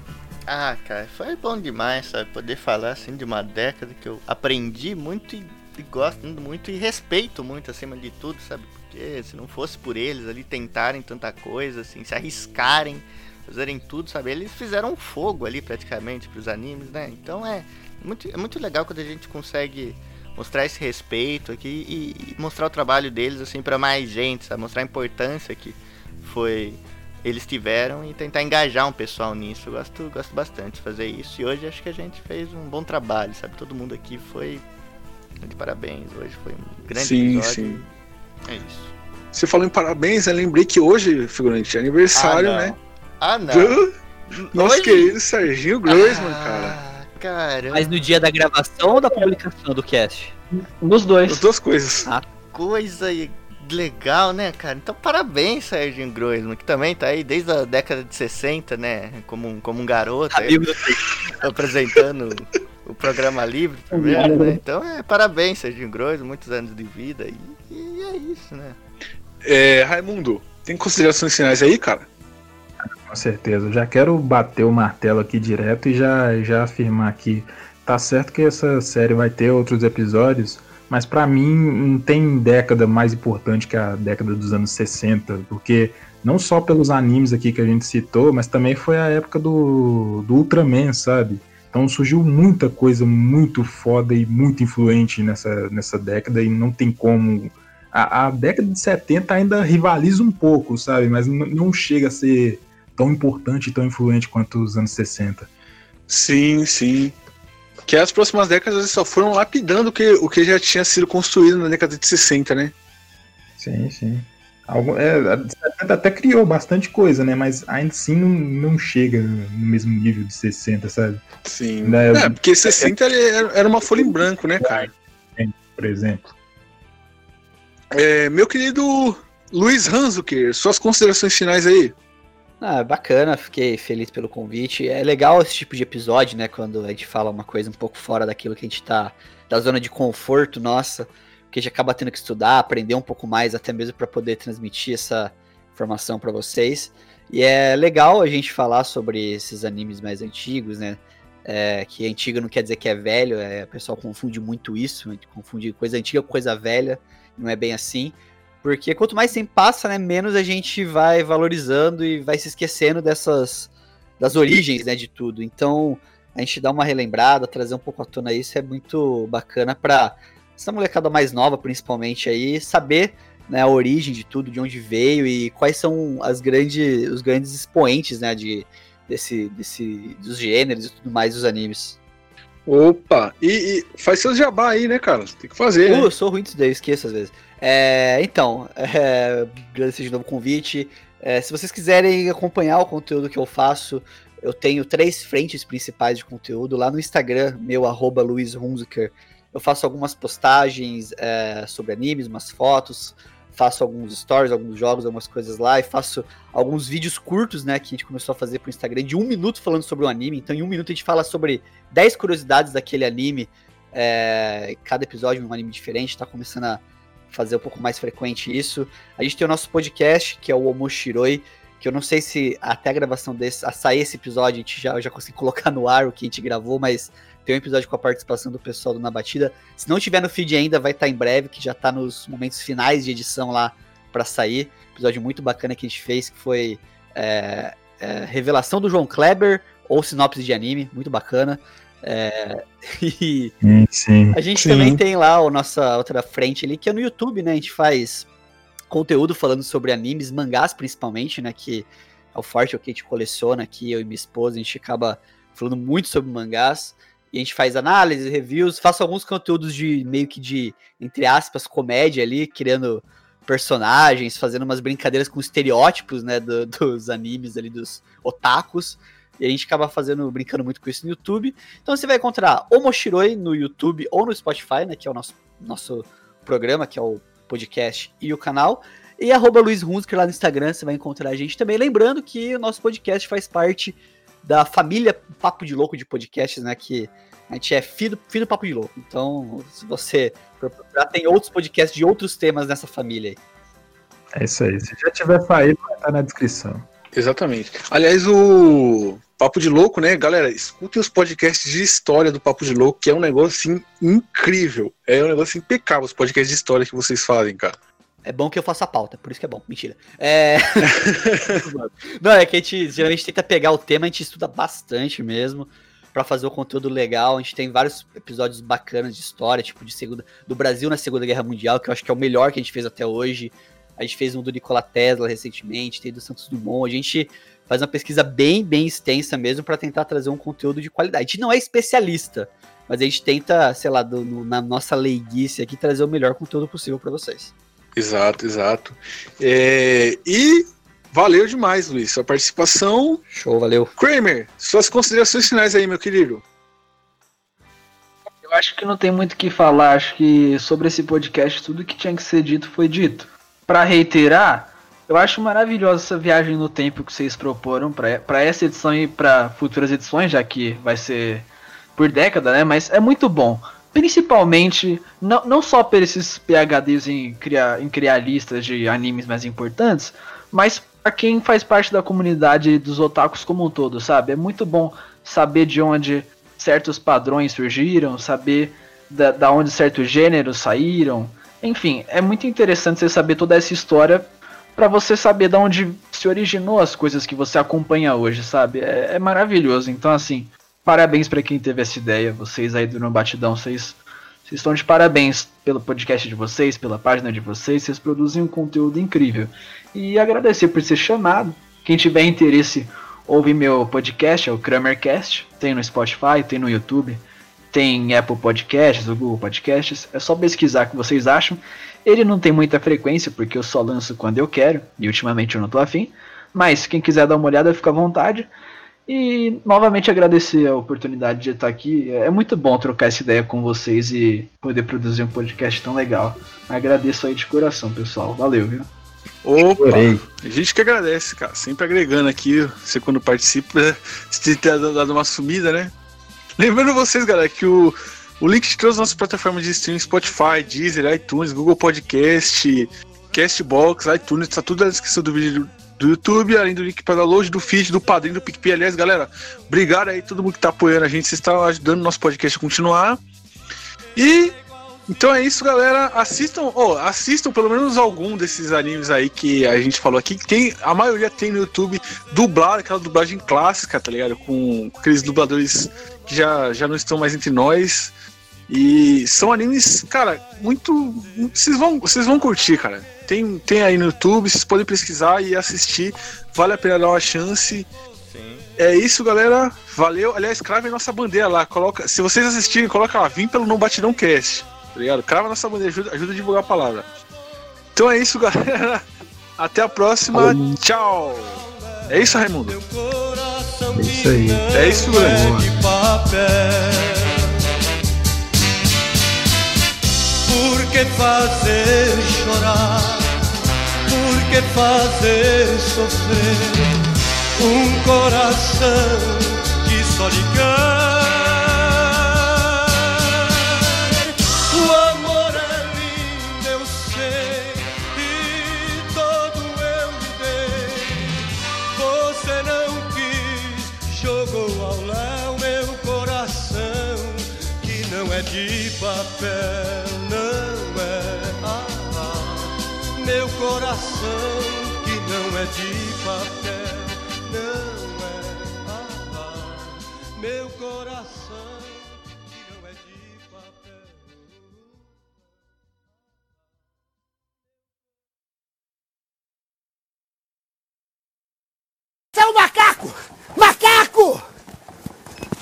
Ah, cara, foi bom demais, sabe? Poder falar assim de uma década que eu aprendi muito e gosto muito e respeito muito acima de tudo, sabe? Porque se não fosse por eles ali tentarem tanta coisa, assim, se arriscarem, fazerem tudo, sabe? Eles fizeram um fogo ali praticamente pros animes, né? Então é muito, é muito legal quando a gente consegue mostrar esse respeito aqui e, e mostrar o trabalho deles assim para mais gente, sabe? Mostrar a importância que foi eles tiveram e tentar engajar um pessoal nisso. Eu gosto, gosto bastante de fazer isso. E hoje acho que a gente fez um bom trabalho, sabe? Todo mundo aqui foi de parabéns. Hoje foi um grande Sim, episódio. sim. É isso. Você falou em parabéns, eu lembrei que hoje, figurante, é aniversário, Ah, né? Ah, não. Do nosso Hoje? querido Serginho Groisman, Ah, cara. Caramba. Mas no dia da gravação ou da publicação do cast? Dos dois. As duas coisas. Ah, coisa legal, né, cara? Então, parabéns, Serginho Groisman, que também tá aí desde a década de 60, né? Como um, como um garoto, aí, apresentando o programa livre primeiro, né? Então, é, parabéns, Serginho Groisman, muitos anos de vida e, e é isso, né? É, Raimundo, tem considerações finais aí, cara? Com certeza. Eu já quero bater o martelo aqui direto e já, já afirmar aqui. Tá certo que essa série vai ter outros episódios, mas pra mim não tem década mais importante que a década dos anos 60, porque não só pelos animes aqui que a gente citou, mas também foi a época do, do Ultraman, sabe? Então surgiu muita coisa muito foda e muito influente nessa, nessa década e não tem como. A, a década de 70 ainda rivaliza um pouco, sabe? Mas não chega a ser tão importante e tão influente quanto os anos 60. Sim, sim. Que as próximas décadas só foram lapidando o que, o que já tinha sido construído na década de 60, né? Sim, sim. Algum, é, a de 70 até criou bastante coisa, né? Mas ainda assim não, não chega no mesmo nível de 60, sabe? Sim. Né, É, porque 60 ele era era uma folha em branco, né, cara? Por exemplo. É, meu querido Luiz Hanzuker, suas considerações finais aí. Ah, bacana, fiquei feliz pelo convite. É legal esse tipo de episódio, né? Quando a gente fala uma coisa um pouco fora daquilo que a gente tá. da zona de conforto nossa, que a gente acaba tendo que estudar, aprender um pouco mais, até mesmo para poder transmitir essa informação para vocês. E é legal a gente falar sobre esses animes mais antigos, né? É, que antigo não quer dizer que é velho, é, o pessoal confunde muito isso, confunde coisa antiga com coisa velha, não é bem assim. Porque quanto mais tempo passa, né, menos a gente vai valorizando e vai se esquecendo dessas das origens, né, de tudo. Então, a gente dá uma relembrada, trazer um pouco à tona isso é muito bacana para essa molecada mais nova, principalmente aí, saber né, a origem de tudo, de onde veio e quais são as grandes, os grandes expoentes, né, de desse, desse dos gêneros e tudo mais dos animes. Opa, e, e faz seus jabá aí, né, cara? Tem que fazer, Uh, né? eu sou ruim disso daí, eu esqueço às vezes. É, então, é, agradecer de novo o convite. É, se vocês quiserem acompanhar o conteúdo que eu faço, eu tenho três frentes principais de conteúdo lá no Instagram, meu arroba Luiz Hunziker. Eu faço algumas postagens é, sobre animes, umas fotos, faço alguns stories, alguns jogos, algumas coisas lá, e faço alguns vídeos curtos, né, que a gente começou a fazer pro Instagram, de um minuto falando sobre o anime. Então, em um minuto a gente fala sobre 10 curiosidades daquele anime. É, cada episódio um anime diferente, tá começando a fazer um pouco mais frequente isso. A gente tem o nosso podcast, que é o Omoshiroi, que eu não sei se até a gravação desse, a sair esse episódio, a gente já, já consegui colocar no ar o que a gente gravou, mas tem um episódio com a participação do pessoal do Na Batida. Se não tiver no feed ainda, vai estar em breve, que já tá nos momentos finais de edição lá para sair. Episódio muito bacana que a gente fez, que foi é, é, revelação do João Kleber ou sinopse de anime, muito bacana. É, e Sim, sim. a gente Sim. também tem lá a nossa outra frente ali, que é no YouTube, né? A gente faz conteúdo falando sobre animes, mangás principalmente, né? Que é o forte, é o que a gente coleciona aqui, eu e minha esposa, a gente acaba falando muito sobre mangás. E a gente faz análise, reviews, faço alguns conteúdos de meio que de, entre aspas, comédia ali, criando personagens, fazendo umas brincadeiras com estereótipos, né, do- dos animes ali, dos otakus. E a gente acaba fazendo, brincando muito com isso no YouTube. Então você vai encontrar o Moshiroi no YouTube ou no Spotify, né? Que é o nosso, nosso programa, que é o podcast e o canal. E arroba Luiz Hunsker lá no Instagram, você vai encontrar a gente também. Lembrando que o nosso podcast faz parte da família Papo de Louco de podcasts, né? Que a gente é filho, filho do Papo de Louco. Então, se você for procurar, tem outros podcasts de outros temas nessa família aí. É isso aí. Se já tiver saído, vai estar na descrição. Exatamente. Aliás, o Papo de Louco, né, galera? Escutem os podcasts de história do Papo de Louco, que é um negócio assim, incrível. É um negócio impecável os podcasts de história que vocês fazem, cara. É bom que eu faça a pauta, por isso que é bom. Mentira. É... Não, é que a gente geralmente tenta pegar o tema, a gente estuda bastante mesmo. pra fazer o conteúdo legal. A gente tem vários episódios bacanas de história, tipo de segunda do Brasil na Segunda Guerra Mundial, que eu acho que é o melhor que a gente fez até hoje. A gente fez um do Nikola Tesla recentemente, tem do Santos Dumont. A gente faz uma pesquisa bem, bem extensa mesmo para tentar trazer um conteúdo de qualidade. A gente não é especialista, mas a gente tenta, sei lá, do- no- na nossa leiguice aqui, trazer o melhor conteúdo possível para vocês. Exato, exato. É, e valeu demais, Luiz, sua participação. Show, valeu. Kramer, suas considerações finais aí, meu querido. Eu acho que não tem muito o que falar. Acho que sobre esse podcast, tudo que tinha que ser dito foi dito. Pra reiterar, eu acho maravilhosa essa viagem no tempo que vocês proporam pra essa edição e pra futuras edições, já que vai ser por década, né? Mas é muito bom. Principalmente, não, não só por esses PHDs em criar, em criar listas de animes mais importantes, mas pra quem faz parte da comunidade dos otakus como um todo, sabe? É muito bom saber de onde certos padrões surgiram, saber da, da onde certos gêneros saíram. Enfim, é muito interessante você saber toda essa história pra você saber de onde se originou as coisas que você acompanha hoje, sabe? É, é maravilhoso. Então, assim, parabéns pra quem teve essa ideia. Vocês aí do No Batidão, vocês, vocês estão de parabéns pelo podcast de vocês, pela página de vocês. Vocês produzem um conteúdo incrível. E agradecer por ser chamado. Quem tiver interesse, ouve meu podcast, é o Kramercast. Tem no Spotify, tem no YouTube, tem Apple Podcasts, o Google Podcasts. É só pesquisar o que vocês acham. Ele não tem muita frequência, porque eu só lanço quando eu quero, e ultimamente eu não tô afim. Mas quem quiser dar uma olhada, fica à vontade. E novamente agradecer a oportunidade de estar aqui. É muito bom trocar essa ideia com vocês e poder produzir um podcast tão legal. Agradeço aí de coração, pessoal. Valeu, viu? Opa, a gente que agradece, cara. Sempre agregando aqui, você quando participa, você ter dado uma sumida, né? Lembrando vocês, galera, que o, o link de todas as nossas plataformas de streaming, Spotify, Deezer, iTunes, Google Podcast, Castbox, iTunes, tá tudo na descrição do vídeo do YouTube, além do link para download, do feed, do padrinho, do PicPay. Aliás, galera, obrigado aí todo mundo que tá apoiando a gente, vocês estão ajudando o nosso podcast a continuar. E então é isso, galera. Assistam, oh, assistam pelo menos algum desses animes aí que a gente falou aqui. Tem, a maioria tem no YouTube dublado, aquela dublagem clássica, tá ligado? Com, com aqueles dubladores que já, já não estão mais entre nós. E são animes, cara, muito. Vocês vão, vocês vão curtir, cara. Tem, tem aí no YouTube, vocês podem pesquisar e assistir. Vale a pena dar uma chance. Sim. É isso, galera. Valeu. Aliás, cravem nossa bandeira lá. Coloca, se vocês assistirem, coloca lá, vim pelo Não Batidão Cast. Tá ligado? Crava nossa bandeira, ajuda, ajuda a divulgar a palavra. Então é isso, galera. Até a próxima. Tchau. É isso, Raimundo. É isso aí. É isso, Grande. Por que fazer chorar? Por que fazer sofrer um coração que só lhe? Coração, que não é de papel, não é. Meu coração, que não é de papel. É um macaco! Macaco!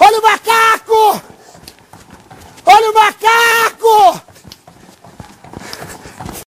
Olha o macaco! Olha o macaco!